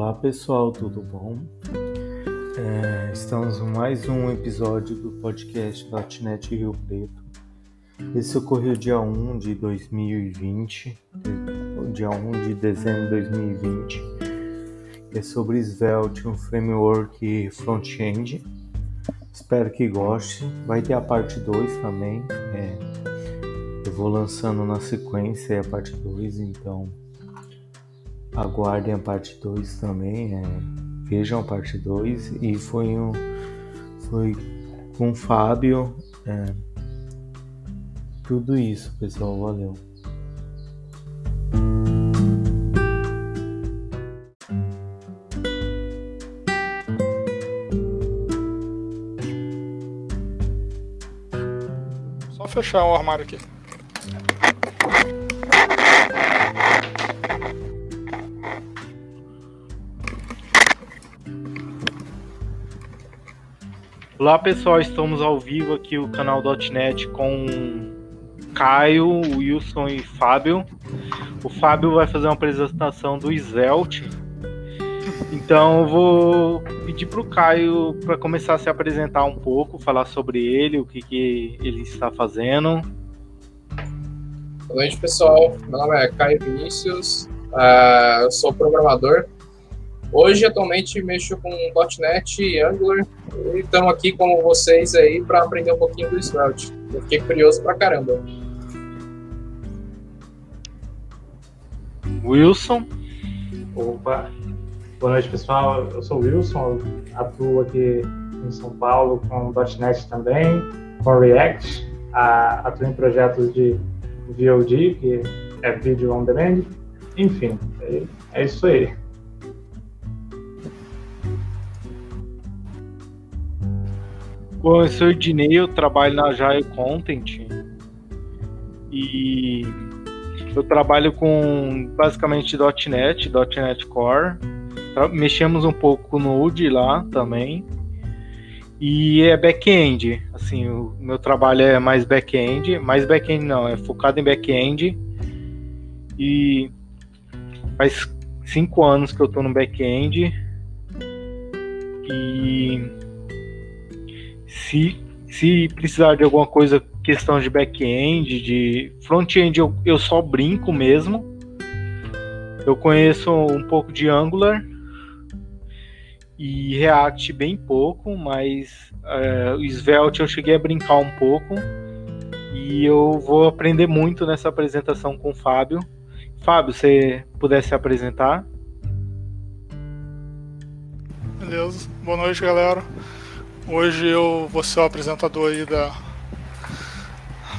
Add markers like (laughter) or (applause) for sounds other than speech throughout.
Olá pessoal, tudo bom? É, estamos em mais um episódio do podcast .NET Rio Preto. Esse ocorreu dia 1 de 2020, dia 1 de dezembro de 2020. É sobre Svelte, um framework front-end. Espero que goste. Vai ter a parte 2 também. É, eu vou lançando na sequência a parte 2, então aguardem a parte 2 também, é, vejam a parte 2 e foi um foi com o Fábio é, tudo isso pessoal, valeu. Só fechar o armário aqui. Olá pessoal, estamos ao vivo aqui o canal .net com Caio, Wilson e Fábio. O Fábio vai fazer uma apresentação do Svelte. Então eu vou pedir para o Caio para começar a se apresentar um pouco, falar sobre ele, o que, que ele está fazendo. Boa noite pessoal, meu nome é Caio Vinícius, uh, eu sou programador Hoje, atualmente, mexo com .NET e Angular e estamos aqui com vocês aí para aprender um pouquinho do Svelte. Eu fiquei curioso pra caramba. Wilson. Opa. Boa noite, pessoal. Eu sou o Wilson, atuo aqui em São Paulo com .NET também, com React, atuo em projetos de VOD, que é Video On Demand. Enfim, é, é isso aí. Bom, eu sou o Ednei, eu trabalho na Agile Content e eu trabalho com basicamente .NET, .NET Core. Mexemos um pouco com Node lá também. E é back-end, assim, o meu trabalho é mais back-end, mais back-end não, é focado em back-end. E faz cinco anos que eu estou no back-end. E se, se precisar de alguma coisa, questão de back-end, de front-end, eu, eu só brinco mesmo. Eu conheço um pouco de Angular e React bem pouco, mas é, o Svelte eu cheguei a brincar um pouco e eu vou aprender muito nessa apresentação com o Fábio. Fábio, você pudesse se apresentar? Beleza. Boa noite, galera. Hoje eu vou ser o apresentador aí da,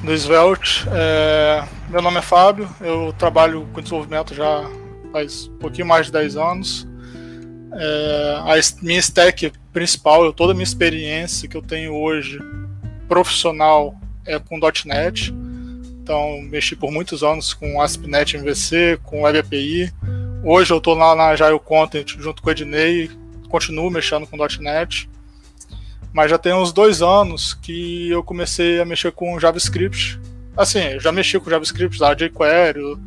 do Svelte. É, meu nome é Fábio, eu trabalho com desenvolvimento já faz um pouquinho mais de 10 anos. É, a minha stack principal, toda a minha experiência que eu tenho hoje profissional é com .NET. Então, mexi por muitos anos com ASP.NET MVC, com Web API. Hoje eu estou lá na Agile Content junto com o Ednei, continuo mexendo com .NET. Mas já tem uns dois anos que eu comecei a mexer com JavaScript. Assim, já mexi com JavaScript, lá jQuery,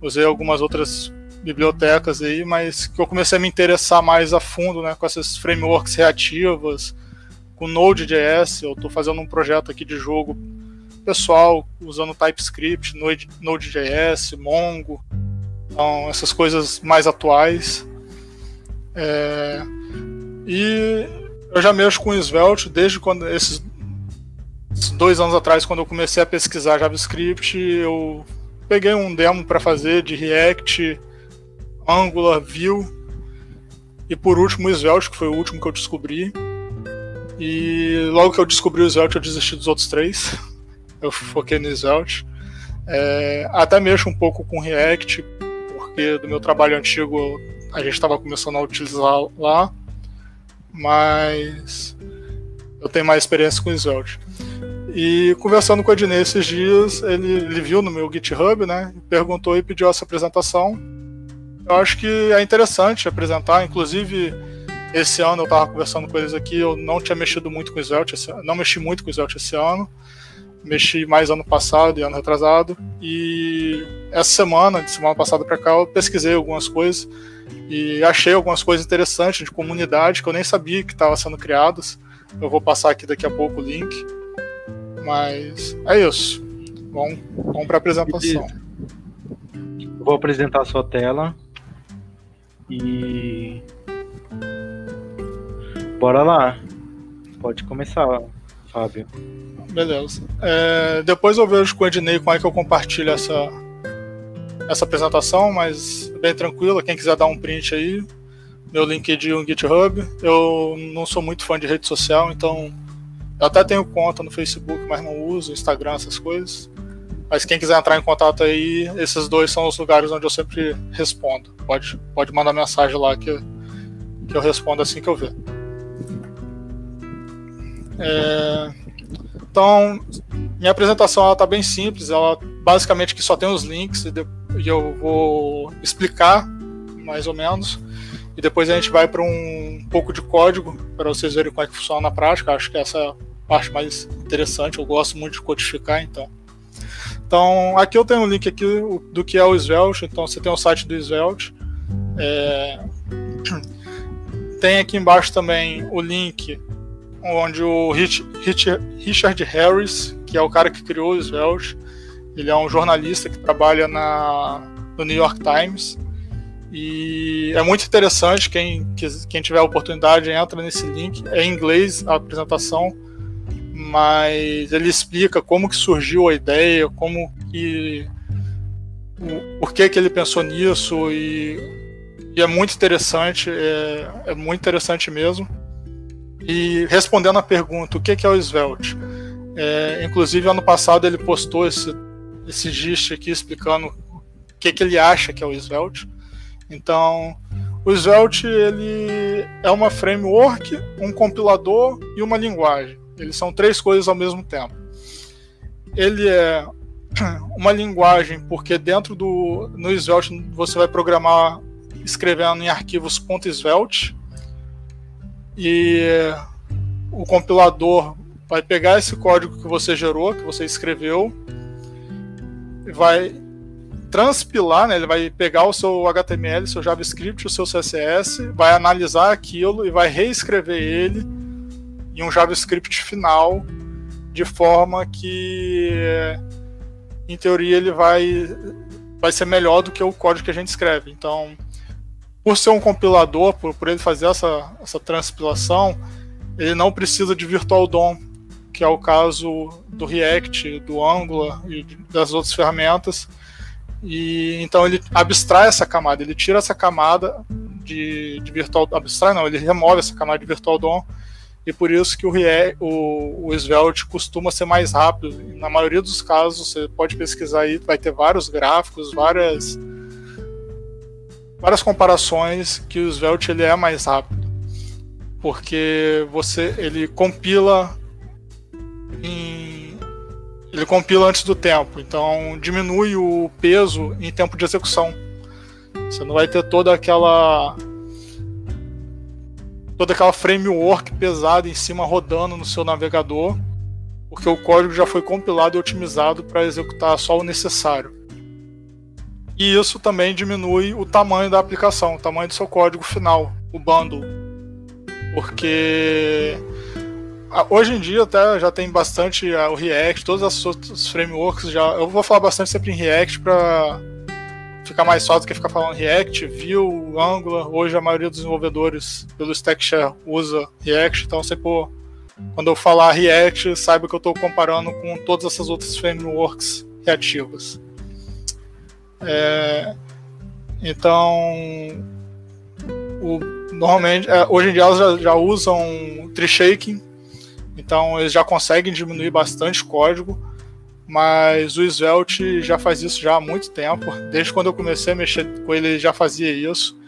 usei algumas outras bibliotecas aí, mas que eu comecei a me interessar mais a fundo, né, com essas frameworks reativas, com Node.js, eu estou fazendo um projeto aqui de jogo pessoal, usando TypeScript, Node.js, Mongo, então, essas coisas mais atuais. É, e eu já mexo com Svelte desde quando esses dois anos atrás, quando eu comecei a pesquisar JavaScript, eu peguei um demo para fazer de React, Angular, Vue e por último o Svelte, que foi o último que eu descobri. E logo que eu descobri o Svelte, eu desisti dos outros três. (laughs) Eu foquei no Svelte. É, até mexo um pouco com React, porque do meu trabalho antigo a gente estava começando a utilizar lá mas eu tenho mais experiência com Svelte. E conversando com o Ednei esses dias, ele, ele viu no meu GitHub, né? Perguntou e pediu essa apresentação. Eu acho que é interessante apresentar, inclusive esse ano eu estava conversando com eles aqui, eu não tinha mexido muito com Svelte, não mexi muito com Svelte esse ano, mexi mais ano passado e ano retrasado. E essa semana, de semana passada para cá, eu pesquisei algumas coisas e achei algumas coisas interessantes de comunidade que eu nem sabia que estavam sendo criadas. Eu vou passar aqui daqui a pouco o link. Mas é isso. Vamos, vamos para a apresentação. Vou apresentar a sua tela. E. Bora lá. Pode começar, Fábio. Beleza. É, depois eu vejo com o Ednei como é que eu compartilho essa, essa apresentação, mas bem tranquila. Quem quiser dar um print aí, meu LinkedIn no GitHub. Eu não sou muito fã de rede social, então eu até tenho conta no Facebook, mas não uso Instagram, essas coisas. Mas quem quiser entrar em contato aí, esses dois são os lugares onde eu sempre respondo. Pode, pode mandar mensagem lá que, que eu respondo assim que eu ver. É, então, minha apresentação ela tá bem simples, ela basicamente que só tem os links e, e eu vou explicar mais ou menos e depois a gente vai para um pouco de código para vocês verem como é que funciona na prática. Acho que essa é a parte mais interessante. Eu gosto muito de codificar, então. Então, aqui eu tenho um link aqui do que é o Svelte. Então, você tem o site do Svelte. É... (clears throat) Tem aqui embaixo também o link onde o Rich, Rich, Richard Harris, que é o cara que criou o Svelte, ele é um jornalista que trabalha na, no New York Times. E é muito interessante, quem, quem tiver a oportunidade entra nesse link. É em inglês a apresentação, mas ele explica como que surgiu a ideia, como que o, por que que ele pensou nisso e, e é muito interessante, é, é, muito interessante mesmo. E respondendo a pergunta, o que é o Svelte? É, inclusive ano passado ele postou esse esse gist aqui explicando o que que ele acha que é o Svelte. Então, o Svelte ele é uma framework, um compilador e uma linguagem. Eles são três coisas ao mesmo tempo. Ele é (clears throat) uma linguagem porque dentro do no Svelte você vai programar escrevendo em arquivos .svelte e o compilador vai pegar esse código que você gerou, que você escreveu, vai transpilar, né, ele vai pegar o seu HTML, seu JavaScript, o seu CSS, vai analisar aquilo e vai reescrever ele em um JavaScript final, de forma que, em teoria, ele vai, vai ser melhor do que o código que a gente escreve. Então, por ser um compilador, por, por ele fazer essa, essa transpilação, ele não precisa de Virtual DOM, que é o caso do React, do Angular e das outras ferramentas e então ele abstrai essa camada, ele tira essa camada de, de virtual, abstrai não, ele remove essa camada de virtual DOM e por isso que o, o, o Svelte costuma ser mais rápido. Na maioria dos casos, você pode pesquisar aí, vai ter vários gráficos, várias várias comparações que o Svelte ele é mais rápido, porque você ele compila em ele compila antes do tempo, então diminui o peso em tempo de execução. Você não vai ter toda aquela toda aquela framework pesada em cima rodando no seu navegador, porque o código já foi compilado e otimizado para executar só o necessário. E isso também diminui o tamanho da aplicação, o tamanho do seu código final, o bundle. Porque ah, hoje em dia até já tem bastante uh, o React, todas as outras frameworks já. Eu vou falar bastante sempre em React para ficar mais fácil do que ficar falando React, Vue, Angular. Hoje a maioria dos desenvolvedores pelo StackShare usa React, então sempre quando eu falar React, saiba que eu estou comparando com todas essas outras frameworks reativas. É, então, o, normalmente, é, hoje em dia elas já, já usam tree shaking então eles já conseguem diminuir bastante código, mas o Svelte já faz isso já há muito tempo. Desde quando eu comecei a mexer com ele, ele já fazia isso.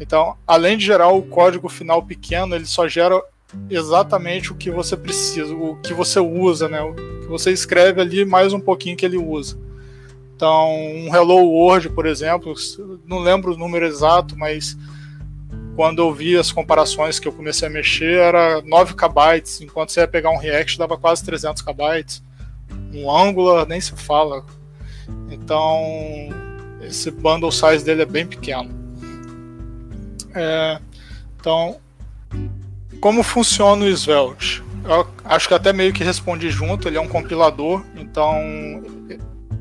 Então, além de gerar o código final pequeno, ele só gera exatamente o que você precisa, o que você usa, né? O que você escreve ali mais um pouquinho que ele usa. Então, um Hello World, por exemplo, não lembro o número exato, mas quando eu vi as comparações que eu comecei a mexer, era 9 KB, enquanto você ia pegar um React dava quase 300 KB. Um Angular nem se fala. Então, esse bundle size dele é bem pequeno. É, então, como funciona o Svelte? Eu acho que até meio que respondi junto, ele é um compilador, então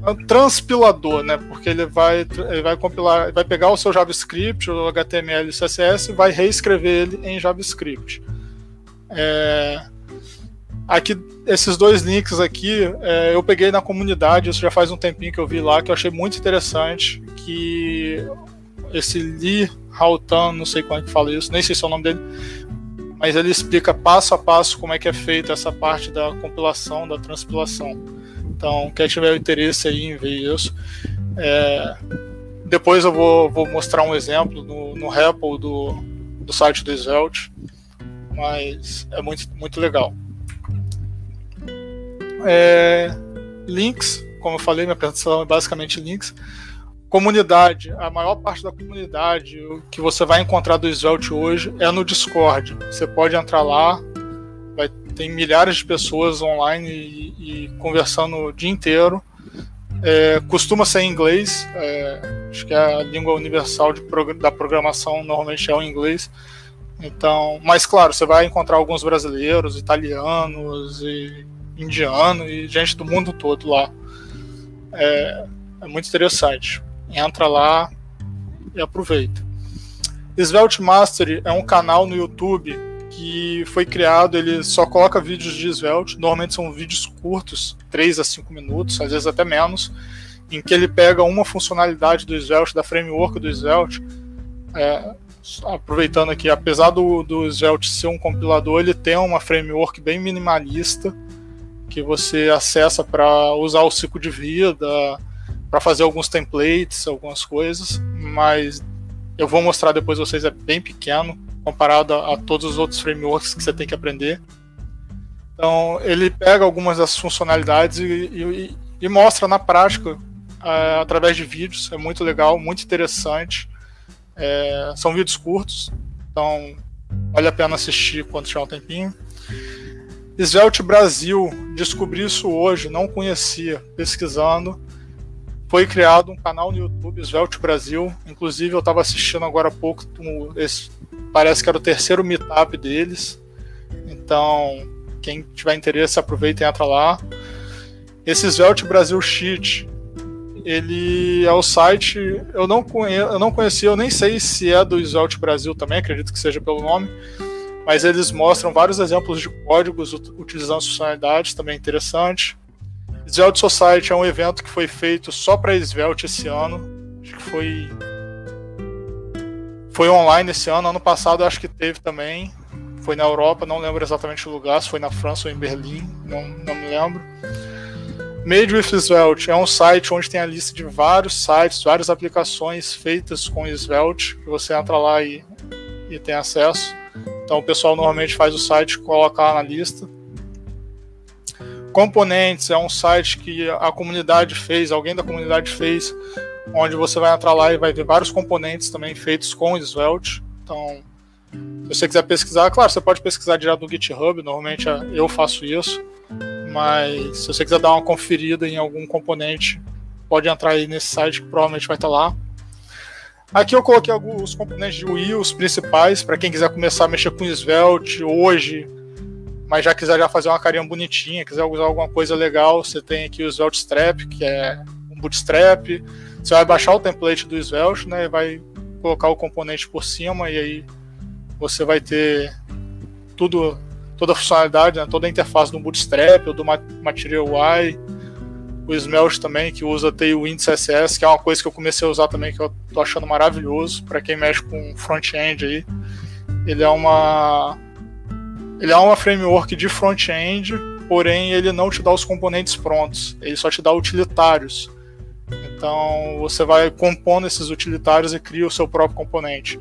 é um transpilador, né? Porque ele vai, ele vai compilar, vai pegar o seu JavaScript, o HTML e CSS e vai reescrever ele em JavaScript. É, aqui, esses dois links aqui, é, eu peguei na comunidade, isso já faz um tempinho que eu vi lá, que eu achei muito interessante, que esse Lee Houghton, não sei como é que fala isso, nem sei se é o nome dele, mas ele explica passo a passo como é que é feita essa parte da compilação, da transpilação. Então, quem tiver interesse aí em ver isso, é... depois eu vou, vou, mostrar um exemplo no, no REPL do, do site do Svelte, mas é muito, muito legal. É... Links, como eu falei, minha apresentação é basicamente links. Comunidade, a maior parte da comunidade que você vai encontrar do Svelte hoje é no Discord. Você pode entrar lá, tem milhares de pessoas online e, e conversando o dia inteiro. É, costuma ser em inglês, é, acho que é a língua universal da programação normalmente é o inglês. Então, mas claro, você vai encontrar alguns brasileiros, italianos e indianos e gente do mundo todo lá. É, é muito interessante entra lá e aproveita. Svelte Mastery é um canal no YouTube que foi criado, ele só coloca vídeos de Svelte, normalmente são vídeos curtos, 3 a 5 minutos, às vezes até menos, em que ele pega uma funcionalidade do Svelte, da framework do Svelte, é, aproveitando aqui, apesar do, do Svelte ser um compilador, ele tem uma framework bem minimalista, que você acessa para usar o ciclo de vida, para fazer alguns templates, algumas coisas, mas eu vou mostrar depois vocês é bem pequeno comparado a, a, todos os outros frameworks que você tem que aprender. Então ele pega algumas das funcionalidades e, e, e mostra na prática é, através de vídeos. É muito legal, muito interessante. É, são vídeos curtos, então vale a pena assistir quando tiver um tempinho. Svelte Brasil, descobri isso hoje, não conhecia, pesquisando foi criado um canal no YouTube, Svelte Brasil. Inclusive, eu estava assistindo agora há pouco, esse, parece que era o terceiro meetup deles. Então, quem tiver interesse, aproveita e entra lá. Esse Svelte Brasil Sheet, ele é o site, eu não, conhe, eu não conhecia, eu nem sei se é do Svelte Brasil também, acredito que seja pelo nome, mas eles mostram vários exemplos de códigos utilizando funcionalidades, também interessante. Svelte Society é um evento que foi feito só para Svelte esse ano. Acho que foi. Foi online esse ano. Ano passado acho que teve também. Foi na Europa, não lembro exatamente o lugar, se foi na França ou em Berlim, não, não me lembro. Made with Svelte é um site onde tem a lista de vários sites, várias aplicações feitas com Svelte, que você entra lá e, e tem acesso. Então o pessoal normalmente faz o site, coloca lá na lista. Componentes é um site que a comunidade fez, alguém da comunidade fez, onde você vai entrar lá e vai ver vários componentes também feitos com Svelte. Então, se você quiser pesquisar, claro, você pode pesquisar direto no GitHub, normalmente eu faço isso, mas se você quiser dar uma conferida em algum componente, pode entrar aí nesse site que provavelmente vai estar lá. Aqui eu coloquei alguns componentes de UI, os principais, para quem quiser começar a mexer com Svelte hoje, mas já quiser já fazer uma carinha bonitinha, quiser usar alguma coisa legal, você tem aqui o Svelte Strap, que é um bootstrap. Você vai baixar o template do Svelte, né, vai colocar o componente por cima e aí você vai ter tudo toda a funcionalidade, né, toda a interface do Bootstrap ou do Material UI, o Svelte também que usa Tailwind CSS, que é uma coisa que eu comecei a usar também que eu tô achando maravilhoso para quem mexe com front-end aí. Ele é uma ele é uma framework de front-end, porém ele não te dá os componentes prontos, ele só te dá utilitários. Então você vai compondo esses utilitários e cria o seu próprio componente.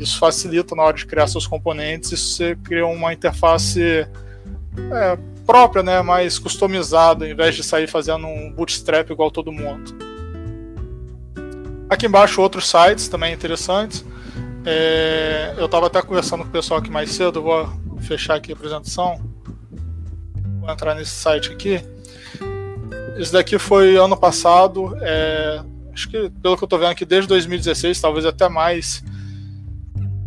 Isso facilita na hora de criar seus componentes e você cria uma interface é, própria, né, mais customizada, em vez de sair fazendo um bootstrap igual todo mundo. Aqui embaixo outros sites também interessantes. É, eu estava até conversando com o pessoal aqui mais cedo, vou fechar aqui a apresentação, vou entrar nesse site aqui. Esse daqui foi ano passado. É, acho que pelo que eu estou vendo aqui, desde 2016, talvez até mais,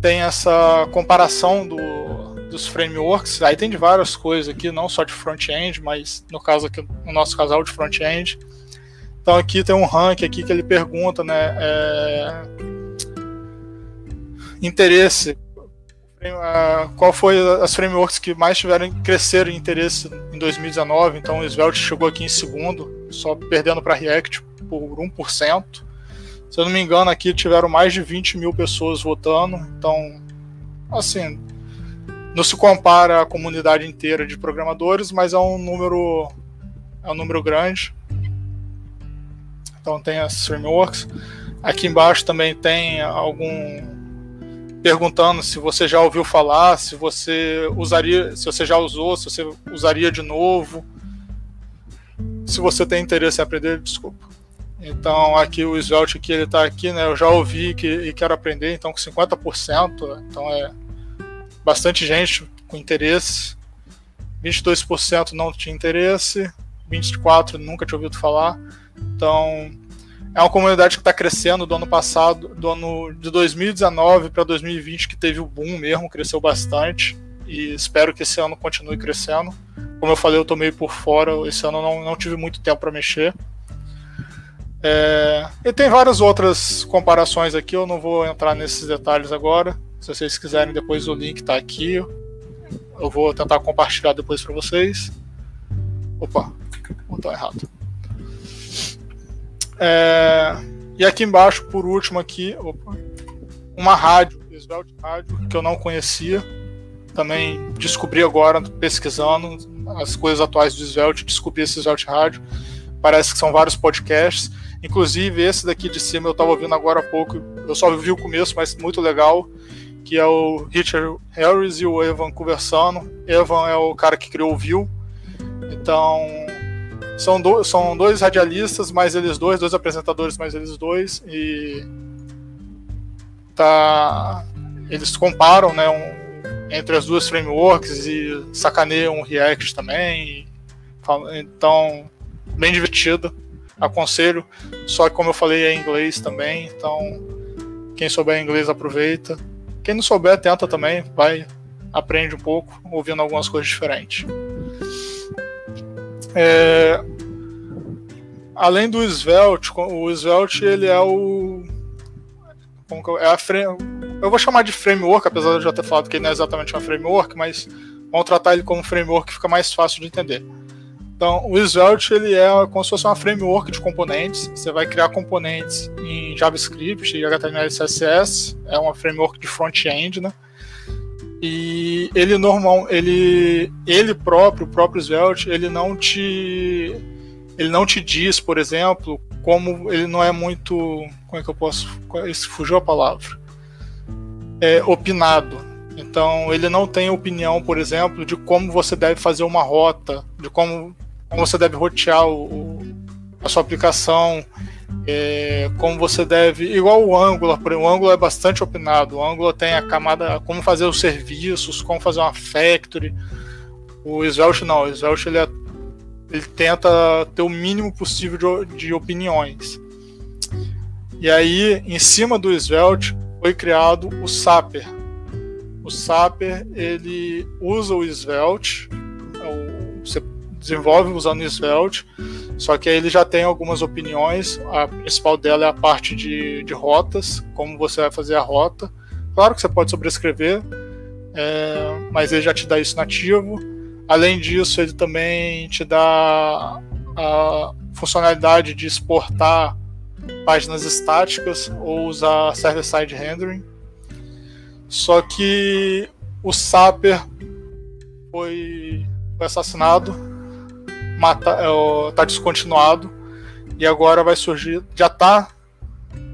tem essa comparação do, dos frameworks. Aí tem de várias coisas aqui, não só de front-end, mas no caso aqui, no nosso casal de front-end. Então aqui tem um rank aqui que ele pergunta, né? É, interesse. Qual foi as frameworks que mais tiveram crescer em interesse em 2019? Então o Svelte chegou aqui em segundo, só perdendo para React por 1%. Se eu não me engano, aqui tiveram mais de 20 mil pessoas votando. Então, assim, não se compara a comunidade inteira de programadores, mas é um número é um número grande. Então tem as frameworks. Aqui embaixo também tem algum perguntando se você já ouviu falar, se você usaria, se você já usou, se você usaria de novo. Se você tem interesse em aprender, desculpa. Então aqui o Svelte que ele está aqui, né? Eu já ouvi que, e quero aprender, então com 50%, então é bastante gente com interesse. 22% não tinha interesse, 24% nunca tinha ouvido falar. Então é uma comunidade que está crescendo do ano passado, do ano de 2019 para 2020, que teve o boom mesmo, cresceu bastante. E espero que esse ano continue crescendo. Como eu falei, eu tô meio por fora, esse ano não, não tive muito tempo para mexer. É, e tem várias outras comparações aqui, eu não vou entrar nesses detalhes agora. Se vocês quiserem, depois o link está aqui. Eu vou tentar compartilhar depois para vocês. Opa, botão errado. É, e aqui embaixo, por último, aqui, opa, uma rádio, Svelte Rádio, que eu não conhecia. Também descobri agora, pesquisando as coisas atuais do Svelte, descobri esse Svelte Rádio. Parece que são vários podcasts. Inclusive, esse daqui de cima eu estava ouvindo agora há pouco. Eu só vi o começo, mas muito legal. Que é o Richard Harris e o Evan conversando. Evan é o cara que criou o View. Então, são, do, são dois radialistas, mais eles dois, dois apresentadores, mais eles dois. E. Tá. Eles comparam, né? Um, entre as duas frameworks e sacaneiam o React também. E, então, bem divertido aconselho. Só que, como eu falei, é em inglês também, então quem souber inglês aproveita. Quem não souber, tenta também, vai, aprende um pouco, ouvindo algumas coisas diferentes. É, além do Svelte, o Svelte ele é o. é a frame, eu vou chamar de framework, apesar de eu já ter falado que ele não é exatamente uma framework, mas vamos tratar ele como framework fica mais fácil de entender. Então, o Svelte ele é como se fosse uma framework de componentes. Você vai criar componentes em JavaScript HTML e CSS. É uma framework de front-end, né? E ele normal, ele, ele próprio, o próprio Svelte, ele não te, ele não te diz, por exemplo, como ele não é muito, como é que eu posso, fugiu a palavra, é opinado. Então, ele não tem opinião, por exemplo, de como você deve fazer uma rota, de como como você deve rotear o, a sua aplicação, é, como você deve. Igual o Angular, o Angular é bastante opinado. O Angular tem a camada como fazer os serviços, como fazer uma factory. O Svelte não, o Svelte ele, é, ele tenta ter o mínimo possível de, de opiniões. E aí, em cima do Svelte, foi criado o Sapper. O Sapper ele usa o Svelte, é você desenvolve usando Svelte, só que aí ele já tem algumas opiniões. A principal dela é a parte de, de rotas, como você vai fazer a rota. Claro que você pode sobrescrever, é, mas ele já te dá isso nativo. Além disso, ele também te dá a funcionalidade de exportar páginas estáticas ou usar server-side rendering. Só que o Sapper foi, foi assassinado mata, é, tá descontinuado e agora vai surgir, já tá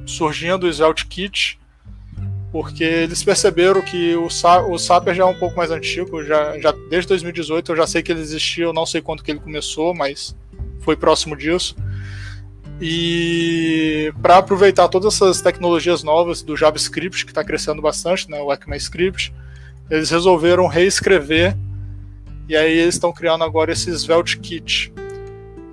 surgindo o Svelte Kit, porque eles perceberam que o, o Saper já é um pouco mais antigo, já, já desde 2018 eu já sei que ele existia, eu não sei quando que ele começou, mas foi próximo disso. E para aproveitar todas essas tecnologias novas do JavaScript, que está crescendo bastante, né, o ECMAScript, eles resolveram reescrever e aí eles estão criando agora esse Svelte Kit,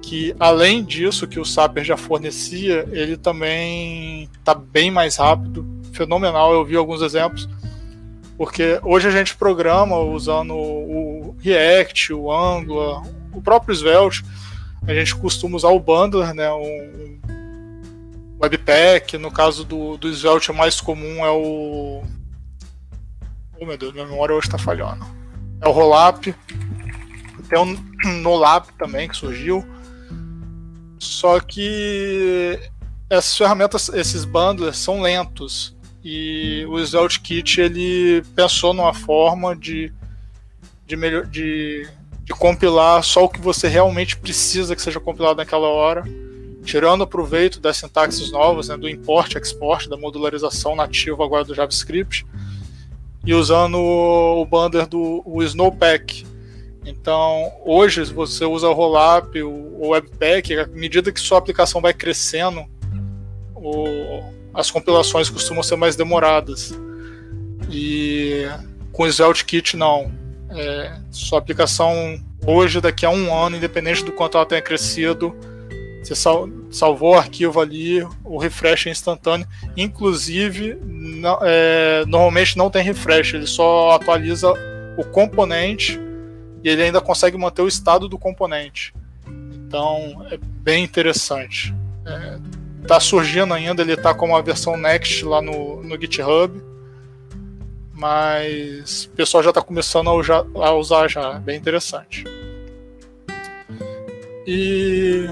que além disso que o Saper já fornecia, ele também está bem mais rápido, fenomenal. Eu vi alguns exemplos, porque hoje a gente programa usando o React, o Angular, o próprio Svelte. A gente costuma usar o Bundler, né, um Webpack. No caso do, do Svelte, o mais comum é o. Oh meu Deus, minha memória hoje está falhando. É o Rollup. Tem o (clears throat) Nolap também que surgiu. Só que essas ferramentas, esses bundlers são lentos e o Svelte Kit ele pensou numa forma de, de, melhor, de, de compilar só o que você realmente precisa que seja compilado naquela hora, tirando proveito das sintaxes novas, né, do import, export, da modularização nativa agora do JavaScript, e usando o bundler do o Snowpack, então, hoje, se você usa o Rollup, o Webpack, à medida que sua aplicação vai crescendo, o, as compilações costumam ser mais demoradas. E com o Svelte Kit, não. É, sua aplicação hoje, daqui a um ano, independente do quanto ela tenha crescido, você sal, salvou o arquivo ali, o refresh é instantâneo. Inclusive, não, é, normalmente não tem refresh, ele só atualiza o componente e ele ainda consegue manter o estado do componente. Então é bem interessante. É, tá surgindo ainda, ele está como a versão Next lá no, no GitHub, mas o pessoal já está começando a usar, a usar já, bem interessante. E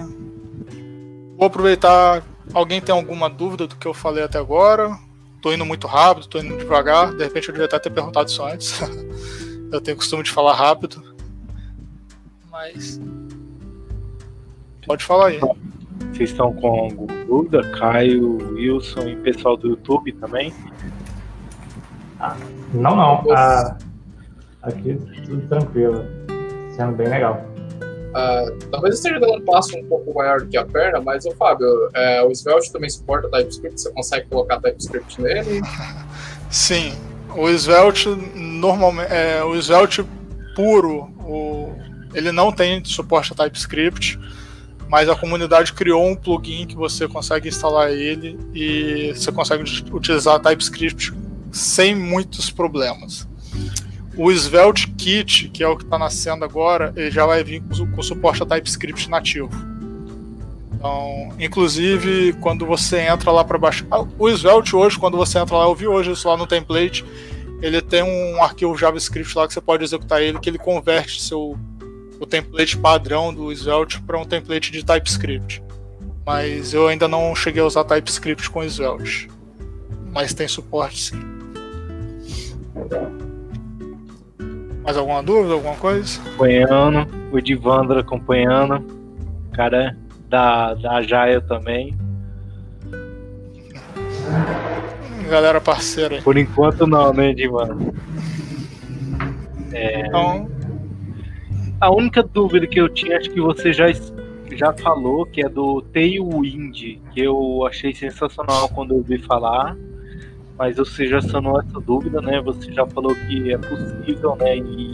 vou aproveitar. Alguém tem alguma dúvida do que eu falei até agora? Tô indo muito rápido, tô indo devagar. De repente eu devia até ter perguntado isso antes. (laughs) eu tenho costume de falar rápido mas. Pode falar aí. Vocês estão com alguma dúvida? Caio, Wilson e pessoal do YouTube também? Ah, não, não. Ah, aqui tudo tranquilo. Sendo bem legal. Uh, talvez esteja dando um passo um pouco maior que a perna, mas o Fábio, é, o Svelte também suporta TypeScript? Você consegue colocar TypeScript nele? (laughs) Sim, o Svelte normalmente, é, o Svelte puro, o ele não tem suporte a TypeScript, mas a comunidade criou um plugin que você consegue instalar ele e você consegue utilizar TypeScript sem muitos problemas. O Svelte Kit, que é o que está nascendo agora, ele já vai vir com suporte a TypeScript nativo. Então, inclusive, quando você entra lá para baixar. Ah, o Svelte hoje, quando você entra lá, eu vi hoje isso lá no template, ele tem um arquivo JavaScript lá que você pode executar ele, que ele converte seu o template padrão do Svelte para um template de TypeScript. Mas eu ainda não cheguei a usar TypeScript com Svelte. Mas tem suporte sim. Mais alguma dúvida, alguma coisa? Acompanhando, o Divandra acompanhando. Cara da, da Jaya também. Galera parceira. Por enquanto não, né, Divandra? É... Então, a única dúvida que eu tinha, acho que você já, já falou, que é do Tailwind, que eu achei sensacional quando eu ouvi falar, mas você já sanou essa dúvida, né? Você já falou que é possível, né? E,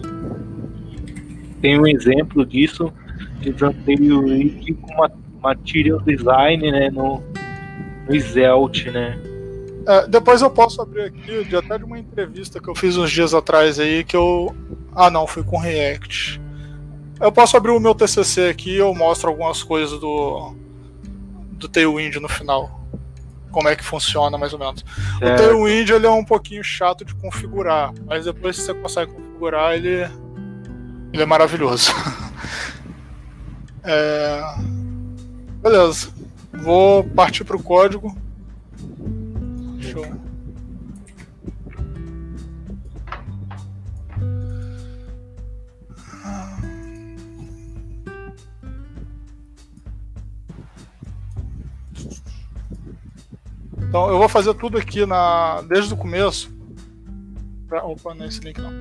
tem um exemplo disso, usando Tailwind com material design, né? No, no Svelte, né? É, depois eu posso abrir aqui de até de uma entrevista que eu fiz uns dias atrás aí que eu. Ah não, foi com React. Eu posso abrir o meu TCC aqui e eu mostro algumas coisas do, do Tailwind no final. Como é que funciona, mais ou menos. Certo. O Tailwind ele é um pouquinho chato de configurar, mas depois que você consegue configurar, ele, ele é maravilhoso. (laughs) é... Beleza. Vou partir para o código. Deixa eu Então eu vou fazer tudo aqui na, desde o começo. Pra, opa, não é esse link não.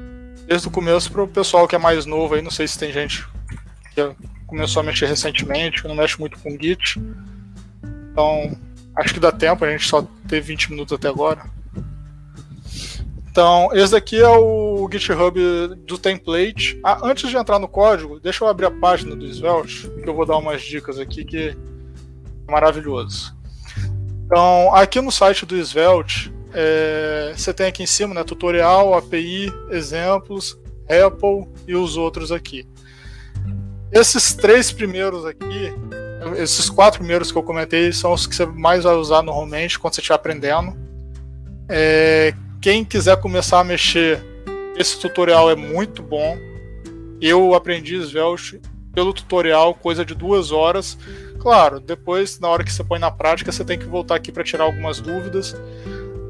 Desde o começo para o pessoal que é mais novo aí, não sei se tem gente que começou a mexer recentemente, que não mexe muito com Git. Então, acho que dá tempo, a gente só teve 20 minutos até agora. Então, esse daqui é o GitHub do template. Ah, antes de entrar no código, deixa eu abrir a página do Svelte, que eu vou dar umas dicas aqui que é maravilhoso. Então, aqui no site do Svelte, é, você tem aqui em cima, né, tutorial, API, exemplos, Apple e os outros aqui. Esses três primeiros aqui, esses quatro primeiros que eu comentei, são os que você mais vai usar normalmente quando você estiver aprendendo. É, quem quiser começar a mexer, esse tutorial é muito bom. Eu aprendi Svelte pelo tutorial, coisa de duas horas. Claro, depois, na hora que você põe na prática, você tem que voltar aqui para tirar algumas dúvidas,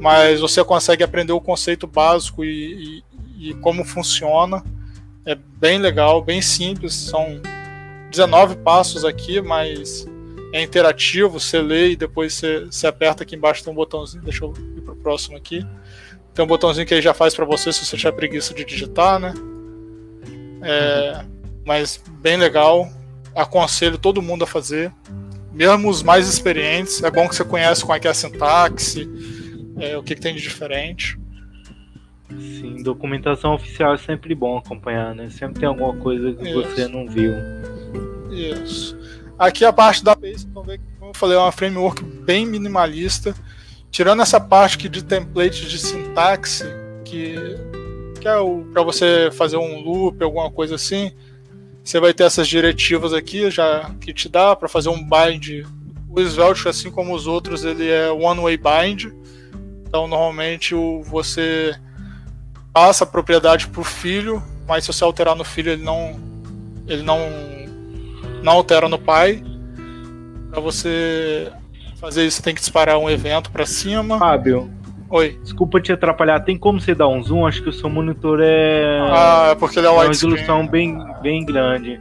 mas você consegue aprender o conceito básico e, e, e como funciona. É bem legal, bem simples, são 19 passos aqui, mas é interativo, você lê e depois você, você aperta aqui embaixo tem um botãozinho, deixa eu ir pro próximo aqui. Tem um botãozinho que ele já faz para você se você tiver preguiça de digitar, né? É, mas bem legal, aconselho todo mundo a fazer, mesmo os mais experientes. É bom que você conhece como é que é a sintaxe, é, o que, que tem de diferente. Sim, documentação oficial é sempre bom acompanhar, né? Sempre tem alguma coisa que Isso. você não viu. Isso. Aqui a parte da API, vocês vão ver que, como eu falei, é uma framework bem minimalista. Tirando essa parte aqui de template de sintaxe, que, que é para você fazer um loop, alguma coisa assim, você vai ter essas diretivas aqui já que te dá para fazer um bind. O Svelte, assim como os outros, ele é one-way bind. Então, normalmente, o, você passa a propriedade para o filho, mas se você alterar no filho, ele não, ele não, não altera no pai. Para você fazer isso, você tem que disparar um evento para cima. Fábio. Oi. Desculpa te atrapalhar. Tem como você dar um zoom? Acho que o seu monitor é. Ah, é porque ele é uma resolução bem, bem grande.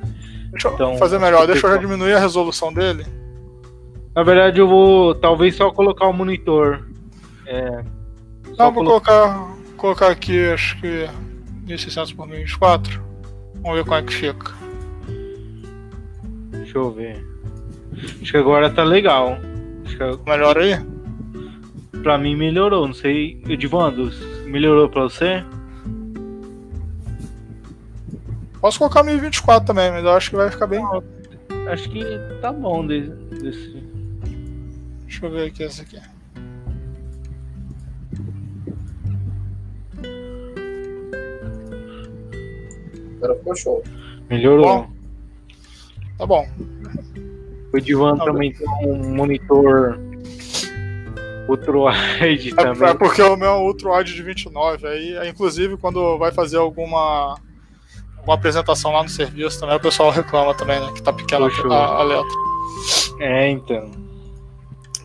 Deixa eu então, fazer melhor. Deixa eu já diminuir a resolução dele. Na verdade, eu vou talvez só colocar o monitor. É, Não, vou colocar colocar aqui, acho que 1600 por 1024. Vamos ver como é que fica. Deixa eu ver. Acho que agora tá legal. Acho que... Melhor aí? Pra mim melhorou, não sei. Edivando, melhorou pra você? Posso colocar 1024 também, mas eu acho que vai ficar bem. Acho que tá bom desse. Deixa eu ver aqui essa aqui. Agora ficou show. Melhorou. Bom, tá bom. O Divan tá também tem um monitor Ultroid (laughs) é, também. É porque o meu é um Ultroid de 29. Aí, inclusive, quando vai fazer alguma, alguma apresentação lá no serviço também, o pessoal reclama também, né? Que tá pequena a, a, letra. É, então.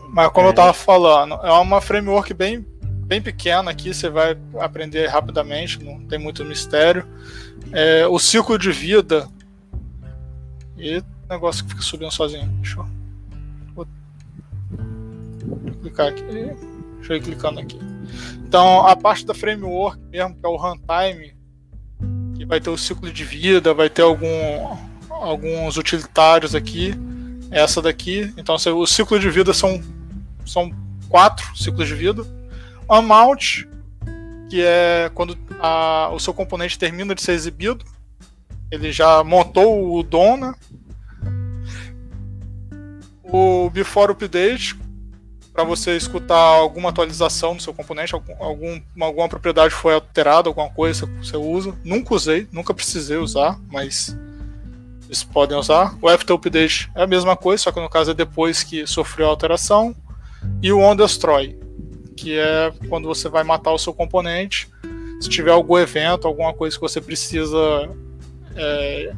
Mas como é. eu tava falando, é uma framework bem, bem pequena aqui, você vai aprender rapidamente, não tem muito mistério é, o ciclo de vida. E negócio que fica subindo sozinho. Vou clicar aqui. Deixa eu ir clicando aqui. Então, a parte da framework mesmo, que é o runtime, que vai ter o ciclo de vida, vai ter algum, alguns utilitários aqui. Essa daqui. Então, o ciclo de vida são, são quatro ciclos de vida. Amount, que é quando a, o seu componente termina de ser exibido. Ele já montou o DOM, né? O Before Update, para você escutar alguma atualização no seu componente, algum, alguma propriedade foi alterada, alguma coisa que você usa. Nunca usei, nunca precisei usar, mas eles podem usar. O After Update é a mesma coisa, só que no caso é depois que sofreu a alteração. E o On Destroy, que é quando você vai matar o seu componente. Se tiver algum evento, alguma coisa que você precisa. É,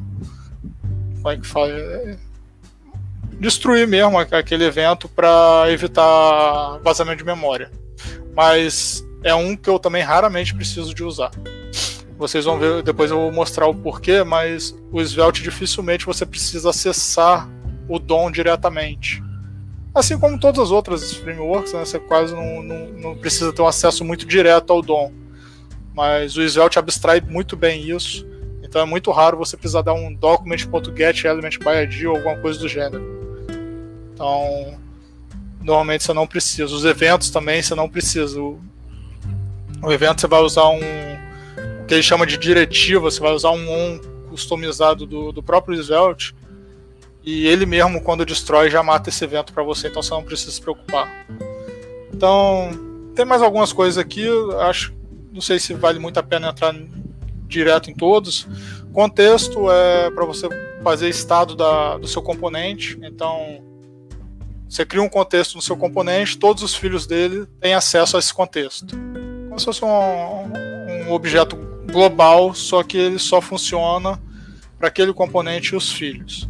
como é que fala? É, destruir mesmo aquele evento para evitar vazamento de memória. Mas é um que eu também raramente preciso de usar. Vocês vão ver, depois eu vou mostrar o porquê, mas o Svelte dificilmente você precisa acessar o DOM diretamente. Assim como todas as outras frameworks, né, você quase não, não, não, precisa ter um acesso muito direto ao DOM. Mas o Svelte abstrai muito bem isso. Então é muito raro você precisar dar um document.get element by ID ou alguma coisa do gênero. Então, normalmente você não precisa. Os eventos também você não precisa. O, o evento você vai usar um que ele chama de diretiva, você vai usar um on customizado do, do próprio Svelte, e ele mesmo, quando destrói, já mata esse evento para você, então você não precisa se preocupar. Então, tem mais algumas coisas aqui, acho, não sei se vale muito a pena entrar direto em todos. Contexto é para você fazer estado da, do seu componente, então você cria um contexto no seu componente, todos os filhos dele têm acesso a esse contexto. Como se fosse um, um objeto global, só que ele só funciona para aquele componente e os filhos.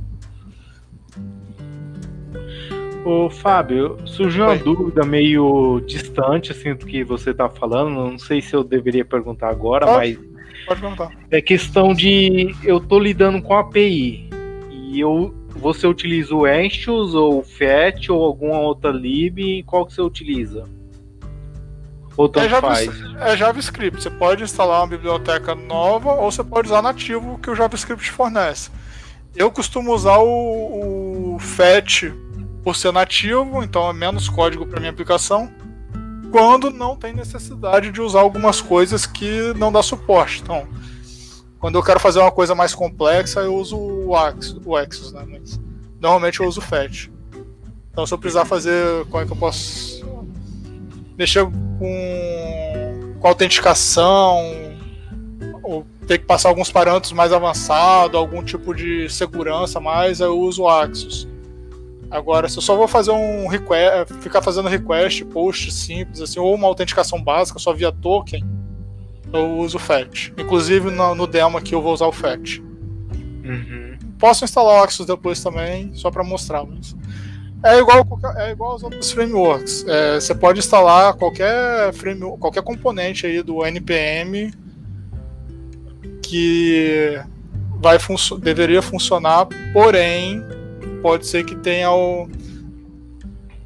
Ô Fábio, surgiu uma Oi. dúvida meio distante assim do que você está falando. Não sei se eu deveria perguntar agora, pode, mas pode perguntar. É questão de eu tô lidando com API e eu você utiliza o Anxious ou o FET ou alguma outra lib? Qual que você utiliza? Ou tanto é, faz? é JavaScript. Você pode instalar uma biblioteca nova ou você pode usar nativo que o JavaScript fornece. Eu costumo usar o, o FET por ser nativo, então é menos código para minha aplicação, quando não tem necessidade de usar algumas coisas que não dá suporte. Então, quando eu quero fazer uma coisa mais complexa, eu uso o Axis, né? Mas normalmente eu uso o Fetch. Então, se eu precisar fazer, como é que eu posso mexer com, com autenticação, ou ter que passar alguns parâmetros mais avançados, algum tipo de segurança mais, eu uso o Axis. Agora, se eu só vou fazer um request, ficar fazendo request, post simples, assim, ou uma autenticação básica só via token, eu uso o FET. Inclusive no, no demo aqui eu vou usar o FET. Uhum. Posso instalar o Axis depois também, só para mostrar. Mas é igual, é igual aos outros frameworks. É, você pode instalar qualquer, frame, qualquer componente aí do NPM que vai func deveria funcionar, porém pode ser que tenha o.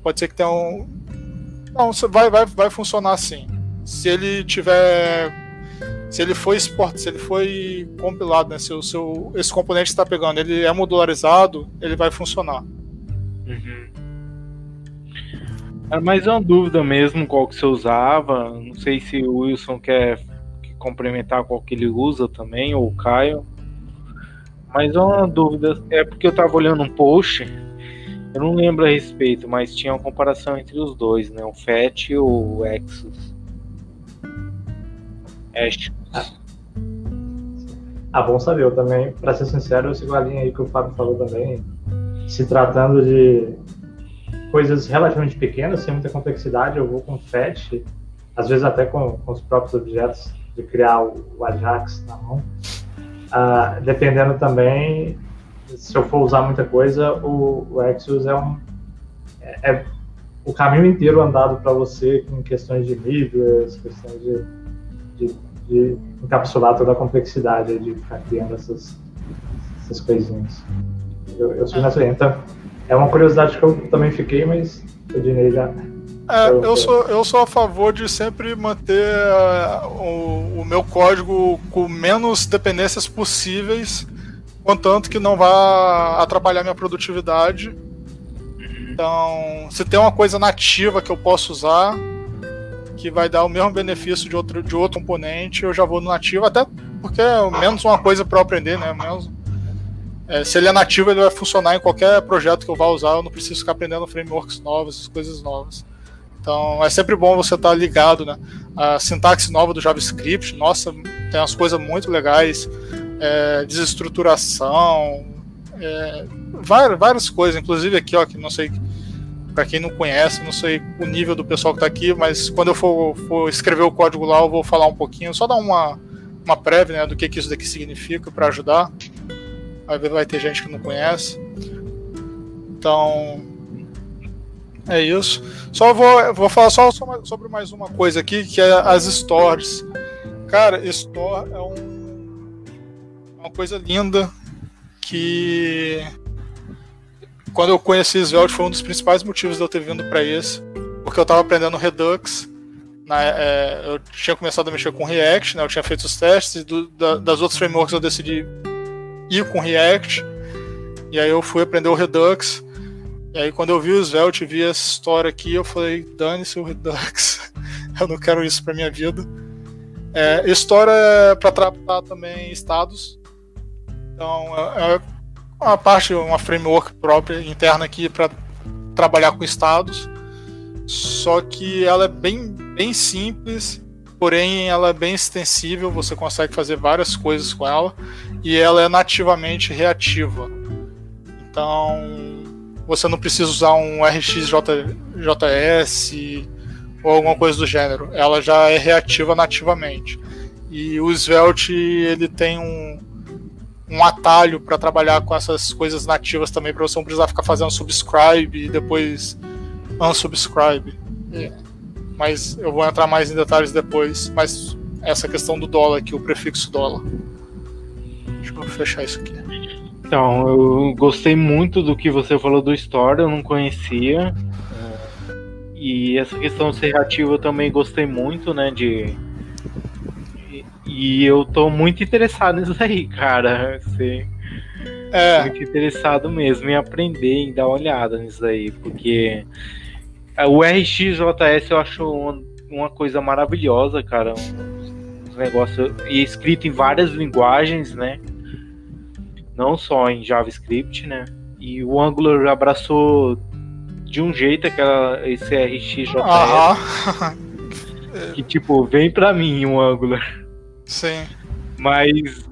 Pode ser que tenha um. Não, vai, vai, vai funcionar assim. Se ele tiver. Se ele foi export, se ele foi compilado, né? Se o seu, esse componente está pegando, ele é modularizado, ele vai funcionar. Uhum. Era mais uma dúvida mesmo qual que você usava. Não sei se o Wilson quer complementar qual que ele usa também, ou o Caio. Mas uma dúvida, é porque eu estava olhando um post, eu não lembro a respeito, mas tinha uma comparação entre os dois, né? O FET e o Exos. Ash. Ah. ah, bom saber. Eu também, para ser sincero, eu sigo a linha aí que o Fábio falou também. Se tratando de coisas relativamente pequenas, sem muita complexidade, eu vou com FET, às vezes até com, com os próprios objetos, de criar o, o Ajax na mão. Uh, dependendo também, se eu for usar muita coisa, o, o Exos é um é, é o caminho inteiro andado para você em questões de níveis, questões de, de, encapsular toda a complexidade de ficar criando essas, essas coisinhas. Eu, eu sou nessa Então, é uma curiosidade que eu também fiquei, mas o Dinei já é, eu, sou, eu sou a favor de sempre manter uh, o, o, meu código com menos dependências possíveis, contanto que não vá atrapalhar minha produtividade. Então, se tem uma coisa nativa que eu posso usar, que vai dar o mesmo benefício de outro, de outro componente, eu já vou no nativo, até porque é menos uma coisa para eu aprender, né? Menos, é, se ele é nativo, ele vai funcionar em qualquer projeto que eu vá usar, eu não preciso ficar aprendendo frameworks novos, coisas novas. Então é sempre bom você estar tá ligado, né? A sintaxe nova do JavaScript, nossa, tem umas coisas muito legais, é, desestruturação, é, várias, várias coisas, inclusive aqui, ó, que não sei, para quem não conhece, não sei o nível do pessoal que está aqui, mas quando eu for, for, escrever o código lá, eu vou falar um pouquinho, só dar uma, uma prévia né, do que, que isso daqui significa para ajudar. Aí vai ter gente que não conhece. Então, é isso. Só vou, vou falar só sobre mais uma coisa aqui, que é as stores. Cara, store é um, uma coisa linda que quando eu conheci Svelte foi um dos principais motivos de eu ter vindo para esse, porque eu estava aprendendo Redux. Na, é, eu tinha começado a mexer com React, né, eu tinha feito os testes, do, da, das outras frameworks eu decidi ir com React, e aí eu fui aprender o Redux. E aí quando eu vi o Svelte, vi essa história aqui, eu falei, dane-se o Redux, (laughs) eu não quero isso pra minha vida. É, Store é para tratar também estados. Então é, é uma parte, uma framework própria interna aqui para trabalhar com estados. Só que ela é bem, bem simples, porém ela é bem extensível, você consegue fazer várias coisas com ela e ela é nativamente reativa. Então você não precisa usar um RxJS ou alguma coisa do gênero. Ela já é reativa nativamente. E o Svelte ele tem um, um atalho para trabalhar com essas coisas nativas também, para você não precisar ficar fazendo subscribe e depois unsubscribe. É. Mas eu vou entrar mais em detalhes depois. Mas essa questão do dólar aqui, o prefixo dólar. Deixa eu fechar isso aqui. Então, eu gostei muito do que você falou do Store, eu não conhecia. E essa questão de ser reativo eu também gostei muito, né? De. E eu tô muito interessado (laughs) nisso aí, cara. Ser... É. Muito interessado mesmo em aprender, em dar uma olhada nisso aí, porque o RxJS eu acho uma, uma coisa maravilhosa, cara. Um, um negócio e escrito em várias linguagens, né? não só em JavaScript, né? E o Angular abraçou de um jeito aquela, esse RxJS. que tipo, vem pra mim um Angular. Sim. Mas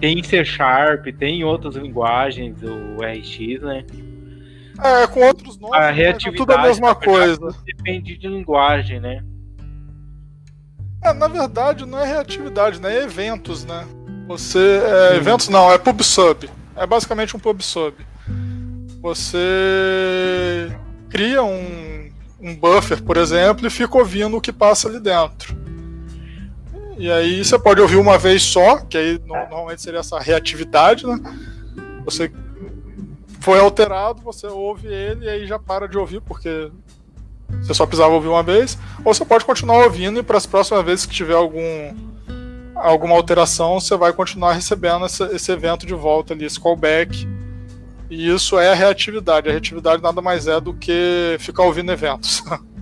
tem C Sharp, tem outras linguagens, o RX, né? É, com outros nomes, a reatividade, né? tudo a mesma coisa. Depende de linguagem, né? É, na verdade, não é reatividade, né? É eventos, né? Você. É, eventos não, é PubSub. É basicamente um PubSub. Você cria um, um buffer, por exemplo, e fica ouvindo o que passa ali dentro. E aí você pode ouvir uma vez só, que aí normalmente seria essa reatividade, né? Você foi alterado, você ouve ele e aí já para de ouvir, porque você só precisava ouvir uma vez. Ou você pode continuar ouvindo e para as próximas vezes que tiver algum alguma alteração, você vai continuar recebendo esse, esse, evento de volta ali, esse callback. E isso é a reatividade. A reatividade nada mais é do que ficar ouvindo eventos. (laughs)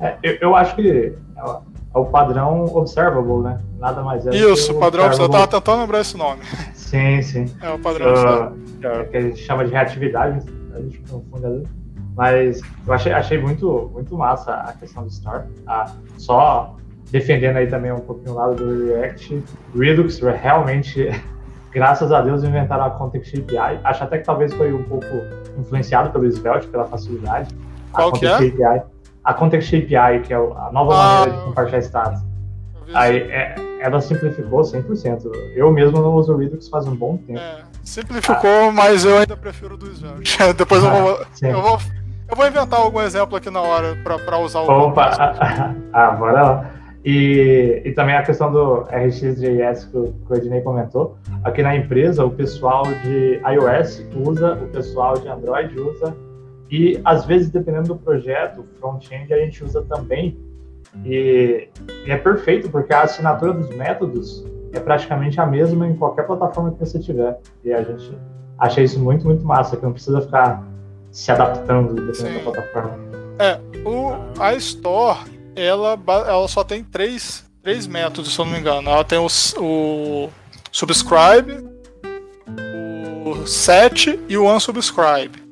É, eu, eu, acho que é, é o padrão observable, né? Nada mais é. Isso, o padrão observable. Eu tava tentando lembrar esse nome. Sim, sim. É o padrão uh, é, que a gente chama de reatividade, a gente confunde vezes. Mas eu achei, achei muito, muito massa a questão do Star. Ah, só defendendo aí também um pouquinho o lado do React. Redux realmente, (laughs) graças a Deus, inventaram a Context API. Acho até que talvez foi um pouco influenciado pelo Svelte, pela facilidade. Qual a que é? API, a Context API, que é a nova ah, maneira de compartilhar status. Aí, é, ela simplificou 100%. Eu mesmo não uso o Redux faz um bom tempo. É, simplificou, ah. mas eu ainda prefiro do Svelte. (laughs) Depois eu vou, eu vou eu vou inventar algum exemplo aqui na hora para usar o. Opa! (laughs) ah, bora lá. E, e também a questão do RxJS que o, que o Ednei comentou. Aqui na empresa, o pessoal de iOS usa, o pessoal de Android usa, e às vezes, dependendo do projeto, front-end a gente usa também. E, e, é perfeito, porque a assinatura dos métodos é praticamente a mesma em qualquer plataforma que você tiver. E a gente acha isso muito, muito massa, que não precisa ficar se adaptando dependendo Sim. da plataforma. É, o, a Store ela, ela só tem três, três métodos, se eu não me engano. Ela tem o, o subscribe, o set e o unsubscribe.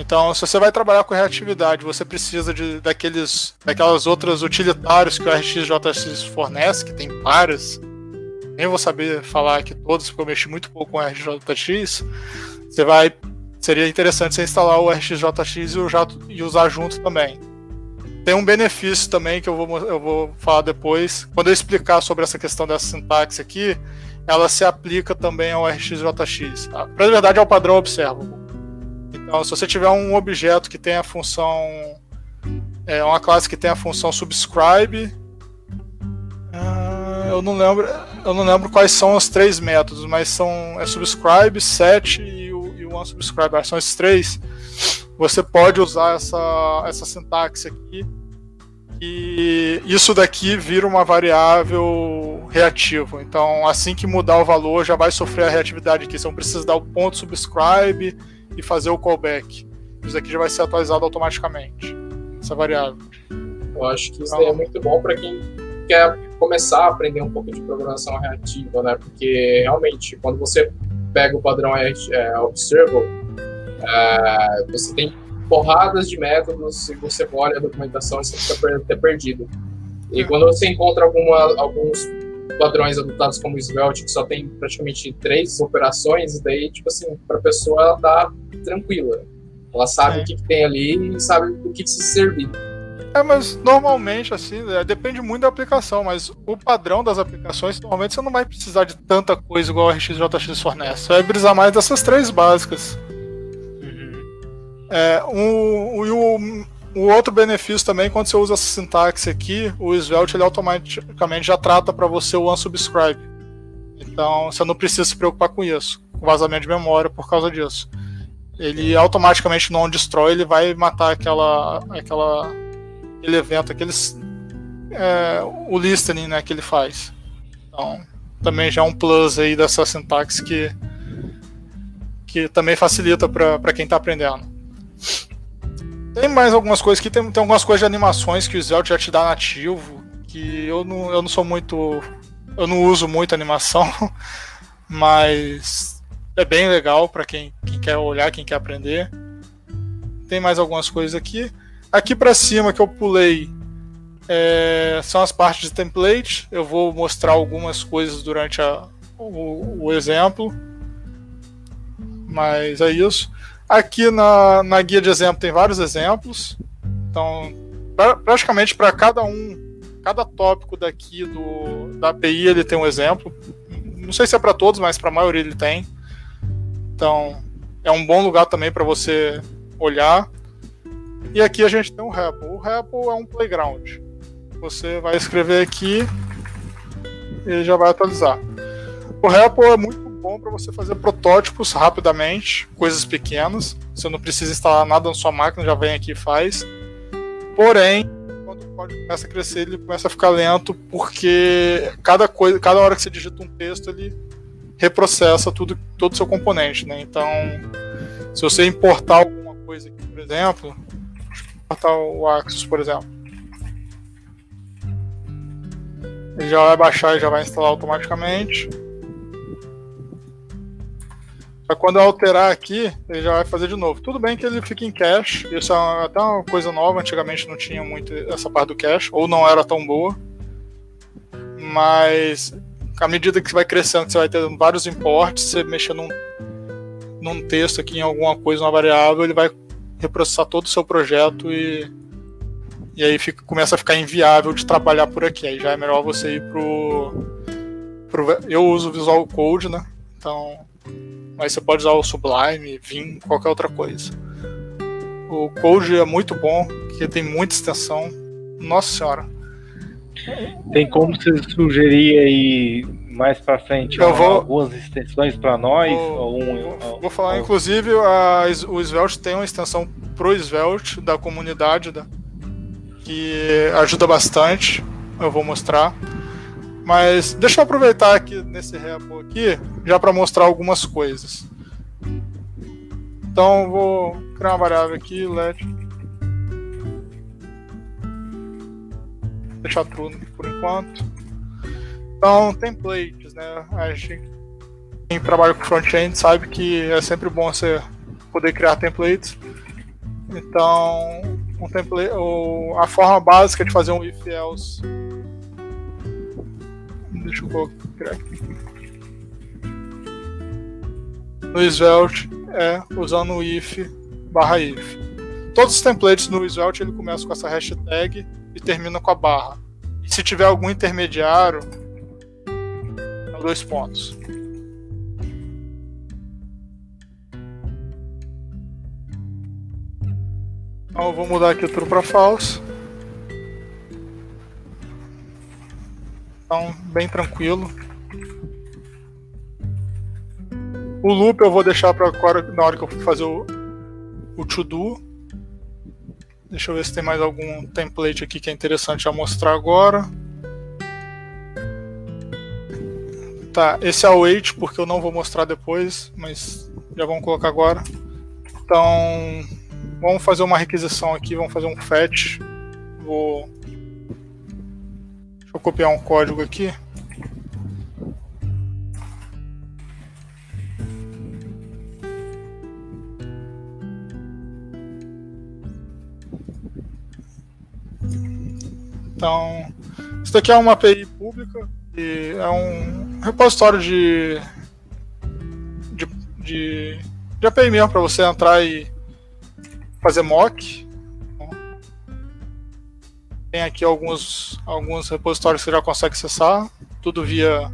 Então, se você vai trabalhar com reatividade, você precisa de, daqueles, daquelas outras utilitários que o RxJS fornece, que tem várias. Nem vou saber falar aqui todos, porque eu mexi muito pouco com o RxJS. Você vai. Seria interessante você instalar o RxJS e, e usar junto também. Tem um benefício também que eu vou, eu vou falar depois. Quando eu explicar sobre essa questão dessa sintaxe aqui, ela se aplica também ao RxJX. Tá? Na verdade, é o padrão observable. Então, se você tiver um objeto que tem a função. É uma classe que tem a função subscribe. Uh, eu não lembro. Eu não lembro quais são os três métodos, mas são é subscribe, set e o, e o unsubscribe. São esses três você pode usar essa, essa sintaxe aqui e isso daqui vira uma variável reativa. Então, assim que mudar o valor, já vai sofrer a reatividade aqui. Não precisa dar o ponto subscribe e fazer o callback. Isso aqui já vai ser atualizado automaticamente, essa variável. Eu acho que isso então, é muito bom para quem quer começar a aprender um pouco de programação reativa, né? Porque realmente, quando você pega o padrão é, Observable, é, você tem porradas de métodos e você olha a documentação e você fica até perdido. E quando você encontra alguma, alguns padrões adotados como Svelte, que só tem praticamente três operações, daí, tipo assim, para a pessoa ela tá tranquila. Ela sabe é. o que, que, tem ali e sabe do que, que se servir. É, mas normalmente, assim, é, depende muito da aplicação, mas o padrão das aplicações, normalmente você não vai precisar de tanta coisa igual a RxJX fornece. Você vai precisar mais dessas três básicas. Uhum. É, um, um, o outro benefício também, quando você usa essa sintaxe aqui, o Svelte ele automaticamente já trata para você o unsubscribe. Então você não precisa se preocupar com isso, com vazamento de memória por causa disso. Ele automaticamente não destrói, ele vai matar aquela, aquela aquele evento, aqueles é, o listening né, que ele faz. Então também já é um plus aí dessa sintaxe que que também facilita para quem está aprendendo. Tem mais algumas coisas que tem, tem algumas coisas de animações que o Svelte já te dá nativo, que eu não, eu não sou muito. Eu não uso muito animação, (laughs) mas é bem legal para quem, quem quer olhar, quem quer aprender. Tem mais algumas coisas aqui. Aqui para cima que eu pulei é, são as partes de template. Eu vou mostrar algumas coisas durante a, o, o exemplo. Mas é isso. Aqui na, na guia de exemplo tem vários exemplos. Então, pra, praticamente para cada um, cada tópico daqui do, da API ele tem um exemplo. Não sei se é para todos, mas para a maioria ele tem. Então, é um bom lugar também para você olhar. E aqui a gente tem um REPL. O REPL é um playground. Você vai escrever aqui e ele já vai atualizar. O REPL é muito bom para você fazer protótipos rapidamente, coisas pequenas. Você não precisa instalar nada na sua máquina, já vem aqui e faz. Porém, quando o código começa a crescer, ele começa a ficar lento porque cada coisa, cada hora que você digita um texto, ele reprocessa tudo, todo o seu componente, né? Então, se você importar alguma coisa aqui, por exemplo, importar o Axis, por exemplo, ele já vai baixar e já vai instalar automaticamente. Quando eu alterar aqui, ele já vai fazer de novo. Tudo bem que ele fica em cache, isso é até uma coisa nova, antigamente não tinha muito essa parte do cache, ou não era tão boa. Mas à medida que você vai crescendo, você vai ter vários importes, você mexer num, num texto aqui em alguma coisa, uma variável, ele vai reprocessar todo o seu projeto e, e aí fica, começa a ficar inviável de trabalhar por aqui. Aí já é melhor você ir pro, pro eu uso Visual Code, né? Então mas você pode usar o Sublime, Vim, qualquer outra coisa. O Code é muito bom, porque tem muita extensão. Nossa senhora. Tem como você sugerir aí mais para frente eu vou, algumas extensões para nós? Vou, um, vou, vou falar, inclusive, a, o Svelte tem uma extensão pro Svelte da comunidade da, que ajuda bastante. Eu vou mostrar. Mas deixa eu aproveitar aqui nesse repo aqui, já para mostrar algumas coisas. Então vou criar uma variável aqui, let deixar true por enquanto. Então, templates, né? A gente quem trabalha com front-end sabe que é sempre bom você poder criar templates. Então, um template, a forma básica de fazer um if else Deixa eu colocar aqui. No Svelte é usando o if barra if. Todos os templates no Svelte ele começa com essa hashtag e termina com a barra. E se tiver algum intermediário, é dois pontos. Então eu vou mudar aqui tudo para false. Então, bem tranquilo. O loop eu vou deixar para na hora que eu for fazer o, o to-do. Deixa eu ver se tem mais algum template aqui que é interessante a mostrar agora. Tá, esse é o wait porque eu não vou mostrar depois, mas já vamos colocar agora. Então, vamos fazer uma requisição aqui, vamos fazer um fetch. Vou Deixa eu copiar um código aqui. Então, isso daqui é uma API pública e é um repositório de de, de, de API mesmo para você entrar e fazer mock. Tem aqui alguns, alguns repositórios que já consegue acessar, tudo via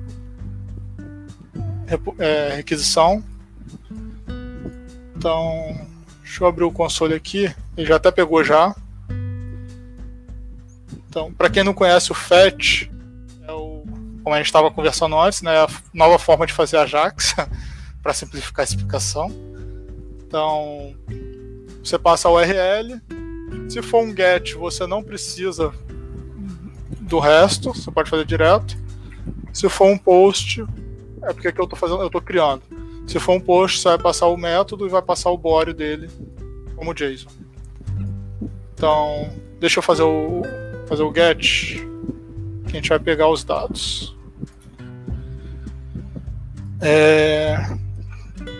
é, requisição. Então, deixa eu abrir o console aqui. Ele já até pegou já. Então, para quem não conhece o FET, é o, como a gente estava conversando antes, né, a nova forma de fazer Ajax, (laughs) para simplificar a explicação. Então, você passa a URL. Se for um GET, você não precisa do resto, você pode fazer direto. Se for um post, é porque que eu estou fazendo, eu estou criando. Se for um post, você vai passar o método e vai passar o body dele como JSON. Então, deixa eu fazer o fazer o get, que a gente vai pegar os dados. É,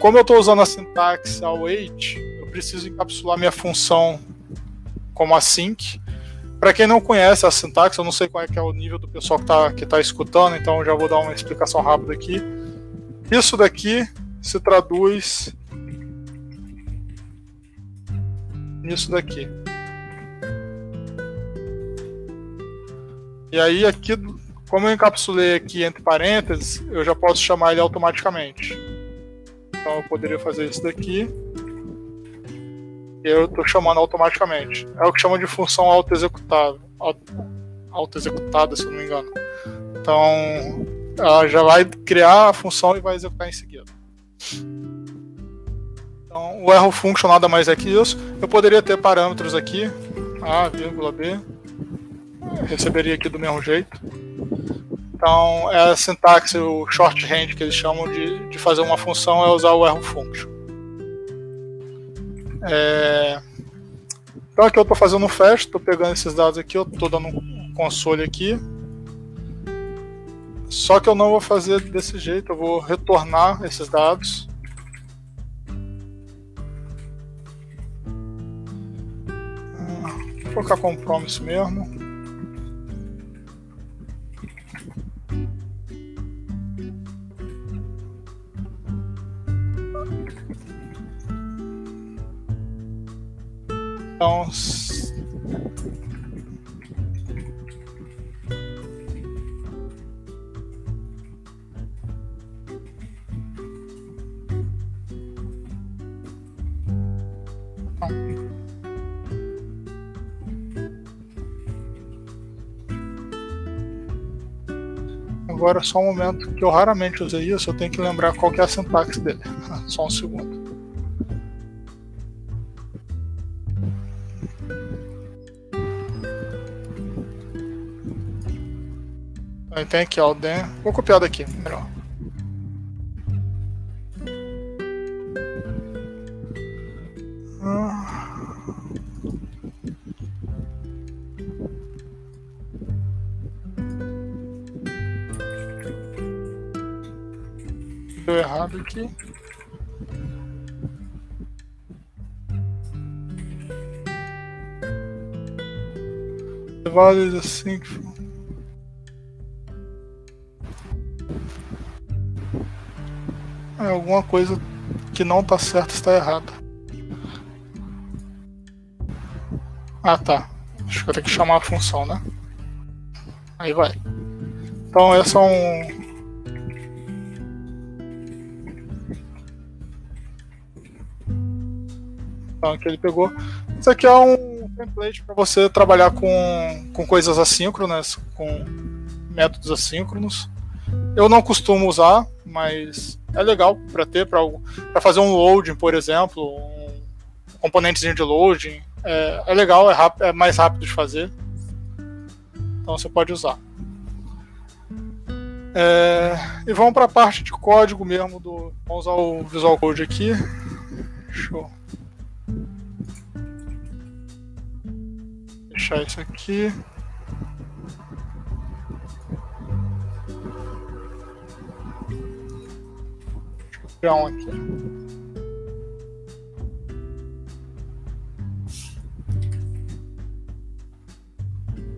como eu estou usando a sintaxe await, eu preciso encapsular minha função como async. Para quem não conhece a sintaxe, eu não sei qual é, é o nível do pessoal que está que tá escutando, então já vou dar uma explicação rápida aqui. Isso daqui se traduz nisso daqui. E aí aqui, como eu encapsulei aqui entre parênteses, eu já posso chamar ele automaticamente. Então eu poderia fazer isso daqui. Eu estou chamando automaticamente. É o que chamam de função auto-executável. Auto-executada, se não me engano. Então ela já vai criar a função e vai executar em seguida. Então, o erro function nada mais é que isso. Eu poderia ter parâmetros aqui, A, vírgula B, receberia aqui do mesmo jeito. Então, é a sintaxe, o shorthand que eles chamam de, de fazer uma função é usar o erro function. É... Então aqui eu estou fazendo um fetch, estou pegando esses dados aqui, eu estou dando um console aqui. Só que eu não vou fazer desse jeito, eu vou retornar esses dados. Vou colocar com promise mesmo. Então. Agora só um momento que eu raramente usei isso, eu tenho que lembrar qual que é a sintaxe dele. (laughs) Só um segundo. Aí tem aqui, ó, o Dan. Vou copiar daqui, melhor. Ah. Deu errado aqui. Vários assim que alguma coisa que não está certa está errada. Ah tá. Acho que eu tenho que chamar a função, né? Aí vai. Então esse é um. Então aqui ele pegou. Isso aqui é um template para você trabalhar com, com coisas assíncronas, com métodos assíncronos. Eu não costumo usar, mas é legal para ter, para fazer um loading, por exemplo, um componentezinho de loading. É, é legal, é, rápido, é mais rápido de fazer. Então você pode usar. É, e vamos para a parte de código mesmo do. Vamos usar o Visual Code aqui. Show. Deixar isso aqui. Um aqui.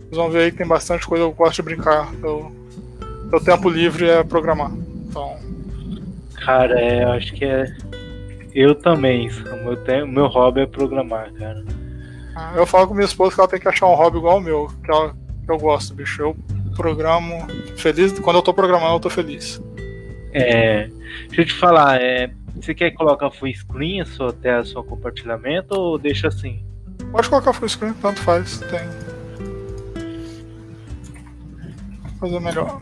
Vocês vão ver aí que tem bastante coisa, eu gosto de brincar. Eu, meu tempo livre é programar. Então. Cara, é, eu acho que é. Eu também. O meu, tempo, meu hobby é programar, cara. Ah, eu falo com minha esposa que ela tem que achar um hobby igual ao meu, que, ela, que eu gosto, bicho. Eu programo feliz. Quando eu tô programando, eu tô feliz. É. Deixa eu te falar, é, você quer colocar full screen a sua tela, seu compartilhamento ou deixa assim? Pode colocar full screen, tanto faz. Tem. Vou fazer melhor.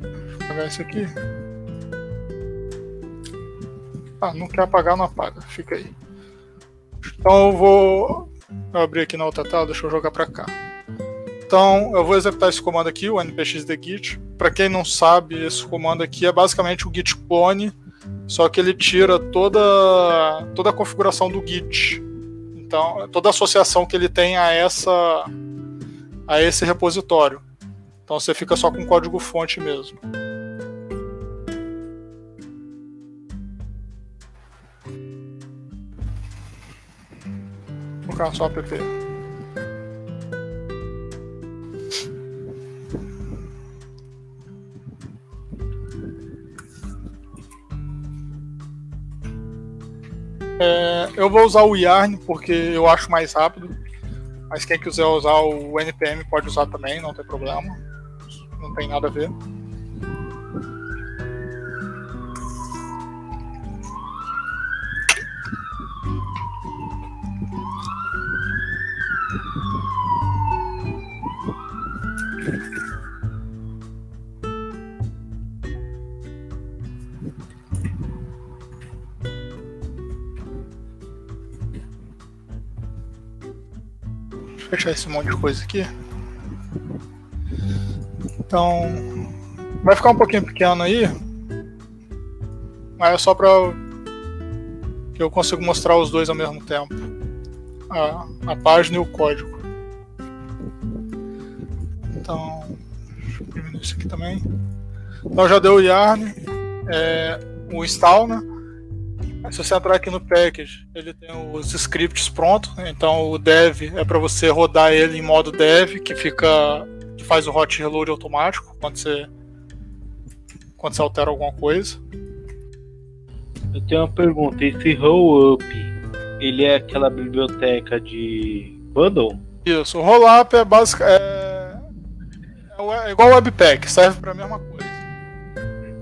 Vou apagar isso aqui. Ah, não quer apagar, não apaga. Fica aí. Então eu vou abrir aqui na outra tela, deixa eu jogar para cá. Então eu vou executar esse comando aqui, o npx-git. Para quem não sabe, esse comando aqui é basicamente o git clone, só que ele tira toda, toda a configuração do git. Então, toda a associação que ele tem a essa a esse repositório. Então você fica só com código fonte mesmo. Vou colocar só app. É, eu vou usar o Yarn porque eu acho mais rápido. Mas quem quiser usar o NPM pode usar também, não tem problema. Não tem nada a ver. Fechar esse monte de coisa aqui. Então, vai ficar um pouquinho pequeno aí, mas é só para que eu consiga mostrar os dois ao mesmo tempo, a, a página e o código. Então, deixa eu diminuir isso aqui também. Então já deu o yarn, é, o install, né? Se você entrar aqui no package, ele tem os scripts prontos. Então o dev é para você rodar ele em modo dev, que fica que faz o hot reload automático quando você quando você altera alguma coisa. Eu tenho uma pergunta, esse roll up, ele é aquela biblioteca de bundle? Isso, o rollup é básico é, é igual o webpack, serve para a mesma coisa.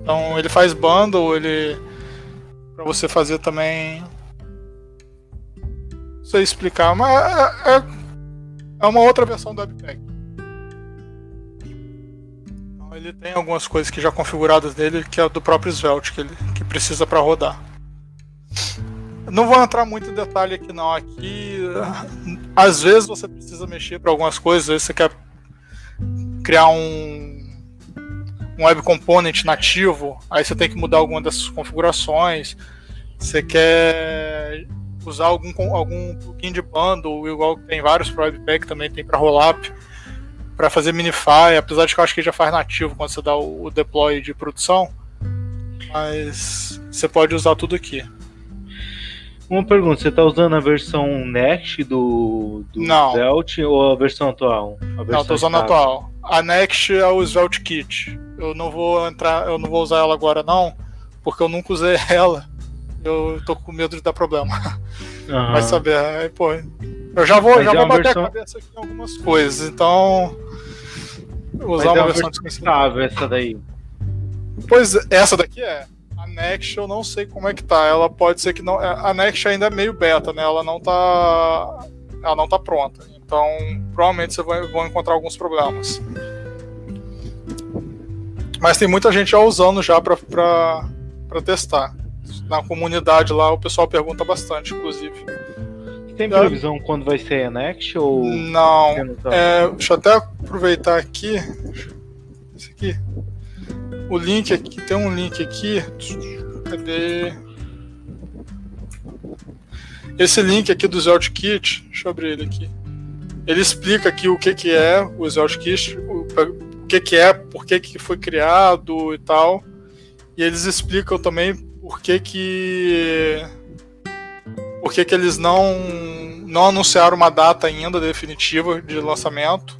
Então ele faz bundle, ele para você fazer também. Não sei explicar, mas é, é, é uma outra versão do Webpack. Então, ele tem algumas coisas que já configuradas nele, que é do próprio Svelte, que ele que precisa para rodar. Não vou entrar muito em detalhe aqui não. Aqui, às vezes você precisa mexer para algumas coisas, às vezes você quer criar um um web component nativo, aí você tem que mudar alguma dessas configurações. Você quer usar algum, algum plugin de bundle, igual tem vários para webpack, também tem para rollup, para fazer minify, apesar de que eu acho que já faz nativo quando você dá o deploy de produção. Mas você pode usar tudo aqui. Uma pergunta, você está usando a versão Next do, do Não. Svelte ou a versão atual? A versão Não, estou usando a atual. A Next é o Svelte Kit. Eu não vou entrar, eu não vou usar ela agora não, porque eu nunca usei (laughs) ela. Eu tô com medo de dar problema. Aham. Vai saber. Aí, pô, eu já vou, Mas já é vou bater versão- a cabeça aqui em algumas coisas, então. Mas Usar é uma uma versão desconhecida. essa daí. Pois essa daqui é. Next eu não sei como é que tá. Ela pode ser que não. A Next ainda é meio beta, né? Ela não tá. Ela não tá pronta. Então, provavelmente você vai, vão encontrar alguns problemas. Mas tem muita gente já usando já pra testar. Na comunidade lá o pessoal pergunta bastante, inclusive. Tem previsão quando vai ser a Next ou Não. É, deixa eu até aproveitar aqui. Esse aqui. O link aqui, tem um link aqui. Cadê? Esse link aqui do Zelt Kit, deixa eu abrir ele aqui. Ele explica aqui o que, que é o Zelt Kit, o, que, que é, por que, que foi criado e tal. E eles explicam também por que que por que, que eles não não anunciaram uma data ainda definitiva de lançamento.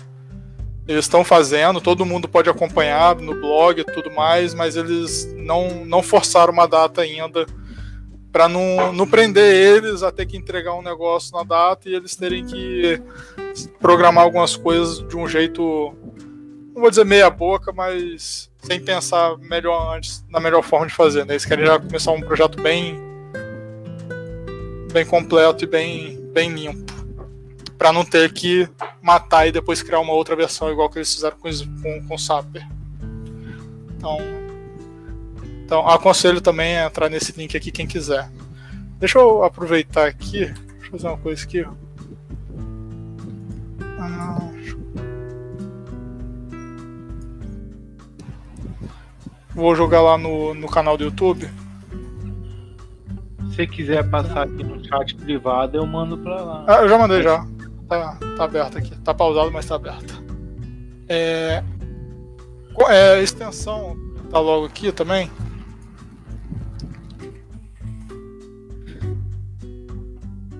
Eles estão fazendo, todo mundo pode acompanhar no blog e tudo mais, mas eles não, não forçaram uma data ainda para não, não prender eles a ter que entregar um negócio na data e eles terem que programar algumas coisas de um jeito, não vou dizer meia boca, mas sem pensar melhor antes, na melhor forma de fazer. Né? Eles querem já começar um projeto bem, bem completo e bem, bem limpo, para não ter que matar e depois criar uma outra versão igual que eles fizeram com, com, com o Saper. Então, então, aconselho também a entrar nesse link aqui quem quiser. Deixa eu aproveitar aqui. Deixa eu fazer uma coisa aqui. Ah, Vou jogar lá no, no canal do YouTube. Se você quiser passar aqui no chat privado, eu mando pra lá. Ah, eu já mandei já. Tá, tá aberto aqui. Tá pausado, mas tá aberto. É, é extensão tá logo aqui também.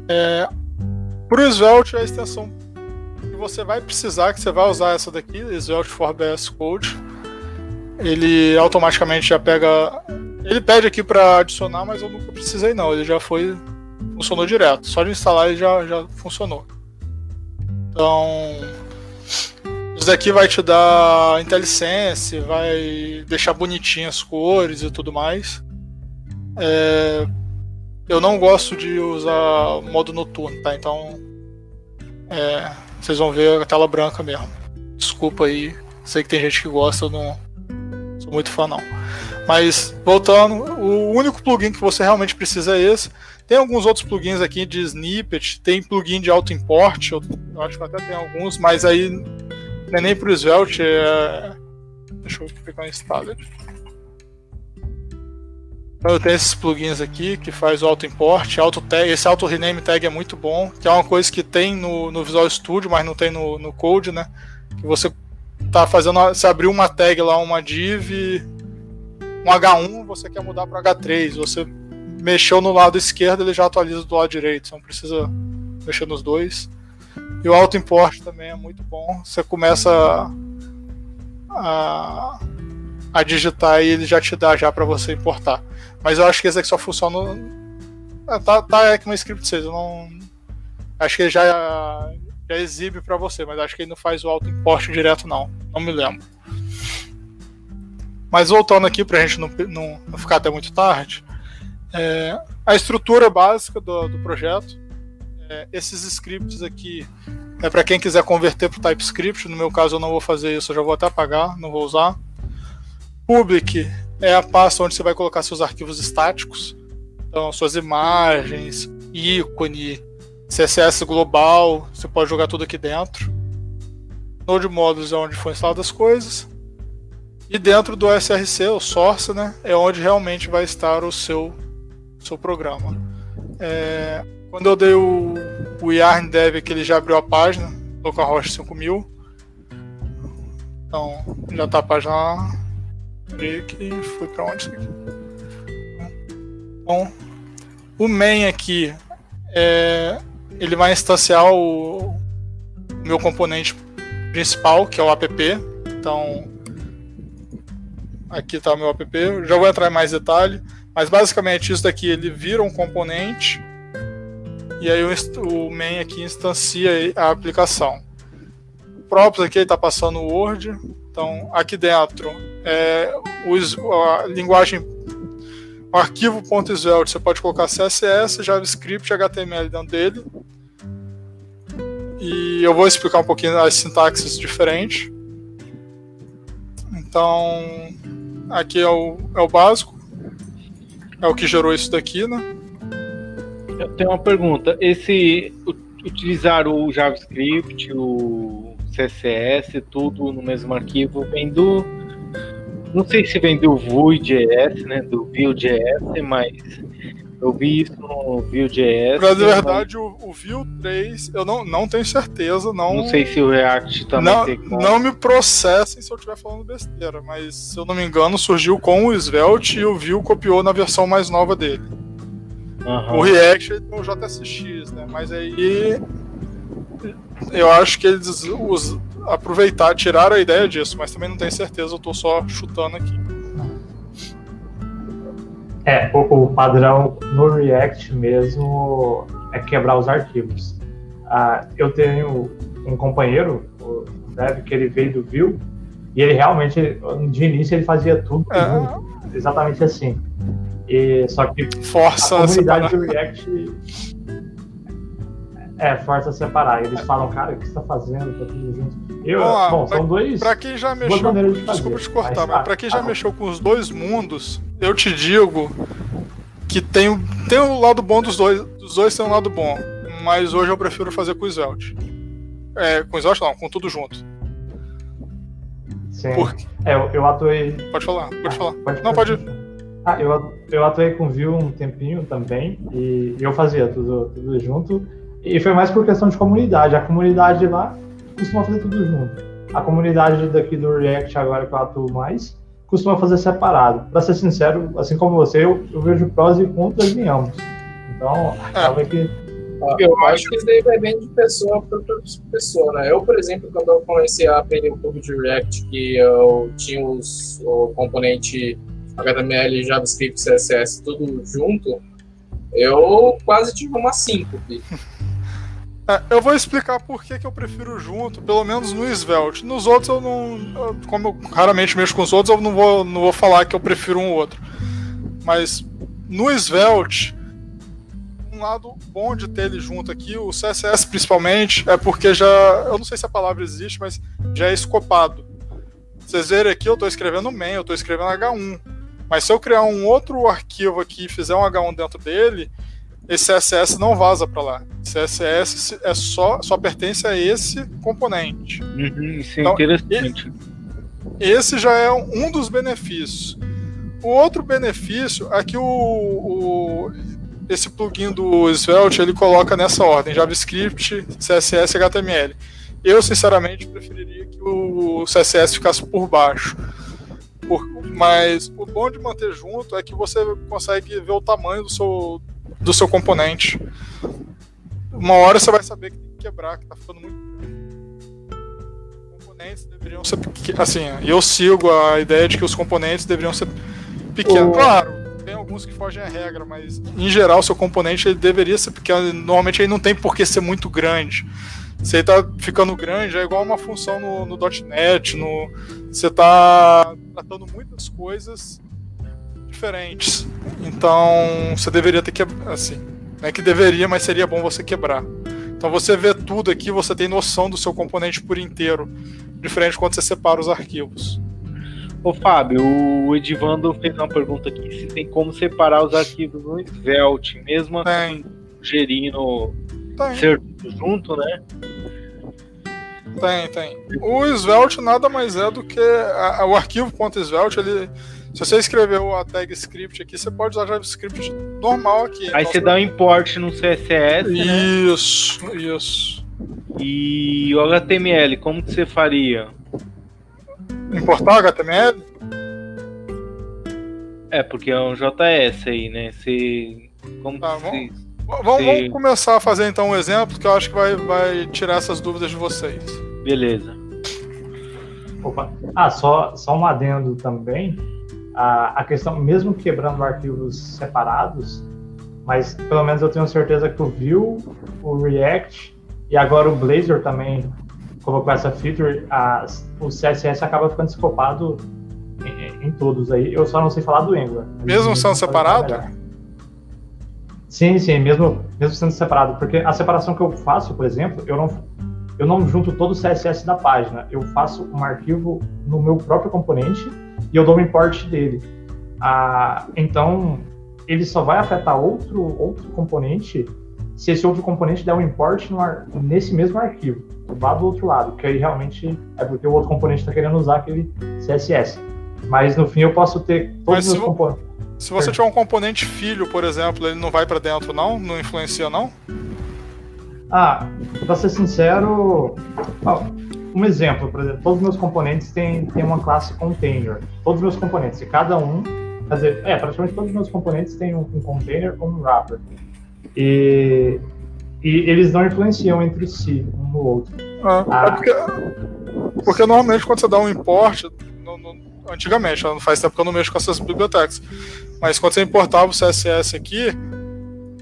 É, para o Svelte, a extensão que você vai precisar, que você vai usar essa daqui, Svelte for BS Code, ele automaticamente já pega. Ele pede aqui para adicionar, mas eu nunca precisei não, ele já foi. funcionou direto. Só de instalar ele já, já funcionou. Então. Isso daqui vai te dar IntelliSense, vai deixar bonitinhas as cores e tudo mais. É, eu não gosto de usar modo noturno, tá? Então. É, vocês vão ver a tela branca mesmo. Desculpa aí. Sei que tem gente que gosta, eu não sou muito fã não. Mas voltando, o único plugin que você realmente precisa é esse. Tem alguns outros plugins aqui de snippet, tem plugin de auto import, eu, acho que até tem alguns, mas aí não é nem pro Svelte, é... deixa eu pegar um installer. Então eu tenho esses plugins aqui que faz o auto import, auto tag, esse auto rename tag é muito bom, que é uma coisa que tem no, no Visual Studio, mas não tem no, no Code, né? Que você tá fazendo, se abrir uma tag lá, uma div, um H1, você quer mudar para H3, você mexeu no lado esquerdo, ele já atualiza do lado direito, você não precisa mexer nos dois. E o auto import também é muito bom. Você começa a, a digitar e ele já te dá já para você importar. Mas eu acho que esse aqui só funciona. Ah, tá, tá aqui no script 6, eu não. Acho que ele já, já exibe para você, mas acho que ele não faz o auto import direto, não. Não me lembro. Mas voltando aqui para a gente não, não, não, ficar até muito tarde, é, a estrutura básica do, do projeto, é, esses scripts aqui é para quem quiser converter para TypeScript. No meu caso, eu não vou fazer isso, eu já vou até apagar, não vou usar. Public é a pasta onde você vai colocar seus arquivos estáticos, então suas imagens, ícone, CSS global, você pode jogar tudo aqui dentro. Node Modules é onde foi instaladas as coisas. E dentro do SRC, o source, né, é onde realmente vai estar o seu, seu programa. É, quando eu dei o, o Yarn Dev que ele já abriu a página, localhost 5000. Então, já está a página lá que foi para onde. Bom, o main aqui é, ele vai instanciar o, o meu componente principal, que é o app. Então, aqui está o meu app. Eu já vou entrar em mais detalhe, mas basicamente isso daqui ele vira um componente e aí o, o main aqui instancia a aplicação. O props aqui está passando o Word, então aqui dentro é, os, a linguagem, o arquivo .svelte, você pode colocar CSS, JavaScript, HTML dentro dele. E eu vou explicar um pouquinho as sintaxes diferentes. Então, aqui é o, é o básico. É o que gerou isso daqui, né? Eu tenho uma pergunta. Esse utilizar o JavaScript, o CSS, tudo no mesmo arquivo, vem do não sei se vem do Vue.js, né, do Vue.js, mas Eu vi isso no Vue.js. Pra dizer a verdade, o, o Vue 3, eu não, não tenho certeza. Não, Não sei se o React também não, tem como. não me processem se eu estiver falando besteira, mas se eu não me engano, surgiu com o Svelte e o Vue copiou na versão mais nova dele. Aham. O React ele tem o JSX, né? Mas aí eu acho que eles us- aproveitaram, tiraram a ideia disso, mas também não tenho certeza, eu tô só chutando aqui. É, o, o padrão no React mesmo é quebrar os arquivos. Ah, eu tenho um companheiro, o Dev, que ele veio do Vue, e ele realmente, de início, ele fazia tudo junto, exatamente assim. E, só que Força a comunidade do React é, força a separar. Eles falam, cara, o que você tá fazendo? Tá tudo junto. Eu, bom, pra- são dois. Pra quem já mexeu, de desculpa te cortar, mas mas tá- pra quem tá já mexeu com os dois mundos, eu te digo que tem, o- tem o lado bom dos dois, dos dois tem um lado bom, mas hoje eu prefiro fazer com o Svelte. É, com o Svelte não, com tudo junto. Sim. Por- É, eu, eu atuei. Pode falar, pode Ah, falar. Pode, Não, pode. Ah, eu, eu atuei com Vue um tempinho também e eu fazia tudo, tudo junto. E foi mais por questão de comunidade. A comunidade lá costuma fazer tudo junto. A comunidade daqui do React, agora que eu atuo mais, costuma fazer separado. Pra ser sincero, assim como você, eu, eu vejo prós e contras em ambos. Então, acaba que. Ó, Eu Eu acho que isso daí vai bem de pessoa para pessoa, né? Eu, por exemplo, quando eu comecei a aprender um pouco de React, que eu tinha os, o componente HTML, JavaScript, CSS, tudo junto, eu quase tive uma síncope. (laughs) É, eu vou explicar por que, que eu prefiro junto, pelo menos no Svelte. Nos outros eu não. eu- Como eu raramente mexo com os outros, eu não vou, não vou falar que eu prefiro um ou outro. Mas no Svelte, um lado bom de ter ele junto aqui, o CSS principalmente, é porque já. Eu não sei se a palavra existe, mas já é escopado. Vocês verem aqui, eu estou escrevendo main, eu estou escrevendo H1. Mas se eu criar um outro arquivo aqui e fizer um H1 dentro dele, esse CSS não vaza para lá. CSS é só, só pertence a esse componente. Uhum, isso é Então, interessante. Esse já é um dos benefícios. O outro benefício é que o, o- esse plugin do Svelte ele coloca nessa ordem: JavaScript, CSS e HTML. Eu, sinceramente, preferiria que o CSS ficasse por baixo. Por- mas o bom de manter junto é que você consegue ver o tamanho do seu, do seu componente. Uma hora você vai saber que tem que quebrar, que tá ficando muito componentes deveriam ser pequenos. Assim, eu sigo a ideia de que os componentes deveriam ser pequenos. O- Claro, tem alguns que fogem à regra, mas em geral, seu componente ele deveria ser pequeno. Normalmente ele não tem por que ser muito grande. Se ele tá ficando grande, é igual uma função no, no .NET, no, você tá tratando muitas coisas diferentes. Então, você deveria ter que assim, não é que deveria, mas seria bom você quebrar. Então você vê tudo aqui, você tem noção do seu componente por inteiro, diferente quando você separa os arquivos. Ô Fábio, o Edivando fez uma pergunta aqui se tem como separar os arquivos no Svelte, mesmo Tem, gerindo tem, ser junto, né? tem, tem. O Svelte nada mais é do que a- a- o arquivo .svelte, ele se você escreveu a tag script aqui, você pode usar JavaScript normal aqui. Aí você dá um import no CSS, né? Isso, isso. E o HTML, como que você faria? Importar HTML? É, porque é um JS aí, né? Você. Como Tá, que vamos- se... Vamos, vamos começar a fazer então um exemplo que eu acho que vai, vai tirar essas dúvidas de vocês. Beleza. Opa. Ah, só, só um adendo também. A, a questão, mesmo quebrando arquivos separados, mas pelo menos eu tenho certeza que o Vue, o React e agora o Blazor também colocou essa feature, a, o CSS acaba ficando escopado em, em todos aí. Eu só não sei falar do Angular. Mesmo sendo separado? Sim, sim, mesmo, mesmo sendo separado. Porque a separação que eu faço, por exemplo, eu não, eu não junto todo o CSS da página. Eu faço um arquivo no meu próprio componente e eu dou um import dele. Ah, então, ele só vai afetar outro, outro componente se esse outro componente der um import ar- nesse mesmo arquivo, lá do outro lado, que aí realmente é porque o outro componente está querendo usar aquele CSS. Mas no fim eu posso ter todos os componentes. Se você tiver um componente filho, por exemplo, ele não vai para dentro, não? Não influencia, não? Ah, pra ser sincero, um exemplo, por exemplo, todos os meus componentes têm, têm uma classe container. Todos os meus componentes, e cada um, quer dizer, é, praticamente todos os meus componentes têm um, um container ou um wrapper. E, e eles não influenciam entre si, um no outro. Ah, Ah. É porque, porque normalmente quando você dá um import, no- no- antigamente, não faz tempo que eu não mexo com essas bibliotecas, mas quando você importava o CSS aqui,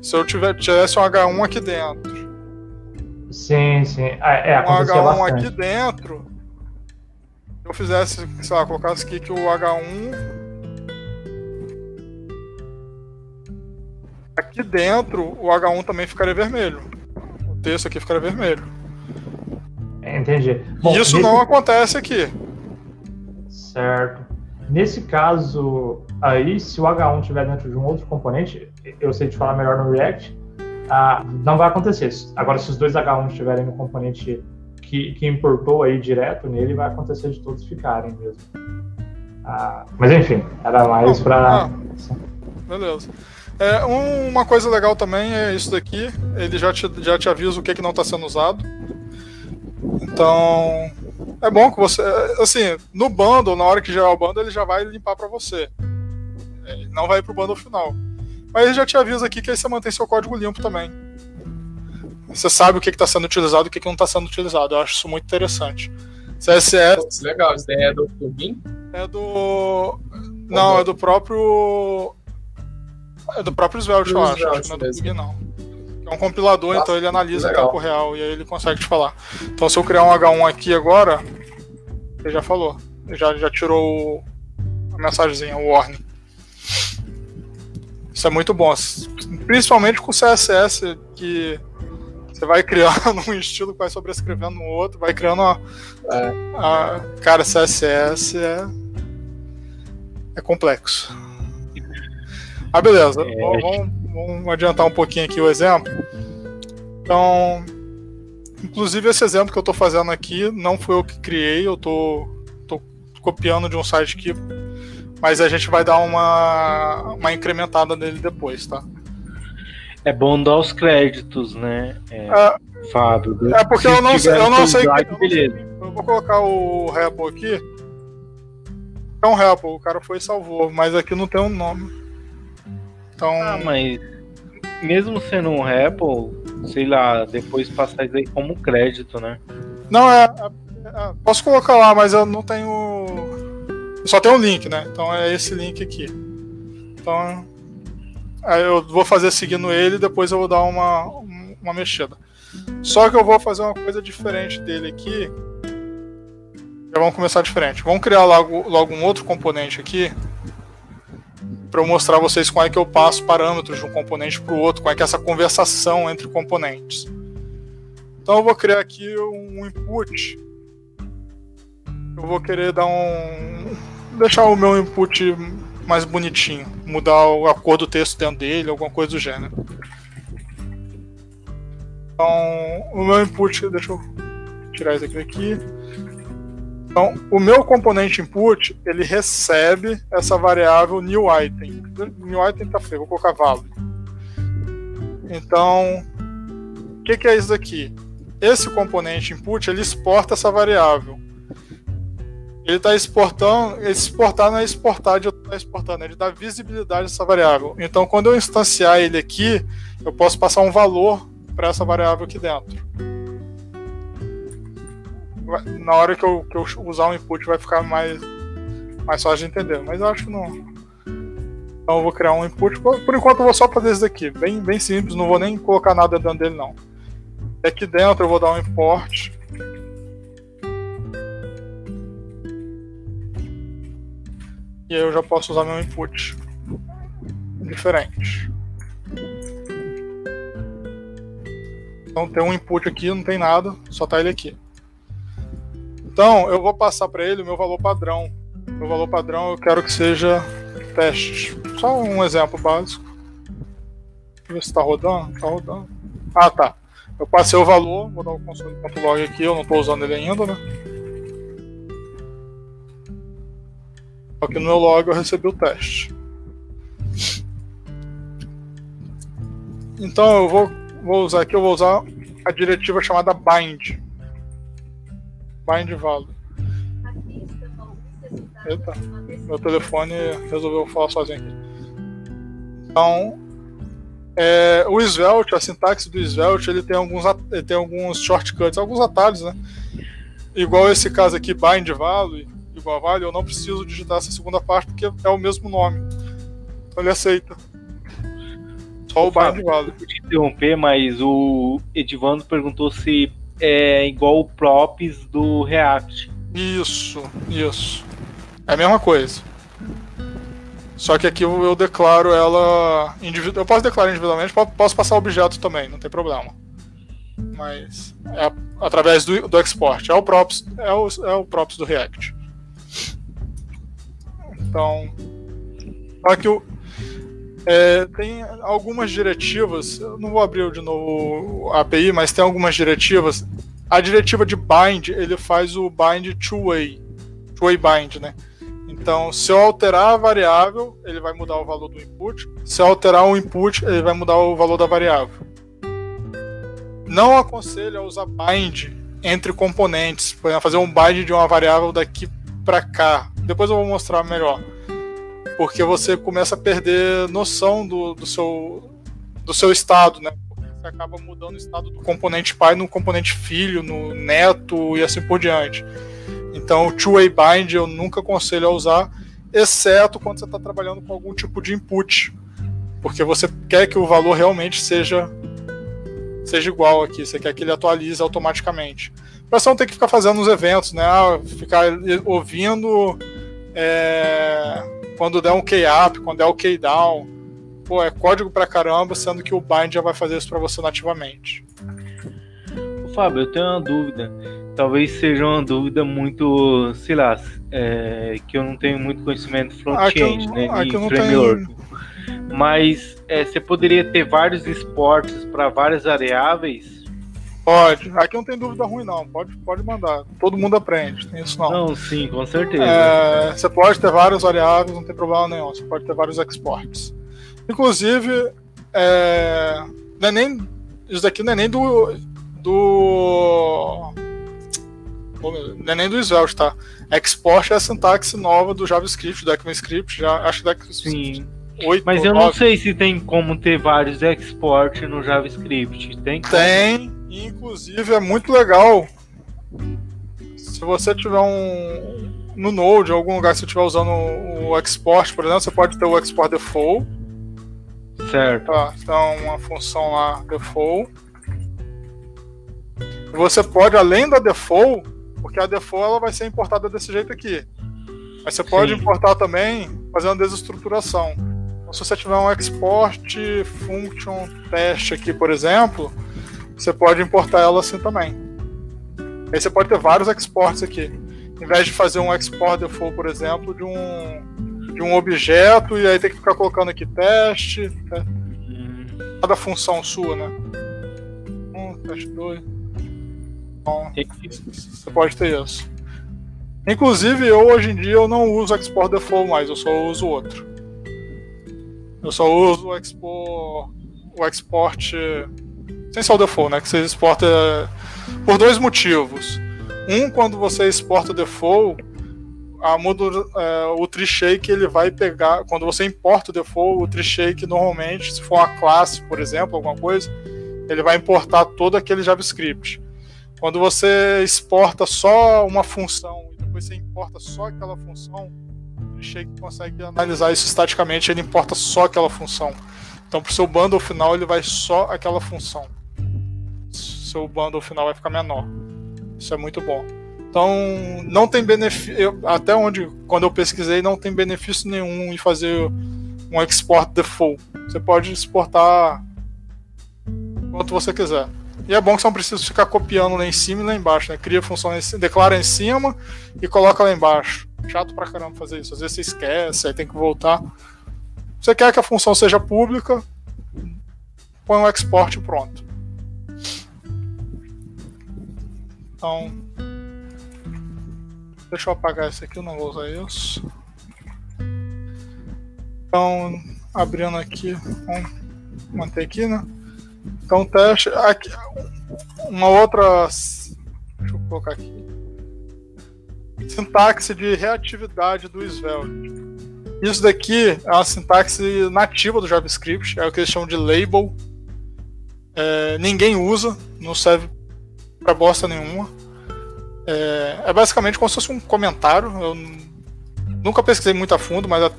se eu tiver, tivesse um H1 aqui dentro, Sim, sim. Ah, É, um acontecia H1 bastante. aqui dentro, eu fizesse, sei lá, colocasse aqui que o H1 aqui dentro, o H1 também ficaria vermelho. O texto aqui ficaria vermelho. Entendi. E isso nesse- não acontece aqui. Certo. Nesse caso aí, se o H1 estiver dentro de um outro componente, eu sei te falar melhor no React, ah, não vai acontecer. Agora, se os dois H1 estiverem no componente que, que importou aí direto nele, vai acontecer de todos ficarem mesmo. Ah, mas enfim, era mais para. Ah, beleza. É, um- uma coisa legal também é isso daqui. Ele já te, já te avisa o que, que não está sendo usado. Então, é bom que você. Assim, no bundle, na hora que gerar o bundle, ele já vai limpar para você. Ele não vai pro bundle final. Mas ele já te avisa aqui que aí você mantém seu código limpo também. Você sabe o que está sendo utilizado e o que, que não está sando utilizado. Eu acho isso muito interessante. CSS legal, isso daí é do plugin? é do. Não, é do próprio. É do próprio Svelte, eu acho. Svelte não é do plugin, não. É um compilador, Nossa, então ele analisa em legal. tempo real e aí ele consegue te falar. Então se eu criar um H1 aqui agora, ele já falou. Ele já, já tirou o- a mensagenzinha, o warning. Isso é muito bom. Principalmente com o CSS, que você vai criando (laughs) um estilo que vai sobrescrevendo no outro, vai criando uma, É. a- cara, CSS é, é complexo. Ah, beleza. É. Vamos, vamos- vamos adiantar um pouquinho aqui o exemplo. Então, inclusive esse exemplo que eu estou fazendo aqui não foi eu que criei, eu estou tô, copiando de um site aqui, mas a gente vai dar uma, uma incrementada nele depois, tá? É bom dar os créditos, né, é, Ah, Fábio? É porque eu não, sei- eu não sei. eu beleza. Eu vou colocar o repo aqui. É um repo, o cara foi e salvou, mas aqui não tem um nome. Então. Ah, mas mesmo sendo um REPL, sei lá, depois passar isso aí como crédito, né? Não, é, é- é- Posso colocar lá, mas eu não tenho. Só tenho um link, né? Então é esse link aqui. Então. Eu vou fazer seguindo ele depois eu vou dar uma, uma mexida. Só que eu vou fazer uma coisa diferente dele aqui. Já vamos começar diferente. Vamos criar logo, logo um outro componente aqui. Para eu mostrar vocês como é que eu passo parâmetros de um componente para o outro, como é que é essa conversação entre componentes. Então eu vou criar aqui um input. Eu vou querer dar um. Deixar o meu input mais bonitinho. Mudar a cor do texto dentro dele, alguma coisa do gênero. Então, o meu input. Deixa eu tirar isso aqui daqui. Então, o meu componente input, ele recebe essa variável new item. New item tá feio, vou colocar value. Então, o que, que é isso daqui? Esse componente input, ele exporta essa variável. Ele está exportando, exportar não é exportar de tá exportando, ele dá visibilidade a essa variável. Então, quando eu instanciar ele aqui, eu posso passar um valor para essa variável aqui dentro. Na hora que eu, que eu usar o input vai ficar mais, mais fácil de entender, mas eu acho que não. Então eu vou criar um input. Por, por enquanto eu vou só fazer isso daqui, bem, bem simples, não vou nem colocar nada dentro dele não. Aqui dentro eu vou dar um import. E aí eu já posso usar meu input diferente. Então tem um input aqui, não tem nada, só tá ele aqui. Então eu vou passar para ele o meu valor padrão. Meu valor padrão eu quero que seja testes. Só um exemplo básico. Deixa eu ver se tá rodando. Tá rodando. Ah tá. Eu passei o valor, vou dar o console.log aqui, eu não estou usando ele ainda, né? Só que no meu log eu recebi o teste. Então eu vou, vou usar aqui, eu vou usar a diretiva chamada bind. Bind value. Eita, meu telefone resolveu falar sozinho aqui. Então, é, o Svelte, a sintaxe do Svelte, ele tem alguns, ele tem alguns shortcuts, alguns atalhos, né? Igual esse caso aqui, bind value, igual a value, eu não preciso digitar essa segunda parte porque é o mesmo nome. Então ele aceita. Só o bind value. Eu te interromper, mas o Edivando perguntou se é igual o props do React. Isso, isso. É a mesma coisa. Só que aqui eu declaro ela individual. Eu posso declarar individualmente, posso passar objeto também, não tem problema. Mas é através do, do export. É o props, é o, é o props do React. Então, aqui o, é, tem algumas diretivas. Eu não vou abrir de novo a API, mas tem algumas diretivas. A diretiva de bind ele faz o bind two-way, two-way bind, né? Então, se eu alterar a variável, ele vai mudar o valor do input. Se eu alterar o input, ele vai mudar o valor da variável. Não aconselho a usar bind entre componentes, por exemplo, fazer um bind de uma variável daqui para cá. Depois eu vou mostrar melhor. Porque você começa a perder noção do, do seu do seu estado, né? Você acaba mudando o estado do componente pai no componente filho, no neto e assim por diante. Então, o two-way bind eu nunca aconselho a usar, exceto quando você está trabalhando com algum tipo de input, porque você quer que o valor realmente seja seja igual aqui, você quer que ele atualize automaticamente. Para você não ter que ficar fazendo os eventos, né? Ah, ficar ouvindo é, quando der um key up, quando der o key down. Pô, é código pra caramba, sendo que o bind já vai fazer isso para você nativamente. Fábio, eu tenho uma dúvida talvez seja uma dúvida muito, sei lá, é, que eu não tenho muito conhecimento front-end, né, de framework. Tenho... Mas é, você poderia ter vários esportes para várias variáveis? Pode. Aqui não tem dúvida ruim, não. Pode, pode mandar. Todo mundo aprende. Tem isso não. Não, sim, com certeza. É, você pode ter várias variáveis, não tem problema nenhum. Você pode ter vários exports. Inclusive, é, não é nem, isso daqui não é nem do, do não é nem do Svelte, tá? Export é a sintaxe nova do JavaScript, do ECMAScript, já acho que Sim. 8 Mas eu 9. não sei se tem como ter vários export no JavaScript. Tem? Como? Inclusive é muito legal. Se você tiver um no Node, em algum lugar que você estiver usando o export, por exemplo, você pode ter o export default. Certo. Tá, então uma função lá default. Você pode, além da default, porque a default ela vai ser importada desse jeito aqui. Mas você pode Sim. importar também fazendo desestruturação. Então, se você tiver um export function teste aqui, por exemplo, você pode importar ela assim também. Aí você pode ter vários exports aqui. Em vez de fazer um export default, por exemplo, de um, de um objeto e aí tem que ficar colocando aqui teste, né? cada função sua, né? Um, teste dois. Então, você pode ter isso. Inclusive, eu hoje em dia eu não uso Export Default mais, eu só uso outro. Eu só uso o Export, o export sem ser o default, né? Que você exporta por dois motivos. Um, quando você exporta default, a é, o tree shake ele vai pegar. Quando você importa o default, o tree shake normalmente, se for uma classe, por exemplo, alguma coisa, ele vai importar todo aquele JavaScript. Quando você exporta só uma função e depois você importa só aquela função, o Shake consegue analisar isso estaticamente, ele importa só aquela função. Então, para o seu bundle final, ele vai só aquela função. Seu bundle final vai ficar menor. Isso é muito bom. Então, não tem benefício. Até onde, quando eu pesquisei, não tem benefício nenhum em fazer um export default. Você pode exportar quanto você quiser. E é bom que você não precisa ficar copiando lá em cima e lá embaixo, né? Cria função, em cima, declara em cima e coloca lá embaixo. Chato pra caramba fazer isso. Às vezes você esquece, aí tem que voltar. Você quer que a função seja pública, põe um export pronto. Então, deixa eu apagar esse aqui, eu não vou usar isso. Então, abrindo aqui, vamos manter aqui, né? Então, teste. Aqui, uma outra. Deixa eu colocar aqui. Sintaxe de reatividade do Svelte. Isso daqui é uma sintaxe nativa do JavaScript, é o que eles chamam de label. É, ninguém usa, não serve para bosta nenhuma. É, é, basicamente como se fosse um comentário. Eu nunca pesquisei muito a fundo, mas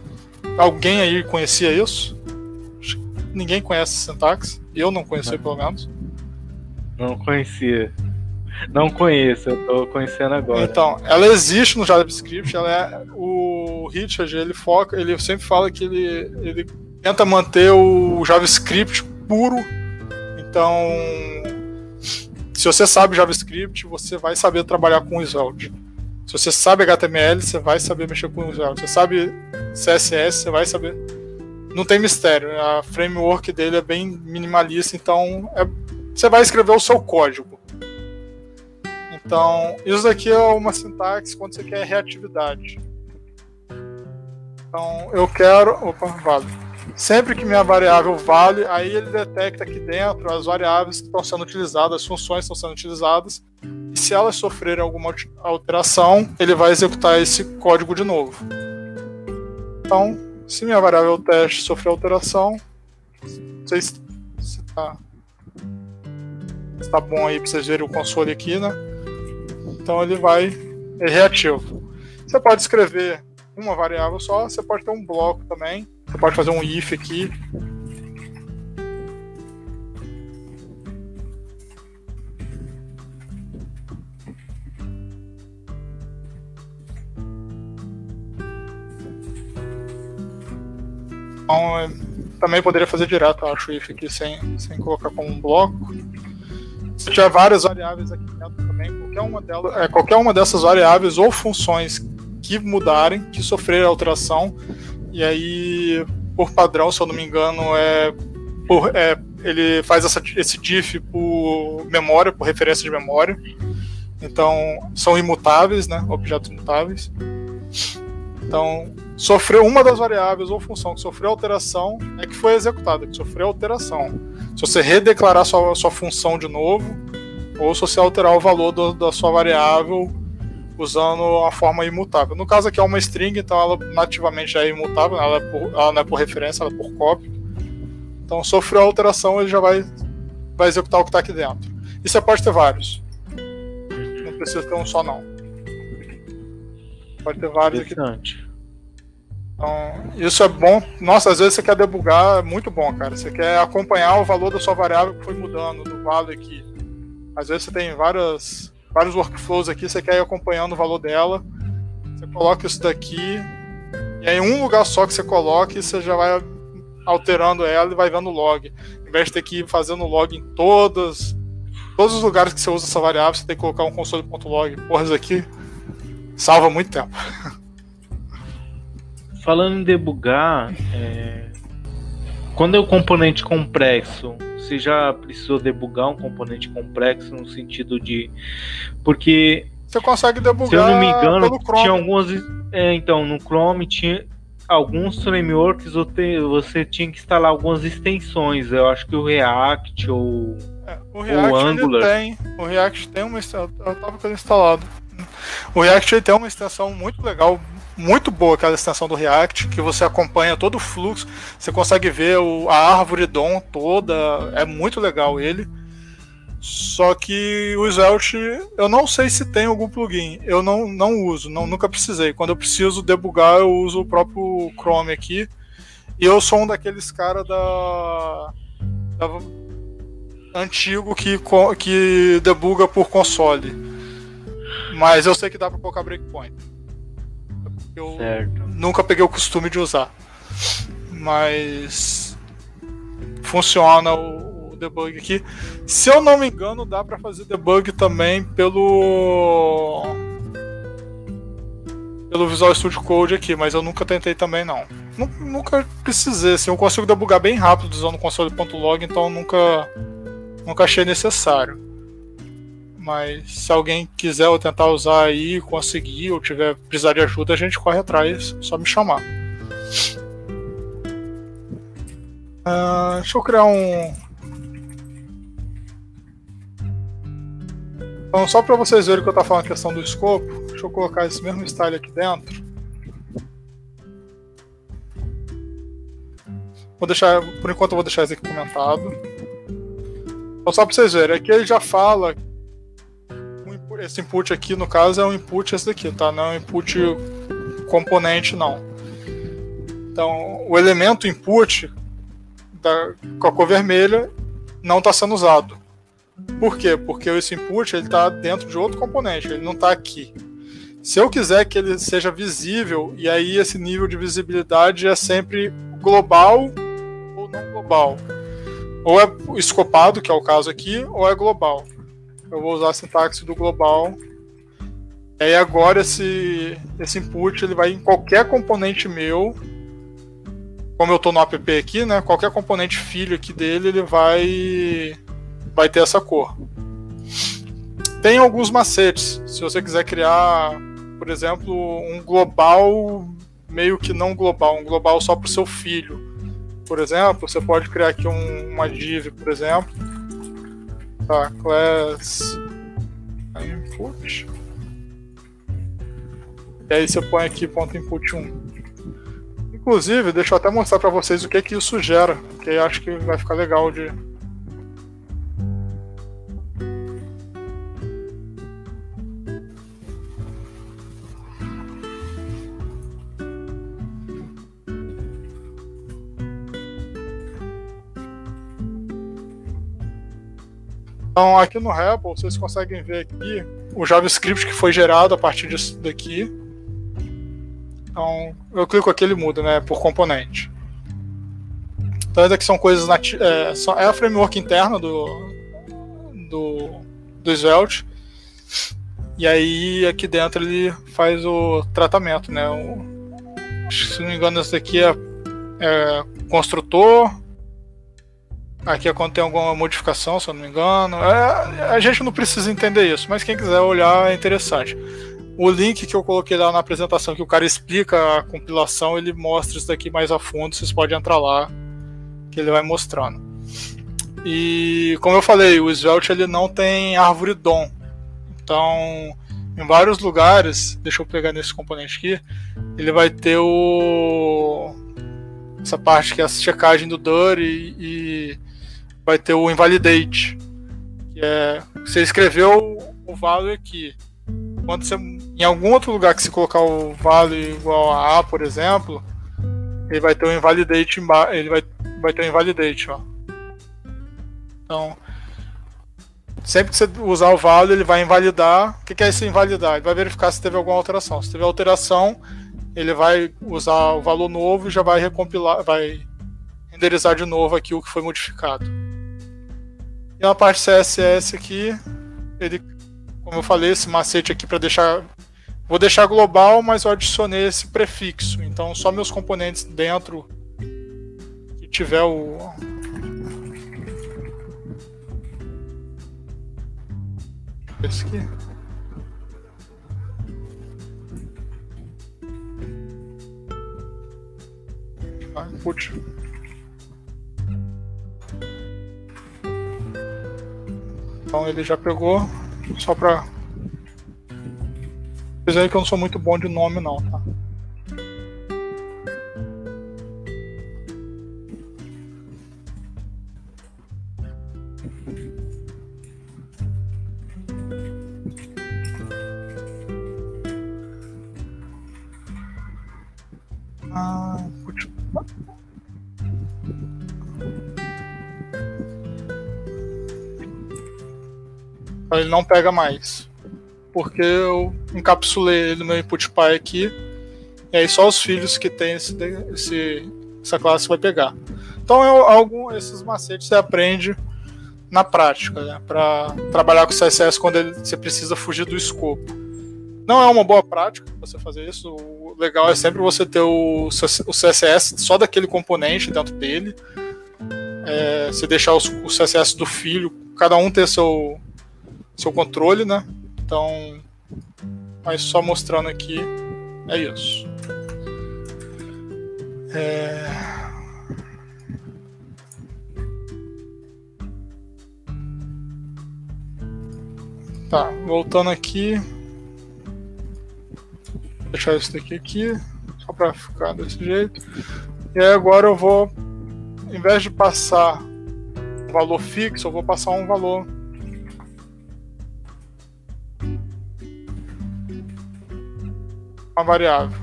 alguém aí conhecia isso. Ninguém conhece sintaxe. Eu não conhecia, pelo menos. Não conhecia. Não conheço, eu tô conhecendo agora. Então, ela existe no JavaScript, ela é o Richard, ele foca, ele sempre fala que ele, ele tenta manter o JavaScript puro. Então, se você sabe JavaScript, você vai saber trabalhar com Svelte. Se você sabe HTML, você vai saber mexer com o Svelte. Se você sabe CSS, você vai saber. Não tem mistério. A framework dele é bem minimalista, então é... você vai escrever o seu código. Então, isso daqui é uma sintaxe quando você quer reatividade. Então, eu quero. Opa, vale. Sempre que minha variável vale, aí ele detecta aqui dentro as variáveis que estão sendo utilizadas, as funções que estão sendo utilizadas. E se elas sofrerem alguma alteração, ele vai executar esse código de novo. Então, se minha variável teste sofrer alteração, não sei se está tá bom aí para vocês verem o console aqui, né? Então ele vai é reativo. Você pode escrever uma variável só, você pode ter um bloco também. Você pode fazer um if aqui. Então, é, também poderia fazer direto, acho, if aqui sem, sem colocar como um bloco. Se tiver várias variáveis aqui dentro também, qualquer uma, delas, é, qualquer uma dessas variáveis ou funções que mudarem, que sofrerem alteração, e aí, por padrão, se eu não me engano, é, por, é ele faz essa, esse diff por memória, por referência de memória. Então, são imutáveis, né? Objetos imutáveis. Então, sofreu uma das variáveis ou função que sofreu alteração é que foi executada, que sofreu alteração. Se você redeclarar sua, sua função de novo, ou se você alterar o valor do, da sua variável usando a forma imutável. No caso aqui é uma string, então ela nativamente já é imutável, ela, é por, ela não é por referência, ela é por cópia. Então sofreu a alteração, ele já vai, vai executar o que está aqui dentro. E você pode ter vários. Não precisa ter um só não. Pode ter vários aqui. Então, isso é bom. Nossa, às vezes você quer debugar, é muito bom, cara. Você quer acompanhar o valor da sua variável que foi mudando, do vale aqui. Às vezes você tem várias, vários workflows aqui, você quer ir acompanhando o valor dela. Você coloca isso daqui, e aí um lugar só que você coloca e você já vai alterando ela e vai vendo o log. Em vez de ter que ir fazendo log em todas, todos os lugares que você usa essa variável, você tem que colocar um console.log. Porra, isso aqui salva muito tempo. Falando em debugar, é... quando é o componente complexo, você já precisou debugar um componente complexo no sentido de. Porque. Você consegue debugar. Se eu não me engano, tinha algumas. É, então, no Chrome tinha alguns frameworks você tinha que instalar algumas extensões. Eu acho que o React ou. É, o React o Angular. tem. O React tem uma extensão. Eu tava com ele instalado. O React tem uma extensão muito legal, muito boa aquela extensão do React, que você acompanha todo o fluxo, você consegue ver o, a árvore DOM toda, é muito legal ele. Só que o Svelte, eu não sei se tem algum plugin. Eu não, não uso, não, nunca precisei. Quando eu preciso debugar, eu uso o próprio Chrome aqui. E eu sou um daqueles caras da, da, antigo que, que debuga por console. Mas eu sei que dá para colocar breakpoint eu certo. nunca peguei o costume de usar. Mas funciona o, o, debug aqui. Se eu não me engano, dá para fazer debug também pelo pelo Visual Studio Code aqui, mas eu nunca tentei também não. Nunca precisei, assim, eu consigo debugar bem rápido usando o console.log, então nunca nunca achei necessário. Mas se alguém quiser ou tentar usar aí, conseguir, ou tiver precisar de ajuda, a gente corre atrás, só me chamar. Uh, deixa eu criar um. Então, só para vocês verem que eu estou falando a questão do escopo, deixa eu colocar esse mesmo style aqui dentro. Vou deixar, por enquanto eu vou deixar isso aqui comentado. Então, só para vocês verem, aqui ele já fala esse input aqui, no caso, é um input esse daqui, tá? Não é um input componente, não. Então, o elemento input da, com a cor vermelha não está sendo usado. Por quê? Porque esse input está dentro de outro componente, ele não está aqui. Se eu quiser que ele seja visível, e aí esse nível de visibilidade é sempre global ou não global. Ou é escopado, que é o caso aqui, ou é global. Eu vou usar a sintaxe do global. E aí agora esse, esse input ele vai em qualquer componente meu. Como eu estou no app aqui, né? Qualquer componente filho aqui dele, ele vai vai ter essa cor. Tem alguns macetes. Se você quiser criar, por exemplo, um global meio que não global, um global só para o seu filho. Por exemplo, você pode criar aqui um, uma div, por exemplo. Tá, class input. E aí você põe aqui ponto input 1. Inclusive, deixa eu até mostrar para vocês o que que isso gera, que acho que vai ficar legal de Então, aqui no REPL, vocês conseguem ver aqui o JavaScript que foi gerado a partir disso daqui. Então, eu clico aqui ele muda, né, por componente. Então, isso aqui são coisas é, é a framework interna do, do, do Svelte. E aí, aqui dentro, ele faz o tratamento, né. O, se não me engano, esse daqui é, é construtor, Aqui tem alguma modificação, se eu não me engano. É, a gente não precisa entender isso, mas quem quiser olhar é interessante. O link que eu coloquei lá na apresentação, que o cara explica a compilação, ele mostra isso daqui mais a fundo. Vocês podem entrar lá, que ele vai mostrando. E como eu falei, o Svelte ele não tem árvore DOM. Então, em vários lugares, deixa eu pegar nesse componente aqui, ele vai ter o essa parte que é a checagem do DUR e, vai ter o invalidate, que é você escreveu o value aqui. Quando você em algum outro lugar que você colocar o value igual a A, por exemplo, ele vai ter um invalidate ele vai vai ter um invalidate, ó. Então, sempre que você usar o value, ele vai invalidar. O que é esse invalidar? Ele vai verificar se teve alguma alteração. Se teve alteração, ele vai usar o valor novo e já vai recompilar, vai renderizar de novo aqui o que foi modificado. E na parte CSS aqui, ele, como eu falei, esse macete aqui para deixar. Vou deixar global, mas eu adicionei esse prefixo. Então só meus componentes dentro que tiver o. Esse aqui. Ah, putz. Então ele já pegou, só pra. Dizer que eu não sou muito bom de nome não, tá? Ele não pega mais. Porque eu encapsulei ele no meu input pai aqui. E aí só os filhos que tem esse, esse, essa classe vai pegar. Então é algo, esses macetes você aprende na prática, né? Para trabalhar com CSS quando ele, você precisa fugir do escopo. Não é uma boa prática você fazer isso. O legal é sempre você ter o, o CSS só daquele componente dentro dele. É, você deixar os, o CSS do filho, cada um ter seu, seu controle, né? Então, mas só mostrando aqui, é isso. É... Tá, voltando aqui. Vou deixar isso daqui aqui, só para ficar desse jeito. E aí agora eu vou, em vez de passar valor fixo, eu vou passar um valor uma variável.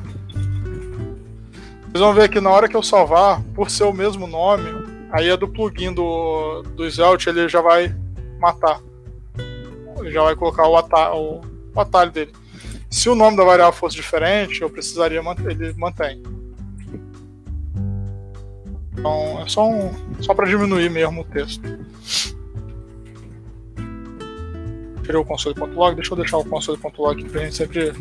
Vocês vão ver que na hora que eu salvar, por ser o mesmo nome, aí é do plugin do, do Svelte, ele já vai matar já vai colocar o atalho, o, o atalho dele. Se o nome da variável fosse diferente, eu precisaria manter, ele mantém. Então é só, um, só para diminuir mesmo o texto. Tirei o console.log, deixa eu deixar o console.log aqui pra gente sempre.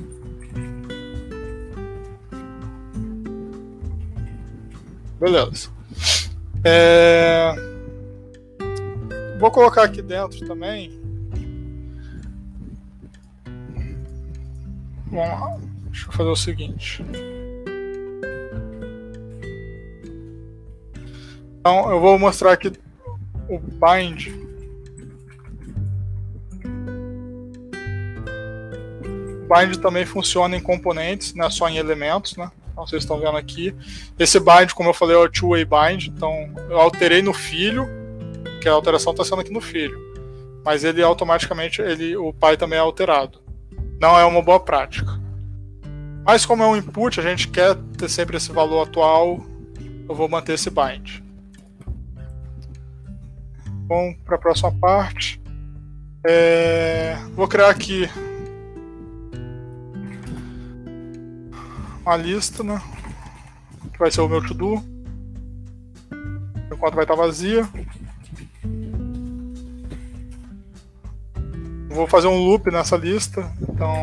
Beleza. É... Vou colocar aqui dentro também Vamos lá. Deixa eu fazer o seguinte. Então eu vou mostrar aqui o bind. O bind também funciona em componentes, não é só em elementos, né? Então vocês estão vendo aqui. Esse bind, como eu falei, é o two-way bind. Então eu alterei no filho, que a alteração está sendo aqui no filho. Mas ele automaticamente, ele, o pai também é alterado não é uma boa prática. Mas como é um input, a gente quer ter sempre esse valor atual, eu vou manter esse bind. Vamos para a próxima parte. É... Vou criar aqui uma lista, né? Que vai ser o meu to-do. Enquanto vai estar vazia. Vou fazer um loop nessa lista, então.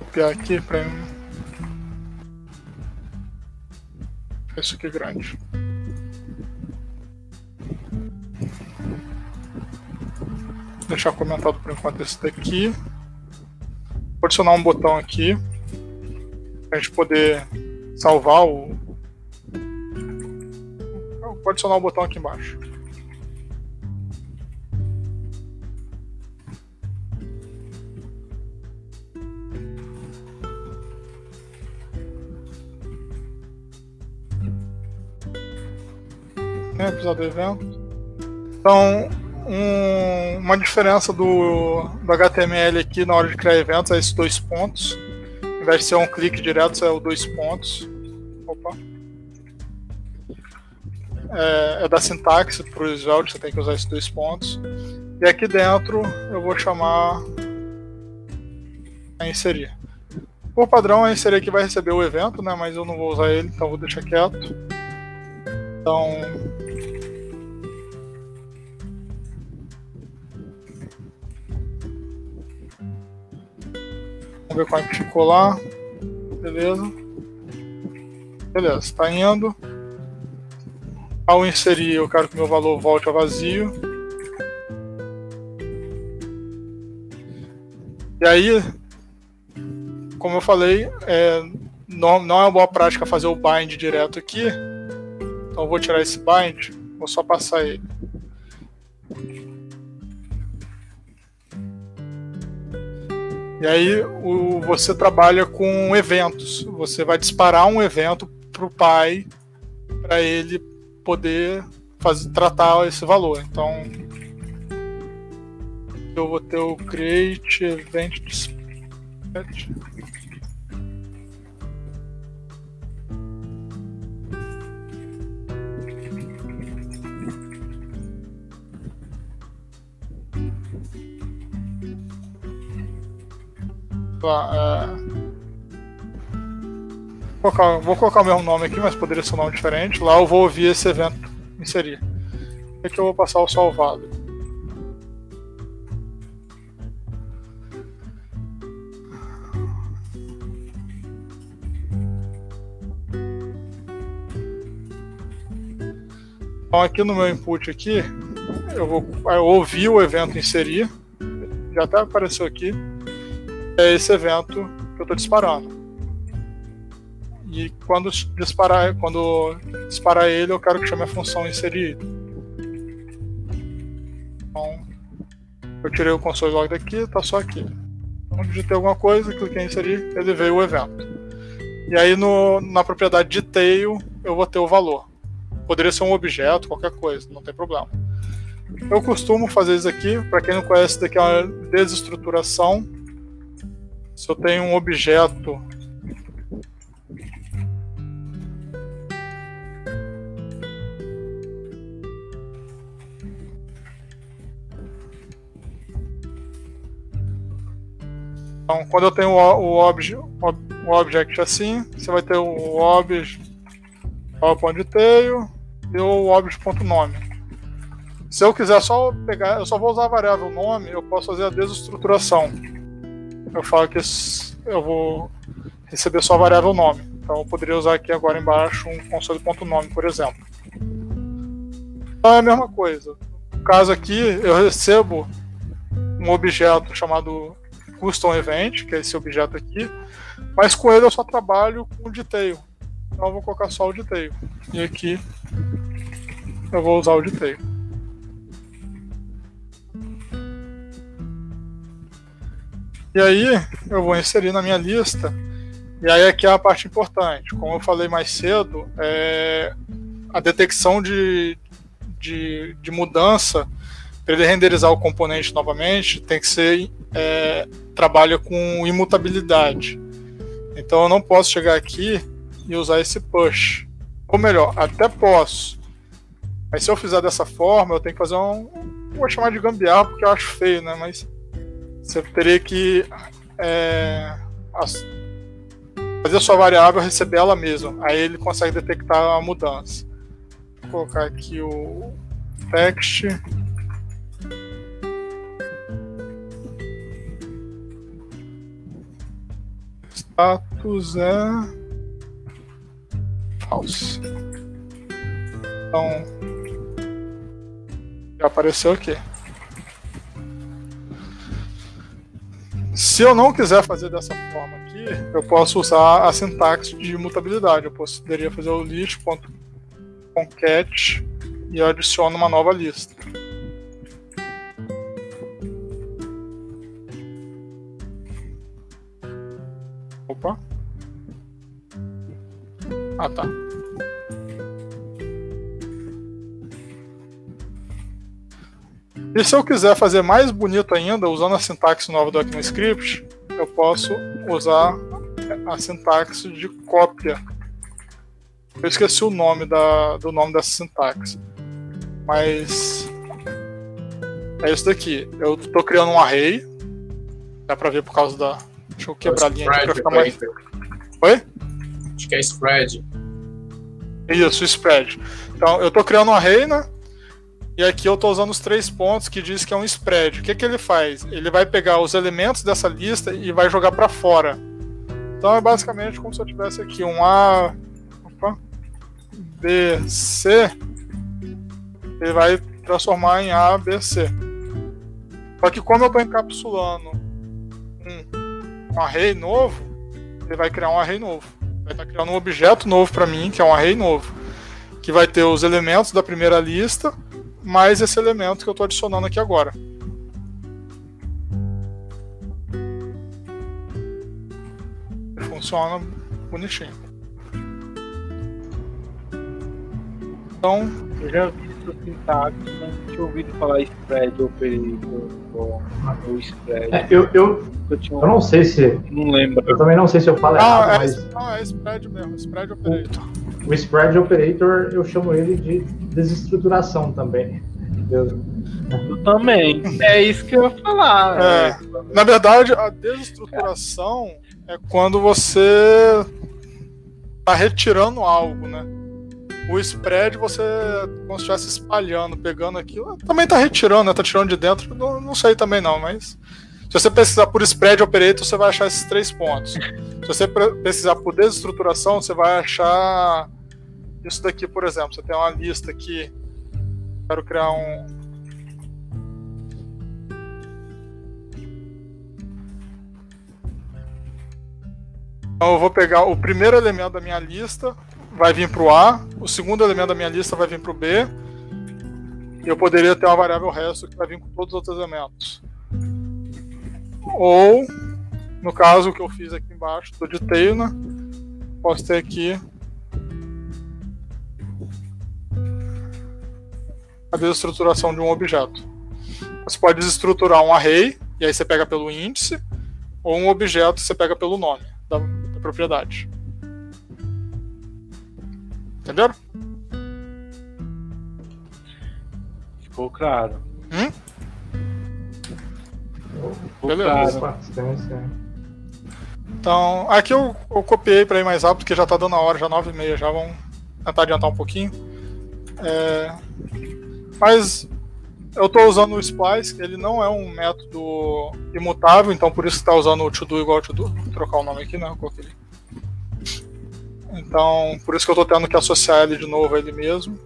Copiar aqui para isso aqui grande. Deixar comentado por enquanto esse daqui. Vou adicionar um botão aqui para a gente poder salvar o. Vou adicionar um botão aqui embaixo. Né, episódio evento. Então, um, uma diferença do, do HTML aqui na hora de criar eventos é esses dois pontos. Ao invés de ser um clique direto, é o dois pontos. Opa. É, é da sintaxe para o Svelte, você tem que usar esses dois pontos. E aqui dentro eu vou chamar a inserir. Por padrão, a inserir aqui vai receber o evento, né? mas eu não vou usar ele, então vou deixar quieto. Então, Vamos ver como é que ficou lá. Beleza. Beleza, está indo. Ao inserir, eu quero que meu valor volte a vazio. E aí, como eu falei, é, não, não é uma boa prática fazer o bind direto aqui. Então eu vou tirar esse bind, vou só passar ele. E aí o, você trabalha com eventos. Você vai disparar um evento para o pai para ele poder fazer, tratar esse valor. Então eu vou ter o create event. É... Vou colocar, vou colocar o mesmo nome aqui, mas poderia ser um nome diferente. Lá eu vou ouvir esse evento inserir. Aqui eu vou passar o salvado. Então aqui no meu input aqui, eu vou ouvir o evento inserir. Já até apareceu aqui é esse evento que eu estou disparando. E quando disparar, quando disparar ele, eu quero que chame a função inserir. Então, eu tirei o console log daqui, está só aqui. Então, digitei alguma coisa, cliquei em inserir, ele veio o evento. E aí no, na propriedade de tail eu vou ter o valor. Poderia ser um objeto, qualquer coisa, não tem problema. Eu costumo fazer isso aqui, para quem não conhece, isso daqui é uma desestruturação. Se eu tenho um objeto Então, quando eu tenho o, obje, o object assim, você vai ter o tail e o object.nome. Se eu quiser só pegar, eu só vou usar a variável nome, eu posso fazer a desestruturação. Eu falo que eu vou receber só a variável nome. Então eu poderia usar aqui agora embaixo um console.nome, por exemplo. Então é a mesma coisa. No caso aqui, eu recebo um objeto chamado custom event, que é esse objeto aqui, mas com ele eu só trabalho com o detail. Então eu vou colocar só o detail. E aqui eu vou usar o detail. E aí eu vou inserir na minha lista. E aí aqui é a parte importante. Como eu falei mais cedo, é a detecção de, de, de mudança para ele renderizar o componente novamente, tem que ser é, trabalha com imutabilidade. Então eu não posso chegar aqui e usar esse push. Ou melhor, até posso. Mas se eu fizer dessa forma, eu tenho que fazer um. Vou chamar de gambiarra porque eu acho feio, né? Mas você teria que é, fazer a sua variável receber ela mesma. Aí ele consegue detectar a mudança. Vou colocar aqui o text status é falso. Então, já apareceu aqui. Se eu não quiser fazer dessa forma aqui, eu posso usar a sintaxe de mutabilidade. Eu poderia fazer o list.concat e adiciono uma nova lista. Opa. Ah, tá. E se eu quiser fazer mais bonito ainda, usando a sintaxe nova do ECMAScript, eu posso usar a sintaxe de cópia. Eu esqueci o nome da, do nome dessa sintaxe. Mas é isso daqui. Eu estou criando um array. Dá para ver por causa da, Deixa eu quebrar a linha aqui pra ficar mais. Oi? Acho que é spread. Isso, spread. Então, eu estou criando um array, né? E aqui eu estou usando os três pontos que diz que é um spread. O que, que ele faz? Ele vai pegar os elementos dessa lista e vai jogar para fora. Então é basicamente como se eu tivesse aqui um A, opa, B, C. Ele vai transformar em A, B, C. Só que quando eu estou encapsulando um um array novo, ele vai criar um array novo. Vai estar criando um objeto novo para mim, que é um array novo, que vai ter os elementos da primeira lista, mais esse elemento que eu estou adicionando aqui agora. Funciona bonitinho. Então, eu já vi essa sintaxe, não tinha ouvido falar spread operator ou, ou spread. É, eu, eu, eu, eu, não sei se. Não lembro. Eu também não sei se eu falo não, errado, é, mas. Não, é spread mesmo, spread operator. O, spread operator eu chamo ele de desestruturação também. Eu, eu também. É isso que eu ia falar. É, na verdade, a desestruturação é quando você está retirando algo, né? O spread, você, como se estivesse espalhando, pegando aquilo, também está retirando, né? Tá tirando de dentro, não, não sei também não, mas. Se você pesquisar por spread operator, você vai achar esses três pontos. (laughs) Se você pesquisar por desestruturação, você vai achar isso daqui, por exemplo. Você tem uma lista aqui. Quero criar um, Então eu vou pegar o primeiro elemento da minha lista, vai vir para o A, o segundo elemento da minha lista vai vir para o B, e eu poderia ter uma variável resto que vai vir com todos os outros elementos. Ou, no caso que eu fiz aqui embaixo do detail, né, posso ter aqui a desestruturação de um objeto. Você pode desestruturar um array, e aí você pega pelo índice, ou um objeto você pega pelo nome da, da propriedade. Entenderam? Ficou claro. Beleza. Então, aqui eu, eu copiei para ir mais rápido, porque já tá dando a hora, já 9 e meia, já vamos tentar adiantar um pouquinho. É, mas eu estou usando o splice, ele não é um método imutável, então por isso está usando o to-do igual to-do. Vou trocar o nome aqui, né? Eu coloquei. Então, por isso que eu estou tendo que associar ele de novo a ele mesmo.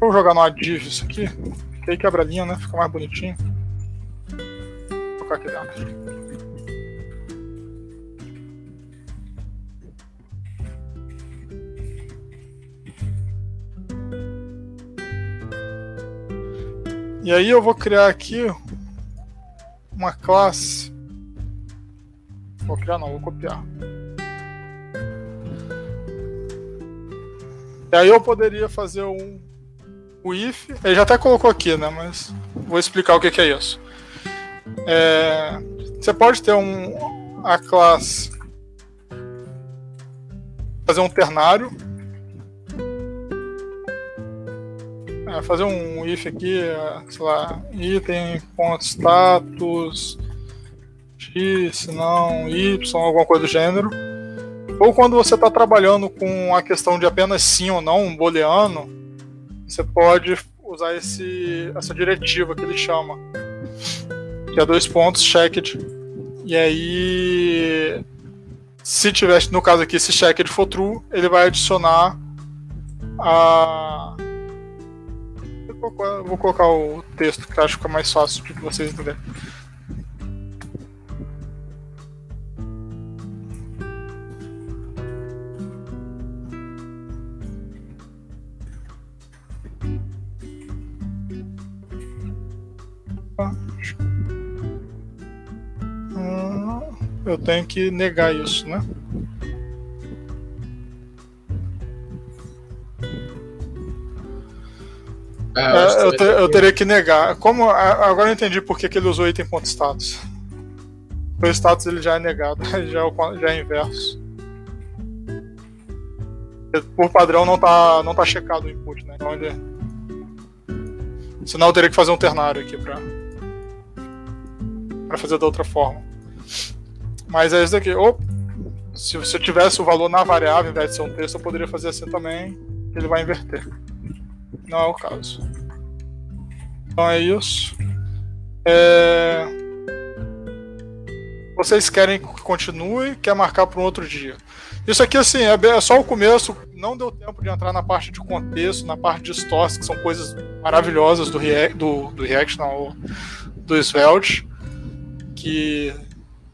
Vou jogar no div isso aqui, que aí quebra a linha, né? Fica mais bonitinho. Vou colocar aqui dentro. E aí eu vou criar aqui uma classe. Vou criar não, vou copiar. E aí eu poderia fazer um o if. Ele já até colocou aqui, né? Mas vou explicar o que, que é isso. É, você pode ter um a classe fazer um ternário É, fazer um if aqui, é, sei lá, item, ponto status, x, não, y, alguma coisa do gênero. Ou quando você está trabalhando com a questão de apenas sim ou não, um booleano, você pode usar esse, essa diretiva que ele chama, que é dois pontos checked. E aí, se tiver, no caso aqui, se checked for true, ele vai adicionar a vou colocar o texto que acho que é mais fácil de vocês entenderem. Eu tenho que negar isso, né? É, É, eu, te- eu teria que negar. Como agora eu entendi por que, que ele usou item ponto status. O status ele já é negado, (laughs) já é, já é inverso. Por padrão não tá, não tá checado o input, né? Então ele... Senão eu teria que fazer um ternário aqui pra, pra fazer da outra forma. Mas é isso daqui. Ou, se você tivesse o valor na variável, ao invés de ser um texto, eu poderia fazer assim também, ele vai inverter. Não é o caso. Então é isso. É... Vocês querem que continue? Quer marcar para um outro dia? Isso aqui, assim, é, é só o começo. Não deu tempo de entrar na parte de contexto, na parte de stores, que são coisas maravilhosas do React, do, do React não, do Svelte, que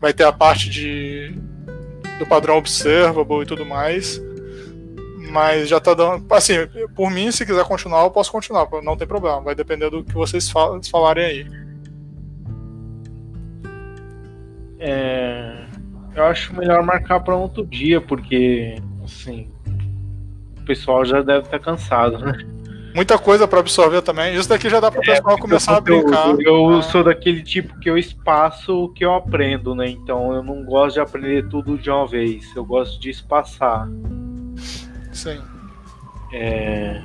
vai ter a parte de do padrão observable e tudo mais. Mas já tá dando. Assim, por mim, se quiser continuar, eu posso continuar, não tem problema. Vai depender do que vocês fal- falarem aí. É, eu acho melhor marcar para outro dia, porque assim o pessoal já deve estar cansado, né? Muita coisa para absorver também. Isso daqui já dá para o pessoal começar a brincar. Eu Ah, sou daquele tipo que eu espaço o que eu aprendo, né? Então eu não gosto de aprender tudo de uma vez. Eu gosto de espaçar. Sim. É,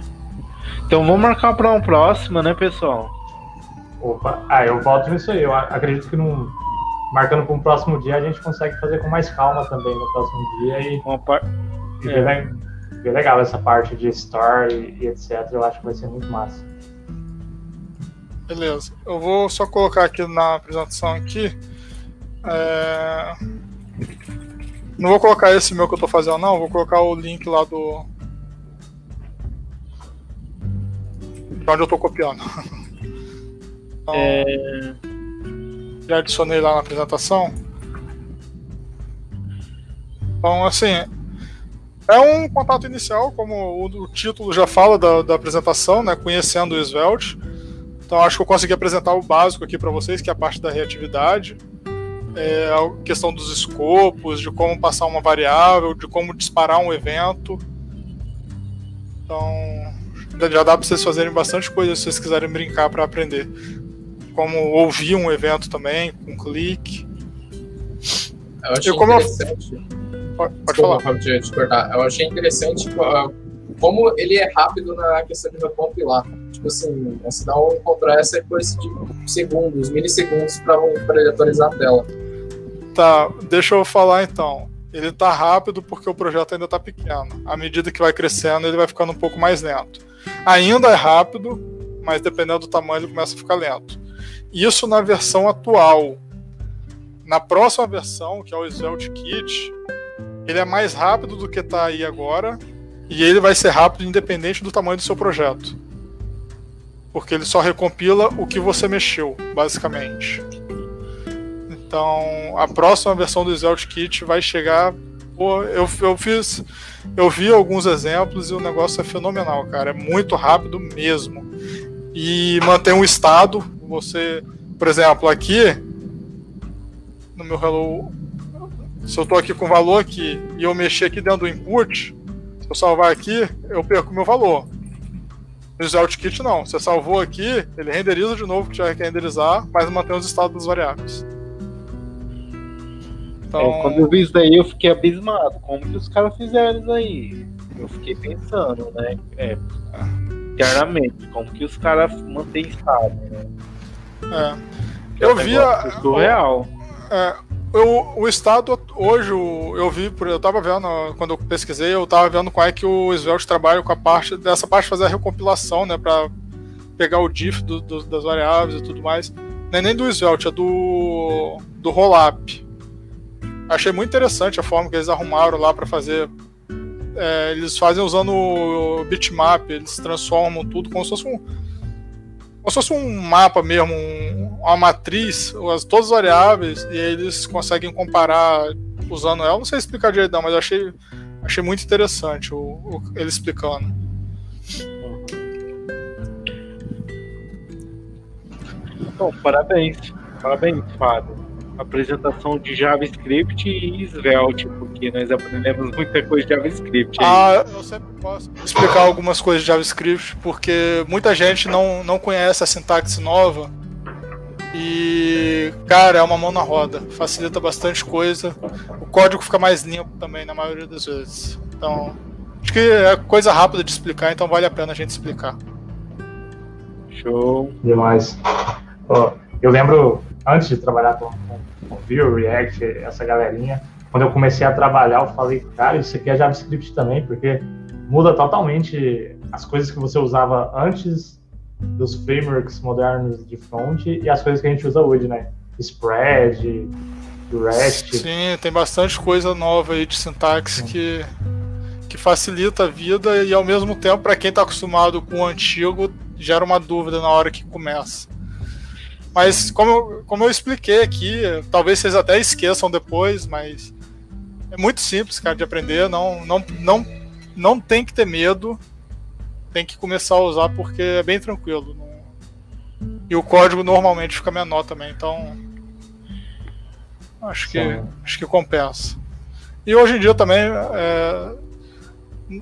Então vamos marcar para uma próxima, né, pessoal? Opa, ah, eu volto nisso aí. Eu acredito que num, marcando para um próximo dia a gente consegue fazer com mais calma também no próximo dia e, Uma par... e É. ver legal essa parte de store e, e etc. Eu acho que vai ser muito massa. Beleza. Eu vou só colocar aqui na apresentação aqui. é, Não vou colocar esse meu que eu tô fazendo, não. Vou colocar o link lá do. onde eu estou copiando. (laughs) Então, é... Já adicionei lá na apresentação. Então, assim, é um contato inicial, como o, título já fala da, da apresentação, né? Conhecendo o Svelte. Então, acho que eu consegui apresentar o básico aqui para vocês, que é a parte da reatividade é, a questão dos escopos, de como passar uma variável, de como disparar um evento. Então, já dá para vocês fazerem bastante coisa se vocês quiserem brincar para aprender. Como ouvir um evento também, com clique. Eu achei como. Eu... Pode, pode falar. Te cortar. Eu achei interessante ah, como ele é rápido na questão de recompilar. Tipo assim, você dá um compressa e depois de segundos, milissegundos para ele atualizar a tela. Tá, deixa eu falar então. Ele tá rápido porque o projeto ainda tá pequeno. À medida que vai crescendo, ele vai ficando um pouco mais lento. Ainda é rápido, mas dependendo do tamanho, ele começa a ficar lento. Isso na versão atual. Na próxima versão, que é o Svelte Kit, ele é mais rápido do que tá aí agora, e ele vai ser rápido independente do tamanho do seu projeto. Porque ele só recompila o que você mexeu, basicamente. Então, a próxima versão do Svelte Kit vai chegar. Pô, eu, eu fiz. Eu vi alguns exemplos e o negócio é fenomenal, cara. É muito rápido mesmo. E mantém um estado. Você, por exemplo, aqui no meu Hello. Se eu estou aqui com o valor aqui e eu mexer aqui dentro do input, se eu salvar aqui, eu perco meu valor. No Svelte Kit não. Você salvou aqui, ele renderiza de novo que já quer renderizar, mas mantém os estados das variáveis. Então... É, quando eu vi isso daí, eu fiquei abismado. Como que os caras fizeram isso aí? Eu fiquei pensando, né? É, internamente, como que os caras mantêm estado, né? É. Eu vi a. Surreal. É, eu, o estado hoje, eu vi, eu tava vendo, quando eu pesquisei, eu tava vendo como é que o Svelte trabalha com a parte dessa parte fazer a recompilação, né? Pra pegar o diff do, do, das variáveis e tudo mais. Não é nem do Svelte, é do, do Rollup. Achei muito interessante a forma que eles arrumaram lá para fazer. É, eles fazem usando o bitmap, eles transformam tudo como se fosse um, como se fosse um mapa mesmo, um, uma matriz, as, todas as variáveis, e aí eles conseguem comparar usando ela. Não sei explicar direito, não, mas eu achei, achei muito interessante o, o, ele explicando. Bom, parabéns. Parabéns, Fábio apresentação de JavaScript e Svelte, porque nós aprendemos muita coisa de JavaScript. Aí. Ah, eu sempre posso explicar algumas coisas de JavaScript, porque muita gente não, não conhece a sintaxe nova. E, cara, é uma mão na roda. Facilita bastante coisa. O código fica mais limpo também, na maioria das vezes. Então, acho que é coisa rápida de explicar, então vale a pena a gente explicar. Show. Demais. Oh, eu lembro, antes de trabalhar com, com Vue, React, essa galerinha, quando eu comecei a trabalhar, eu falei, cara, isso aqui é JavaScript também, porque muda totalmente as coisas que você usava antes dos frameworks modernos de front e as coisas que a gente usa hoje, né? Spread, REST. Sim, tem bastante coisa nova aí de sintaxe que, que facilita a vida e ao mesmo tempo, para quem está acostumado com o antigo, gera uma dúvida na hora que começa. Mas como, como eu expliquei aqui, talvez vocês até esqueçam depois, mas é muito simples, cara, de aprender. Não, não, não, não tem que ter medo. Tem que começar a usar porque é bem tranquilo. E o código normalmente fica menor também, então acho que acho que compensa. E hoje em dia também é,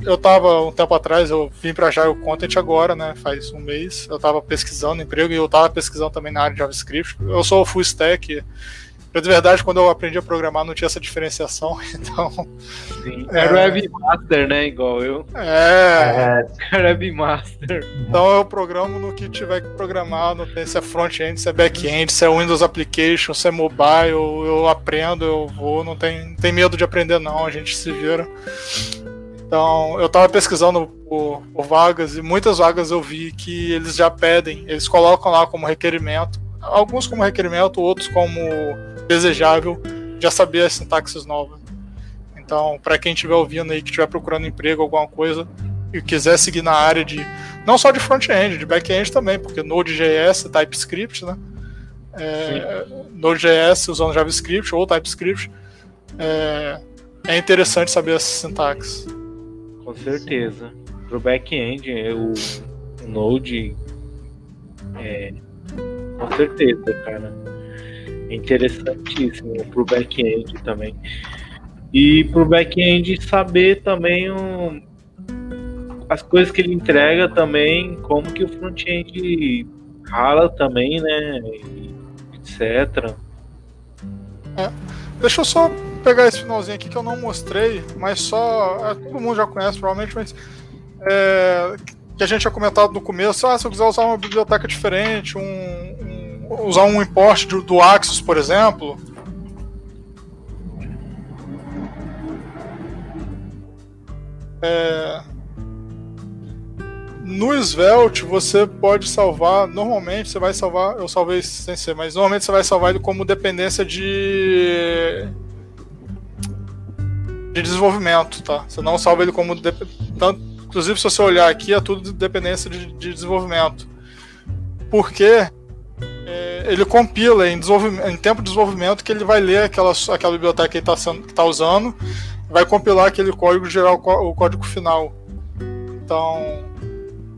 eu tava um tempo atrás, eu vim para o Content agora, né? Faz um mês. Eu tava pesquisando emprego e eu tava pesquisando também na área de JavaScript. Eu sou full stack. Eu, de verdade, quando eu aprendi a programar, não tinha essa diferenciação, (laughs) então. Sim. É, Era o webmaster, né? Igual eu. É. Era webmaster. Então eu programo no que tiver que programar, não tem se é front-end, se é back-end, se é Windows Application, se é mobile, eu aprendo, eu vou, não tem, não tem medo de aprender, não, a gente se vira. Então, eu estava pesquisando por, por, vagas e muitas vagas eu vi que eles já pedem, eles colocam lá como requerimento, alguns como requerimento, outros como desejável, já saber as sintaxes novas. Então, para quem estiver ouvindo aí, que estiver procurando emprego, alguma coisa, e quiser seguir na área de não só de front-end, de back-end também, porque Node.js e TypeScript, né? É, Node.js usando JavaScript ou TypeScript, é, é interessante saber essa sintaxe. Com certeza. Pro back-end, o, o Node é, com certeza, cara. É interessantíssimo pro back-end também. E pro back-end saber também as coisas que ele entrega também, como que o front-end rala também, né? Etc. É. Deixa eu só pegar esse finalzinho aqui que eu não mostrei, mas só. É, todo mundo já conhece provavelmente, mas. É, que a gente tinha comentado no começo, ah, se eu quiser usar uma biblioteca diferente, um, um usar um import do, do Axis, por exemplo, É... No Svelte você pode salvar, normalmente você vai salvar, eu salvei sem ser, mas normalmente você vai salvar ele como dependência de de desenvolvimento, tá? Você não salva ele como de... tanto, inclusive se você olhar aqui é tudo de dependência de, de desenvolvimento. Porque é, ele compila em, em, tempo de desenvolvimento que ele vai ler aquela, aquela biblioteca que ele está tá usando vai compilar aquele código e gerar o, código final. Então,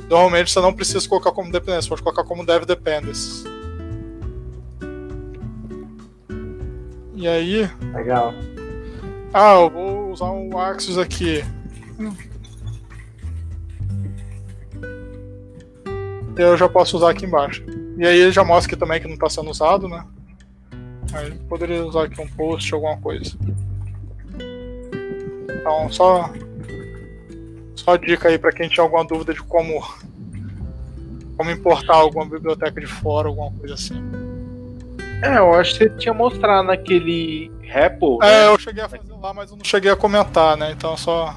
normalmente você não precisa colocar como dependência, pode colocar como dev dependency. E aí. Legal. Ah, eu vou usar um Axis aqui. Eu já posso usar aqui embaixo. E aí ele já mostra aqui também que não está sendo usado, né? Aí poderia usar aqui um post, alguma coisa. Então, só só dica aí para quem tinha alguma dúvida de como como importar alguma biblioteca de fora, alguma coisa assim. É, eu acho que você tinha mostrado naquele repo. É, né? eu cheguei a fazer lá, mas eu não cheguei a comentar, né? Então só.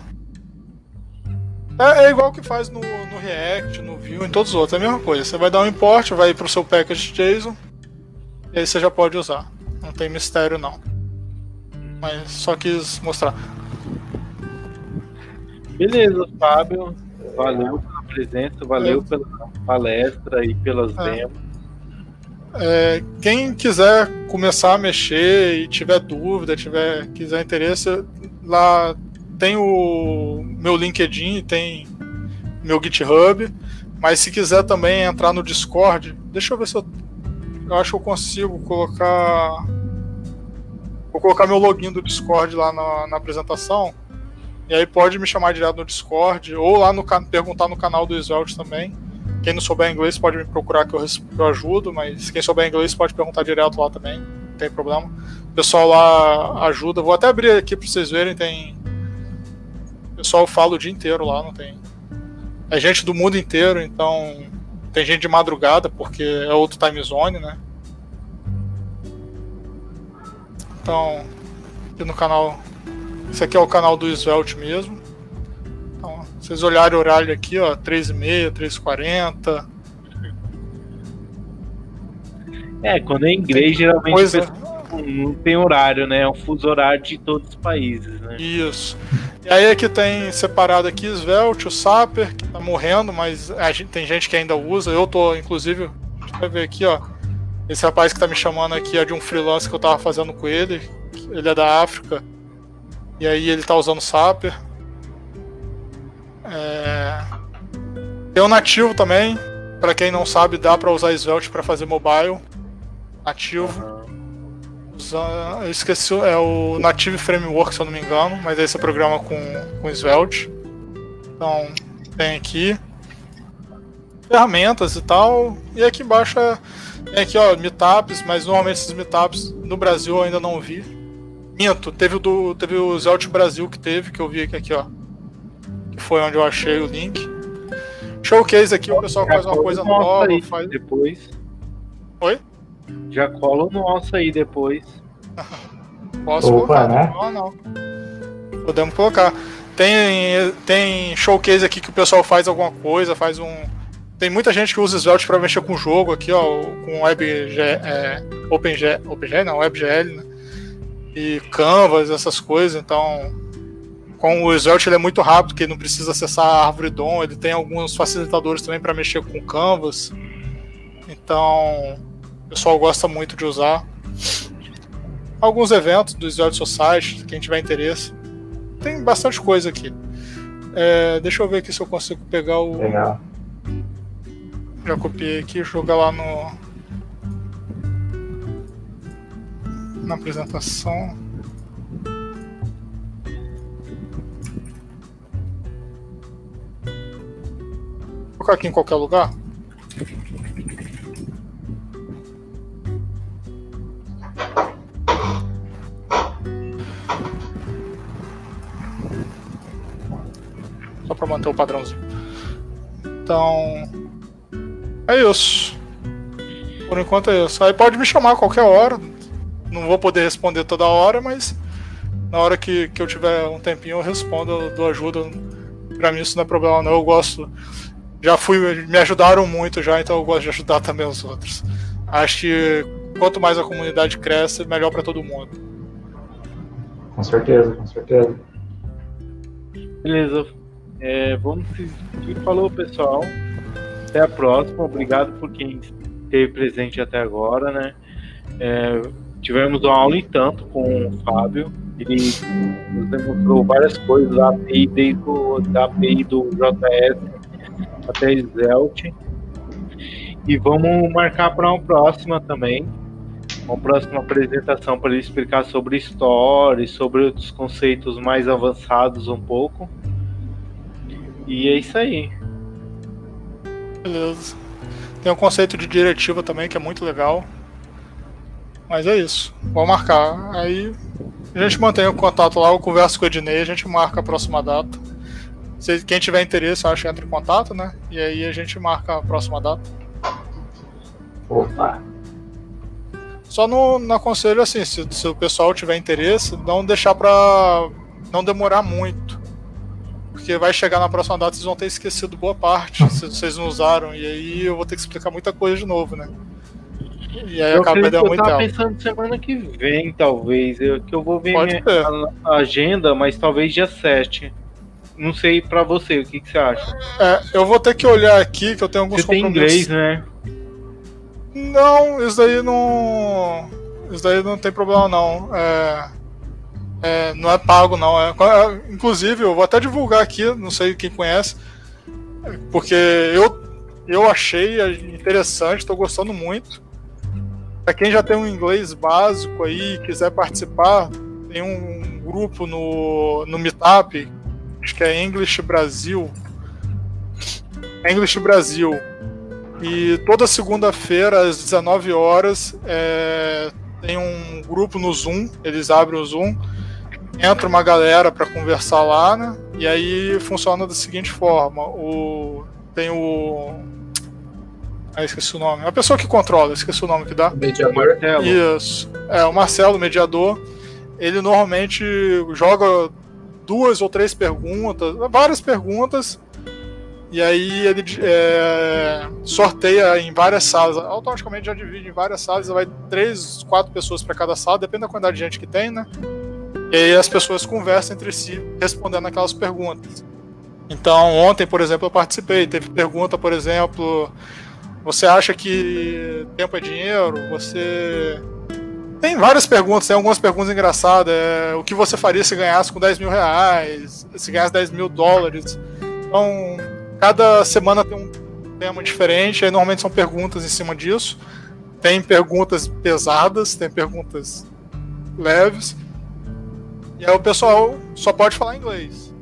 É, é igual que faz no, no React, no Vue, em todos os outros, é a mesma coisa. Você vai dar um import, vai para o seu package JSON, e aí você já pode usar. Não tem mistério não. Mas só quis mostrar. Beleza, Fábio. Valeu pela presença, valeu é. pela palestra e pelas é. demos. É, quem quiser começar a mexer e tiver dúvida, tiver quiser interesse, lá tem o meu LinkedIn, tem meu GitHub, mas se quiser também entrar no Discord, deixa eu ver se eu, eu acho que eu consigo colocar vou colocar meu login do Discord lá na, na apresentação. E aí pode me chamar direto no Discord ou lá no perguntar no canal do Svelte também. Quem não souber inglês pode me procurar que eu, eu ajudo, mas quem souber inglês pode perguntar direto lá também, não tem problema. O pessoal lá ajuda. Vou até abrir aqui para vocês verem, tem. O pessoal fala o dia inteiro lá, não tem. É gente do mundo inteiro, então tem gente de madrugada, porque é outro time zone, né? Então, aqui no canal esse aqui é o canal do Svelte mesmo. Então, vocês olharem o horário aqui, ó, 3h30, 3h40. É, quando é inglês, geralmente coisa... não tem horário, né? É um fuso horário de todos os países, né? Isso. E aí aqui tem separado aqui Svelte, o Saper, que tá morrendo, mas a gente, tem gente que ainda usa. Eu tô, inclusive, deixa eu ver aqui, ó. Esse rapaz que tá me chamando aqui é de um freelance que eu tava fazendo com ele. Ele é da África. E aí ele tá usando Saper. É... Tem o nativo também. Para quem não sabe, dá para usar Svelte para fazer mobile. Nativo. Uhum. eu esqueci, é o Native Framework, se eu não me engano, mas aí você programa com, com Svelte. Então, tem aqui ferramentas e tal. E aqui embaixo é, tem aqui, ó, meetups, mas normalmente esses meetups no Brasil eu ainda não vi. Minto, teve o do. Teve o Zelt Brasil que teve, que eu vi aqui, aqui, ó. Que foi onde eu achei o link. Showcase aqui, o pessoal faz uma coisa nova. Faz... Depois. Oi? Já cola o nosso aí depois. (laughs) Posso Opa, colocar, né? não, não. Podemos colocar. Tem, tem showcase aqui que o pessoal faz alguma coisa, faz um. Tem muita gente que usa Svelte para mexer com o jogo aqui, ó, com WebG, é, OpenGL, OpenGL não, WebGL, né? e Canvas, essas coisas, então com o Svelte ele é muito rápido, que ele não precisa acessar a árvore DOM, ele tem alguns facilitadores também para mexer com Canvas. Então, pessoal gosta muito de usar. Alguns eventos do Svelte Society, quem tiver interesse. Tem bastante coisa aqui. É, deixa eu ver aqui se eu consigo pegar o. Legal. Já copiei aqui, jogar lá no. Na apresentação. Vou colocar aqui em qualquer lugar. Para manter o padrãozinho. Então. É isso. Por enquanto é isso. Aí pode me chamar a qualquer hora. Não vou poder responder toda hora, mas na hora que, que eu tiver um tempinho eu respondo, eu dou ajuda. Pra mim isso não é problema não. Eu gosto já fui, me ajudaram muito já, então eu gosto de ajudar também os outros. Acho que quanto mais a comunidade cresce, melhor para todo mundo. Com certeza, com certeza. Beleza. É, vamos seguir. Falou, pessoal. Até a próxima. Obrigado por quem esteve presente até agora, né? É, tivemos uma aula em tanto com o Fábio. Ele nos demonstrou várias coisas da API, desde o, da API do JS até Zelt. E vamos marcar para uma próxima também. Uma próxima apresentação para ele explicar sobre stories, sobre outros conceitos mais avançados um pouco. E é isso aí. Beleza. Tem um conceito de diretiva também que é muito legal. Mas é isso. Vou marcar. Aí a gente mantém o contato lá, eu converso com o Ednei, a gente marca a próxima data. Se, quem tiver interesse, acho que entra em contato, né? E aí a gente marca a próxima data. Opa! Só no, no aconselho assim, se, se o pessoal tiver interesse, não deixar pra não demorar muito. Porque vai chegar na próxima data vocês vão ter esquecido boa parte, se vocês não usaram. E aí eu vou ter que explicar muita coisa de novo, né? E aí eu acaba perdendo muito tempo. Eu tava pensando semana que vem, talvez. Eu, que eu vou ver minha, a, a agenda, mas talvez dia 7. Não sei pra você, o que, que você acha? É, eu vou ter que olhar aqui, que eu tenho alguns você compromissos. Tem inglês, né? Não, isso daí não. Isso daí não tem problema não. É, é, não é pago não. É, é, inclusive, eu vou até divulgar aqui, não sei quem conhece, porque eu, eu achei interessante, estou gostando muito. Para quem já tem um inglês básico aí quiser participar, tem um grupo no, no Meetup acho que é English Brasil. English Brasil. E toda segunda-feira, às 19 horas, é, tem um grupo no Zoom, eles abrem o Zoom, entra uma galera para conversar lá, né? E aí funciona da seguinte forma: o, tem o. Ah, esqueci o nome. A pessoa que controla, esqueci o nome que dá. Mediador. Isso. É, o Marcelo, mediador. Ele normalmente joga duas ou três perguntas, várias perguntas, e aí ele é, sorteia em várias salas, automaticamente já divide em várias salas, vai três, quatro pessoas para cada sala, depende da quantidade de gente que tem, né? E aí as pessoas conversam entre si respondendo aquelas perguntas. Então, ontem, por exemplo, eu participei. Teve pergunta, por exemplo, você acha que tempo é dinheiro? Você tem várias perguntas, tem algumas perguntas engraçadas. É, o que você faria se ganhasse com 10 mil reais? Se ganhasse 10 mil dólares? Então, cada semana tem um tema diferente, aí normalmente são perguntas em cima disso. Tem perguntas pesadas, tem perguntas leves. E aí o pessoal só pode falar inglês.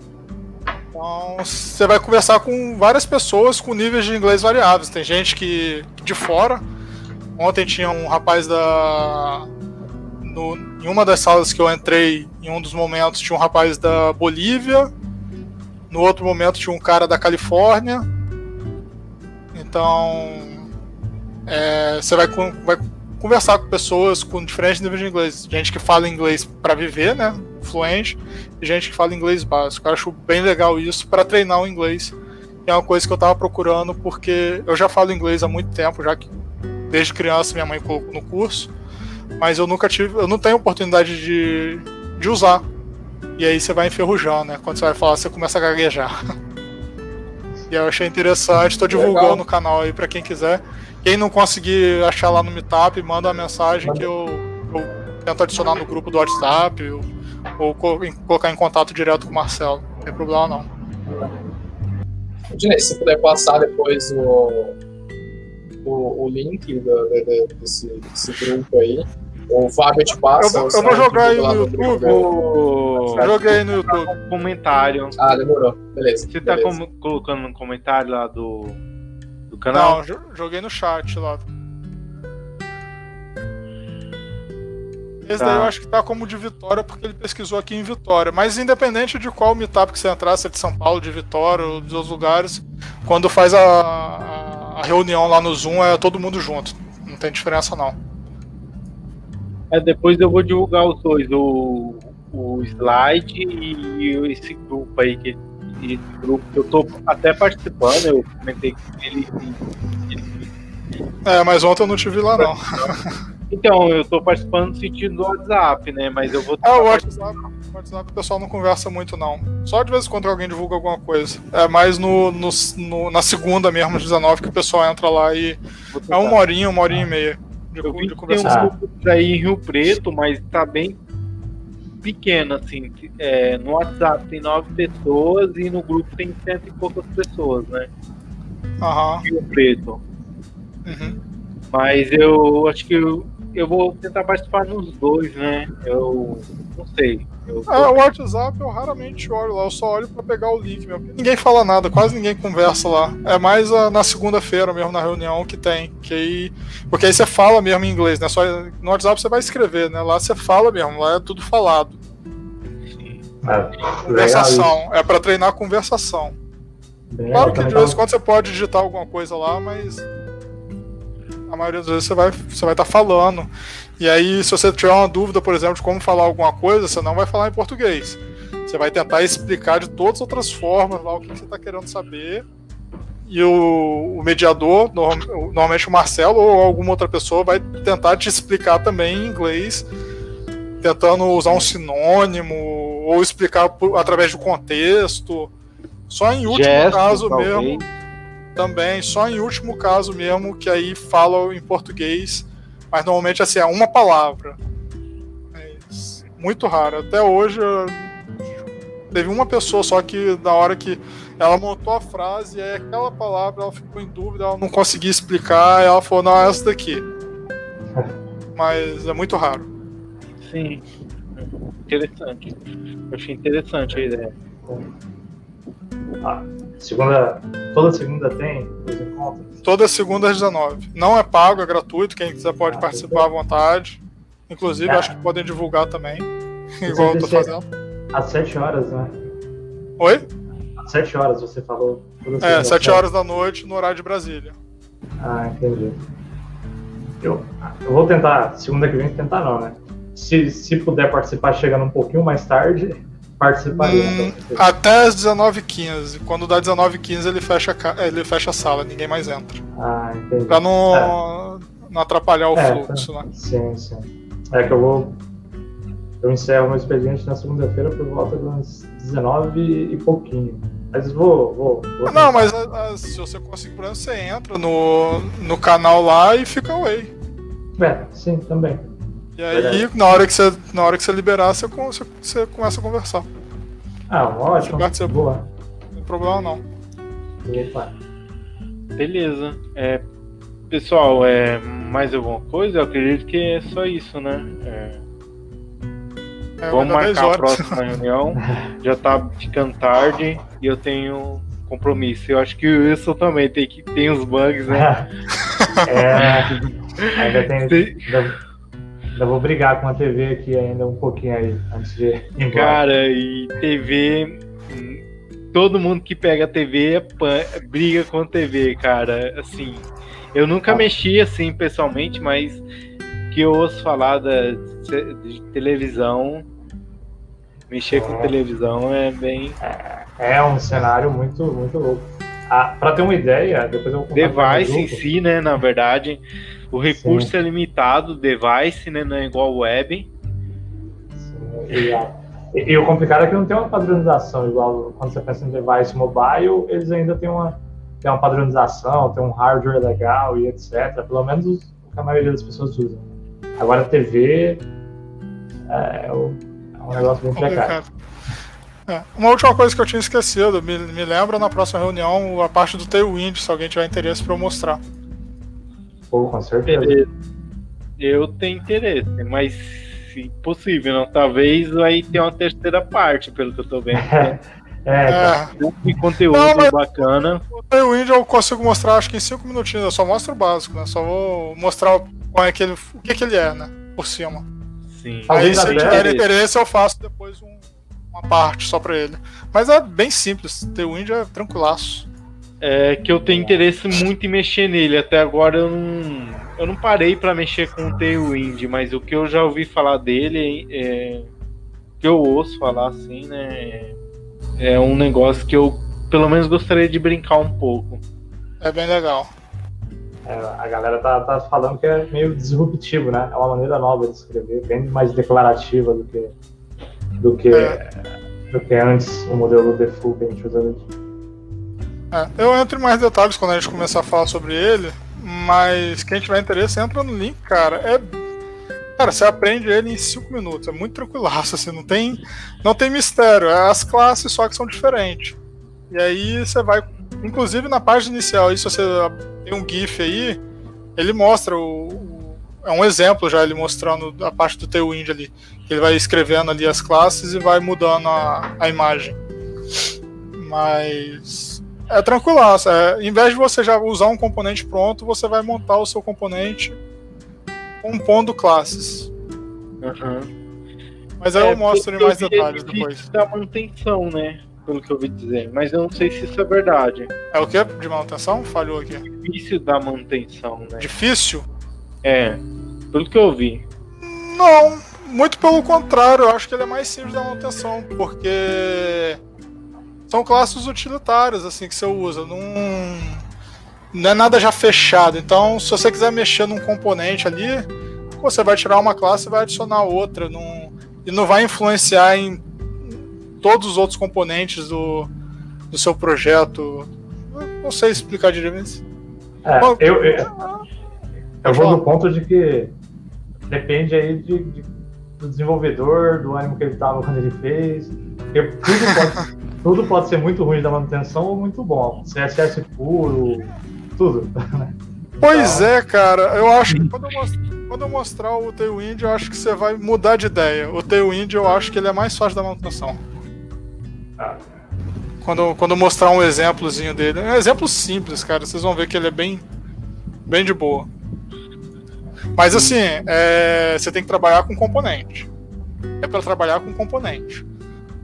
Então você vai conversar com várias pessoas com níveis de inglês variáveis. Tem gente que de fora. Ontem tinha um rapaz da no, em uma das salas que eu entrei, em um dos momentos, tinha um rapaz da Bolívia, no outro momento tinha um cara da Califórnia. Então, é, você vai, vai conversar com pessoas com diferentes níveis de inglês. Gente que fala inglês para viver, né? Fluente, e gente que fala inglês básico. Eu acho bem legal isso para treinar o inglês. É uma coisa que eu tava procurando porque eu já falo inglês há muito tempo, já que desde criança minha mãe colocou no curso mas eu nunca tive, eu não tenho oportunidade de, de usar. E aí você vai enferrujando, né? Quando você vai falar, você começa a gaguejar. (laughs) E eu achei interessante, estou divulgando o canal aí para quem quiser. Quem não conseguir achar lá no Meetup, manda uma mensagem que eu, eu tento adicionar no grupo do WhatsApp ou, ou colocar em contato direto com o Marcelo. Não tem problema não. Dinei, se puder passar depois o, o, o link do, do, desse, desse grupo aí. O Fábio te passa. Eu, eu vou jogar aí no YouTube. O... Joguei aí no YouTube. Comentário. Ah, demorou. Beleza. Você tá beleza. colocando no comentário lá do canal? Não, joguei no chat lá. Esse tá. daí eu acho que tá como de Vitória, porque ele pesquisou aqui em Vitória. Mas independente de qual meetup que você entrar, se é de São Paulo, de Vitória ou dos outros lugares, quando faz a, a, reunião lá no Zoom, é todo mundo junto. Não tem diferença não. É, depois eu vou divulgar os dois, o, o slide e esse grupo aí, que, grupo que eu tô até participando, eu comentei com ele. É, mas ontem eu não te vi lá não. (laughs) Então, eu tô participando no sentido do WhatsApp, né? Mas eu vou. É, o WhatsApp, o WhatsApp o pessoal não conversa muito, não. Só de vez em quando alguém divulga alguma coisa. É mais no, no, no na segunda mesmo, às 19, que o pessoal entra lá e. É uma horinha, uma horinha e meia de, eu vi de conversação. Tem um grupo aí em Rio Preto, mas tá bem pequeno, assim. É, no WhatsApp tem nove pessoas e no grupo tem cento e poucas pessoas, né? Aham. Rio Preto. Uhum. Mas eu acho que eu, eu vou tentar participar nos dois, né? Eu não sei. Eu... Ah, o WhatsApp eu raramente olho lá, eu só olho para pegar o link, meu. Ninguém fala nada, quase ninguém conversa lá. É mais a, na segunda-feira mesmo, na reunião que tem. Que aí, porque aí você fala mesmo em inglês, né? Só, no WhatsApp você vai escrever, né? Lá você fala mesmo, lá é tudo falado. É, conversação, é para treinar a conversação. Bem, claro que de vez em quando você pode digitar alguma coisa lá, mas a maioria das vezes você vai você vai estar tá falando. E aí, se você tiver uma dúvida, por exemplo, de como falar alguma coisa, você não vai falar em português. Você vai tentar explicar de todas as outras formas lá o que você está querendo saber. E o, o mediador, normalmente o Marcelo ou alguma outra pessoa, vai tentar te explicar também em inglês, tentando usar um sinônimo ou explicar por, através do contexto. Só em último Gesto, caso talvez. mesmo também, só em último caso mesmo, que aí fala em português, mas normalmente assim, é uma palavra. É muito raro. Até hoje teve uma pessoa só que na hora que ela montou a frase, e aí aquela palavra ela ficou em dúvida, ela não conseguia explicar, ela falou, não, é essa daqui. Mas é muito raro. Sim. Interessante. Eu achei interessante a ideia. Ah, segunda, toda segunda tem os encontros? Toda segunda às 19. Não é pago, é gratuito. Quem quiser pode ah, participar à vontade. Inclusive, ah. acho que podem divulgar também. igual eu tô fazendo. Às 7 horas, né? Oi? Às 7 horas você falou. É, 7 horas da noite no horário de Brasília. Ah, entendi. Eu, eu vou tentar, segunda que vem, tentar não, né? Se, se puder participar chegando um pouquinho mais tarde, participaria. Hum, até as 19h15. Quando dá 19h15 ele fecha, ele fecha a sala, ninguém mais entra. Ah, entendi. Pra não, é. não atrapalhar o é, fluxo, né? Sim, sim. É que eu vou. Eu encerro meu expediente na segunda-feira por volta das 19 e pouquinho. Mas vou. vou, vou ah, não, mas a, a, se você conseguir, por exemplo, você entra no, no canal lá e fica away. É, sim, também. E aí, na hora, que você, na hora que você liberar, você, você, você começa a conversar. Ah, ótimo. Você Boa. Não tem problema não. Opa. Beleza. É, pessoal, é, mais alguma coisa? Eu acredito que é só isso, né? É, é, vamos marcar a próxima (laughs) reunião. Já tá ficando tarde e eu tenho compromisso. Eu acho que o Wilson também tem que tem os bugs, né? (laughs) é, ainda tem. Ainda vou brigar com a TV aqui ainda um pouquinho aí, antes de ir embora. Cara, e TV. Todo mundo que pega a TV é briga com a TV, cara. Assim, eu nunca ah. mexi assim pessoalmente, mas que eu ouço falar da, de televisão, mexer é. com televisão é bem. É, é um cenário muito, muito louco. Ah, para ter uma ideia, depois eu vou Device em si, né, na verdade. O recurso Sim. é limitado, device, né? Não é igual web. Sim, E, e, o complicado é que não tem uma padronização igual quando você pensa em device mobile, eles ainda têm uma, têm uma padronização, tem um hardware legal e etc. Pelo menos o que a maioria das pessoas usam. Agora, TV é, é um negócio bem precário. É. Uma última coisa que eu tinha esquecido, me, me lembra na próxima reunião a parte do Tailwind, se alguém tiver interesse para eu mostrar. Pô, com certeza. Eu tenho interesse, mas se possível, não. Talvez aí tenha uma terceira parte, pelo que eu tô vendo. (laughs) É, é. De conteúdo não, bacana. O Tailwind eu consigo mostrar acho que em 5 minutinhos, eu só mostro o básico, né? Só vou mostrar qual é que ele, o que, que ele é, né? Por cima. Sim. Aí se tiver interesse, eu faço depois um, uma parte só pra ele. Mas é bem simples, Tailwind é tranquilaço. É que eu tenho interesse muito em mexer nele. Até agora eu não, eu não parei para mexer com o Tailwind, mas o que eu já ouvi falar dele, é, que eu ouço falar assim, né? É um negócio que eu pelo menos gostaria de brincar um pouco. É bem legal. É, a galera tá, tá falando que é meio disruptivo, né? É uma maneira nova de escrever, bem mais declarativa do que do que, é. do que antes o modelo default que a gente usa É, eu entro em mais detalhes quando a gente começar a falar sobre ele, mas quem tiver interesse entra no link, cara. É Cara, você aprende ele em 5 minutos, é muito tranquilaço, assim, não tem, não tem mistério, é as classes só que são diferentes. E aí você vai, inclusive na página inicial, aí, se você tem um GIF aí, ele mostra o, é um exemplo já ele mostrando a parte do Tailwind ali. Ele vai escrevendo ali as classes e vai mudando a, a imagem. Mas é tranquilaço. É, em vez de você já usar um componente pronto, você vai montar o seu componente compondo classes. Uhum. Mas aí é, eu mostro em mais detalhes depois. Da manutenção, né? Pelo que eu ouvi dizer. Mas eu não sei se isso é verdade. É o que de manutenção? Falhou aqui. Difícil da manutenção, né? Difícil? É. Pelo que eu ouvi. Não, muito pelo contrário. Eu acho que ele é mais simples da manutenção. Porque são classes utilitárias, assim, que você usa. Não não é nada já fechado. Então, se você quiser mexer num componente ali, você vai tirar uma classe e vai adicionar outra. Não, e não vai influenciar em todos os outros componentes do, do seu projeto. não sei explicar direito. É, eu, eu, eu vou no ponto de que depende aí de, de, do desenvolvedor, do ânimo que ele estava quando ele fez. Porque tudo pode, tudo pode ser muito ruim da manutenção ou muito bom. CSS puro, tudo. Pois é, cara. Eu acho que quando eu, mostrar, quando eu mostrar o Tailwind, eu acho que você vai mudar de ideia. O Tailwind, eu acho que ele é mais fácil da manutenção. Ah. Quando, quando eu mostrar um exemplozinho dele. É um exemplo simples, cara. Vocês vão ver que ele é bem, bem de boa. Mas assim, é, você tem que trabalhar com componente. É para trabalhar com componente.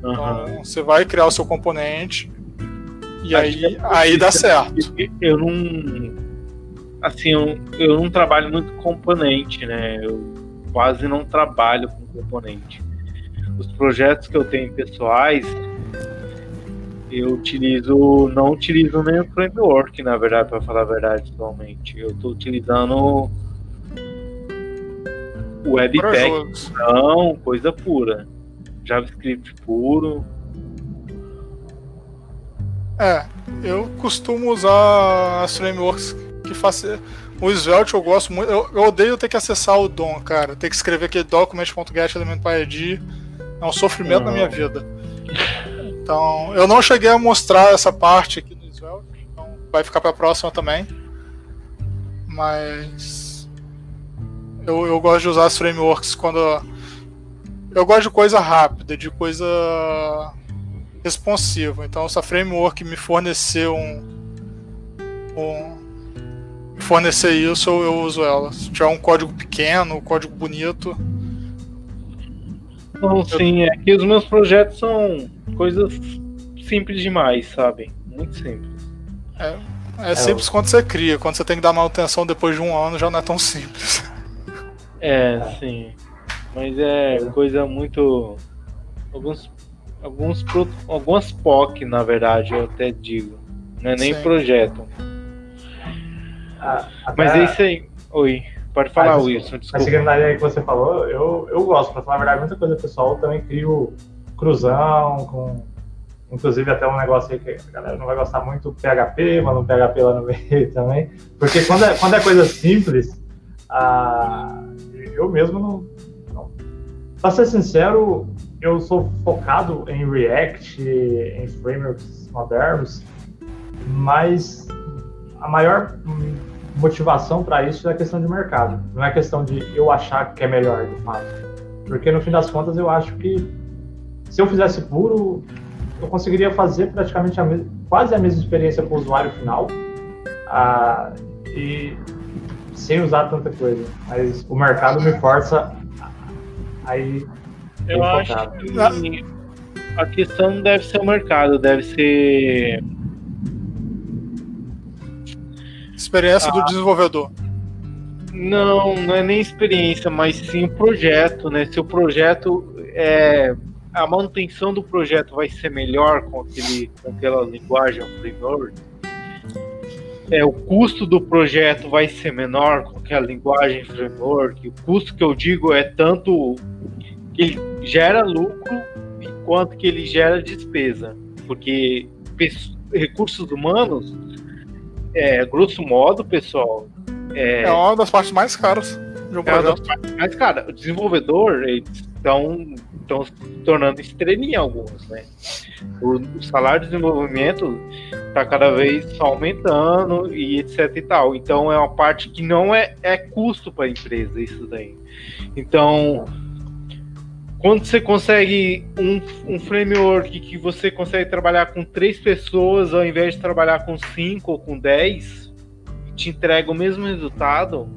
Uhum. Então, você vai criar o seu componente, e aí, aí dá certo. Eu não. Assim, eu, eu não trabalho muito com componente, né? Eu quase não trabalho com componente. Os projetos que eu tenho pessoais, eu utilizo, não utilizo nem o framework, na verdade, para falar a verdade, atualmente. Eu estou utilizando Webpack, não, coisa pura. JavaScript puro, é, eu costumo usar as frameworks que fazem. O Svelte eu gosto muito. Eu, eu, odeio ter que acessar o DOM, cara. Ter que escrever aquele document.get element.id é um sofrimento na minha vida. Então, eu não cheguei a mostrar essa parte aqui no Svelte, então vai ficar para a próxima também. Mas eu, eu gosto de usar as frameworks quando eu gosto de coisa rápida, de coisa responsivo. Então, essa framework me forneceu um, um fornecer isso, eu uso ela. Se tiver um código pequeno, um código bonito. Não, sim, é que os meus projetos são coisas simples demais, sabe? Muito simples. É, é, é simples quando você cria, quando você tem que dar manutenção depois de um ano já não é tão (laughs) simples. É, sim. Mas é coisa muito. Alguns alguns algumas POC, na verdade, eu até digo. Não é nem Sim. projeto. Ah, Mas é isso aí. Oi. Pode falar, ah, Wilson. Desculpa. Na linha que você falou, eu, eu gosto, pra falar a verdade, muita coisa pessoal, eu também crio cruzão, com inclusive até um negócio aí que a galera não vai gostar muito, PHP, mas um PHP lá no meio (laughs) também. Porque quando é, quando é coisa simples, ah, eu mesmo não. Pra ser sincero, eu sou focado em React, em frameworks modernos, mas a maior motivação para isso é a questão de mercado. Não é questão de eu achar que é melhor, de fato. Porque no fim das contas eu acho que se eu fizesse puro, eu conseguiria fazer praticamente a quase a mesma experiência para o usuário final ah, e sem usar tanta coisa. Mas o mercado me força aí. Eu acho que a questão não deve ser o mercado, deve ser experiência ah. do desenvolvedor. Não, não é nem experiência, mas sim o projeto, né? Se o projeto é a manutenção do projeto vai ser melhor com, aquele, com aquela linguagem framework, é, o custo do projeto vai ser menor com aquela linguagem framework. O custo que eu digo é tanto que ele gera lucro quanto que ele gera despesa, porque recursos humanos, é, grosso modo, pessoal, é, é uma das partes mais caras de um é projeto. mais cara. O desenvolvedor, eles estão estão se tornando estrelinha alguns, né? O, o, salário de desenvolvimento está cada vez aumentando e etc e tal. Então é uma parte que não é, é custo para a empresa isso daí. Então quando você consegue um, um framework que você consegue trabalhar com três pessoas ao invés de trabalhar com cinco ou com dez, te entrega o mesmo resultado,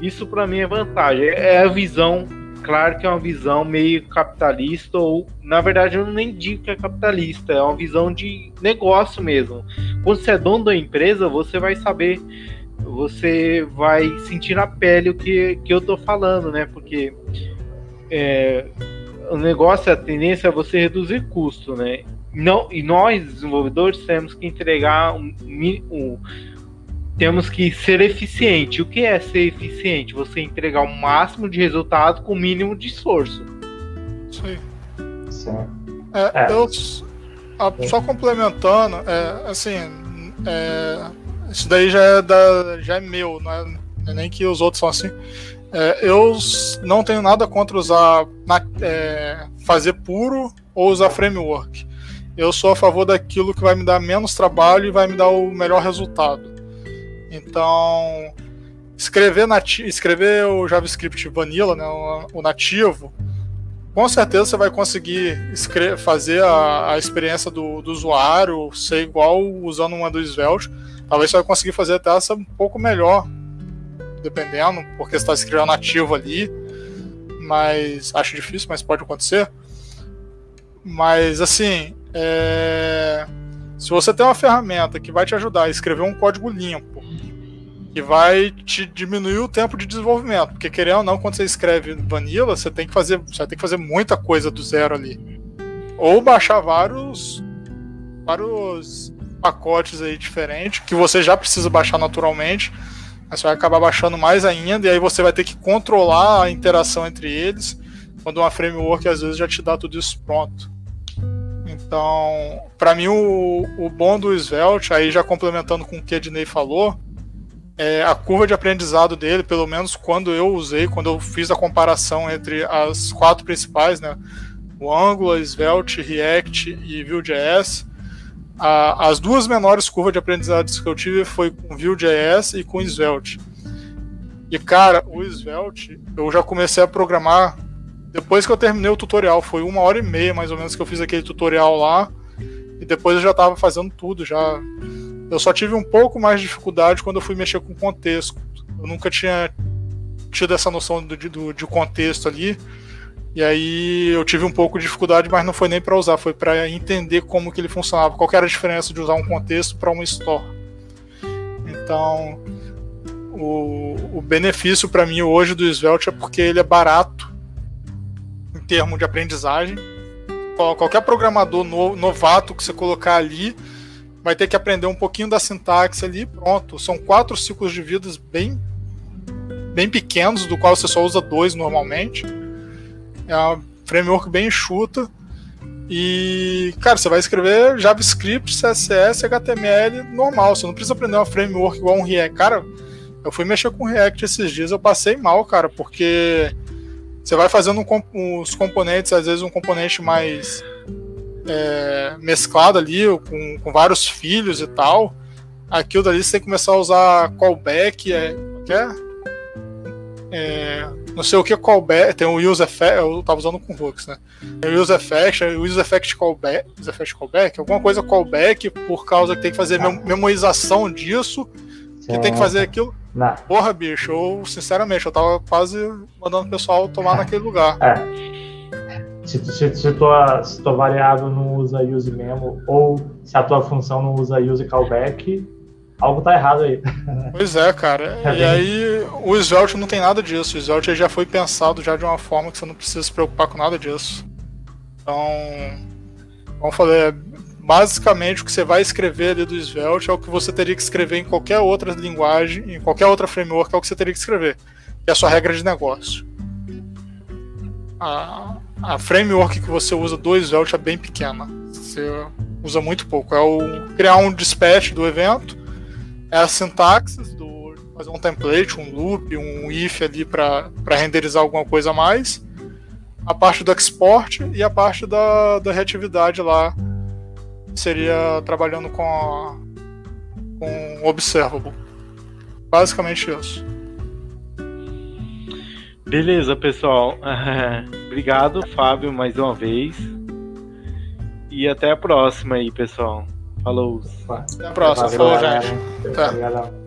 isso para mim é vantagem. É a visão claro que é uma visão meio capitalista, ou na verdade eu nem digo que é capitalista, é uma visão de negócio mesmo. Quando você é dono da empresa, você vai saber, você vai sentir na pele o que, que eu tô falando, né? Porque é, o negócio, a tendência é você reduzir custo, né? Não, e nós, desenvolvedores, temos que entregar um, um temos que ser eficiente. O que é ser eficiente? Você entregar o máximo de resultado com o mínimo de esforço. Sim. Sim. É, é. Eu, a, só complementando, é, assim, é, isso daí já é, da, já é meu, não é, não é nem que os outros são assim. É, eu não tenho nada contra usar na, é, fazer puro ou usar framework. Eu sou a favor daquilo que vai me dar menos trabalho e vai me dar o melhor resultado. Então, escrever, nati escrever o JavaScript vanilla, né, o, nativo, com certeza você vai conseguir fazer a, a experiência do, do, usuário ser igual usando uma do Svelte. Talvez você vai conseguir fazer até essa um pouco melhor, dependendo, porque você está escrevendo nativo ali. Mas acho difícil, mas pode acontecer. Mas assim, é... se você tem uma ferramenta que vai te ajudar a escrever um código limpo, que vai te diminuir o tempo de desenvolvimento. Porque querendo ou não, quando você escreve vanilla, você tem que fazer, você ter que fazer muita coisa do zero ali. Ou baixar vários vários pacotes aí diferentes que você já precisa baixar naturalmente. Mas você vai acabar baixando mais ainda e aí você vai ter que controlar a interação entre eles. Quando uma framework às vezes já te dá tudo isso pronto. Então, para mim o, o bom do Svelte, aí já complementando com o que a Ednei falou, é, a curva de aprendizado dele, pelo menos quando eu usei, quando eu fiz a comparação entre as quatro principais, né, o Angular, Svelte, React e Vue.js, a, as duas menores curvas de aprendizado que eu tive foi com Vue.js e com Svelte. E cara, o Svelte, eu já comecei a programar depois que eu terminei o tutorial, foi uma hora e meia mais ou menos que eu fiz aquele tutorial lá, e depois eu já estava fazendo tudo, já eu só tive um pouco mais de dificuldade quando eu fui mexer com contexto. Eu nunca tinha tido essa noção do, de contexto ali. E aí eu tive um pouco de dificuldade, mas não foi nem para usar, foi para entender como que ele funcionava, qual era a diferença de usar um contexto para um store. Então, o, o benefício para mim hoje do Svelte é porque ele é barato em termos de aprendizagem. Qualquer programador no, novato que você colocar ali, vai ter que aprender um pouquinho da sintaxe ali, pronto. São quatro ciclos de vidas bem, bem pequenos, do qual você só usa dois normalmente. É uma framework bem enxuta. E, cara, você vai escrever JavaScript, CSS, HTML normal. Você não precisa aprender uma framework igual um React. Cara, eu fui mexer com React esses dias, eu passei mal, cara, porque você vai fazendo um, os componentes, às vezes um componente mais é, mesclado ali, com, com vários filhos e tal. Aquilo dali você tem que começar a usar callback, é, é? é não sei o que callback, tem o use effect, eu tava usando com Hooks, né? Tem o use effect, o use effect callback, use effect callback, alguma coisa callback por causa que tem que fazer memorização disso, que tem que fazer aquilo. Não. Porra, bicho, eu sinceramente, eu tava quase mandando o pessoal tomar naquele lugar. É. Se, se, se, tua, se tua variável não usa use memo ou se a tua função não usa use callback, algo tá errado aí. (laughs) Pois é, cara. É e aí o Svelte não tem nada disso. O Svelte já foi pensado já de uma forma que você não precisa se preocupar com nada disso. Então, como eu falei, basicamente o que você vai escrever ali do Svelte é o que você teria que escrever em qualquer outra linguagem, em qualquer outra framework, é o que você teria que escrever. Que é a sua regra de negócio. A, a framework que você usa do Svelte é bem pequena. Você usa muito pouco. É o criar um dispatch do evento é a sintaxe do fazer um template, um loop, um if ali para renderizar alguma coisa a mais, a parte do export e a parte da, da reatividade lá seria trabalhando com a, com observable. Basicamente isso. Beleza, pessoal. (laughs) Obrigado, Fábio, mais uma vez. E até a próxima aí, pessoal. Falou. Até a próxima. Falou, gente. Tá.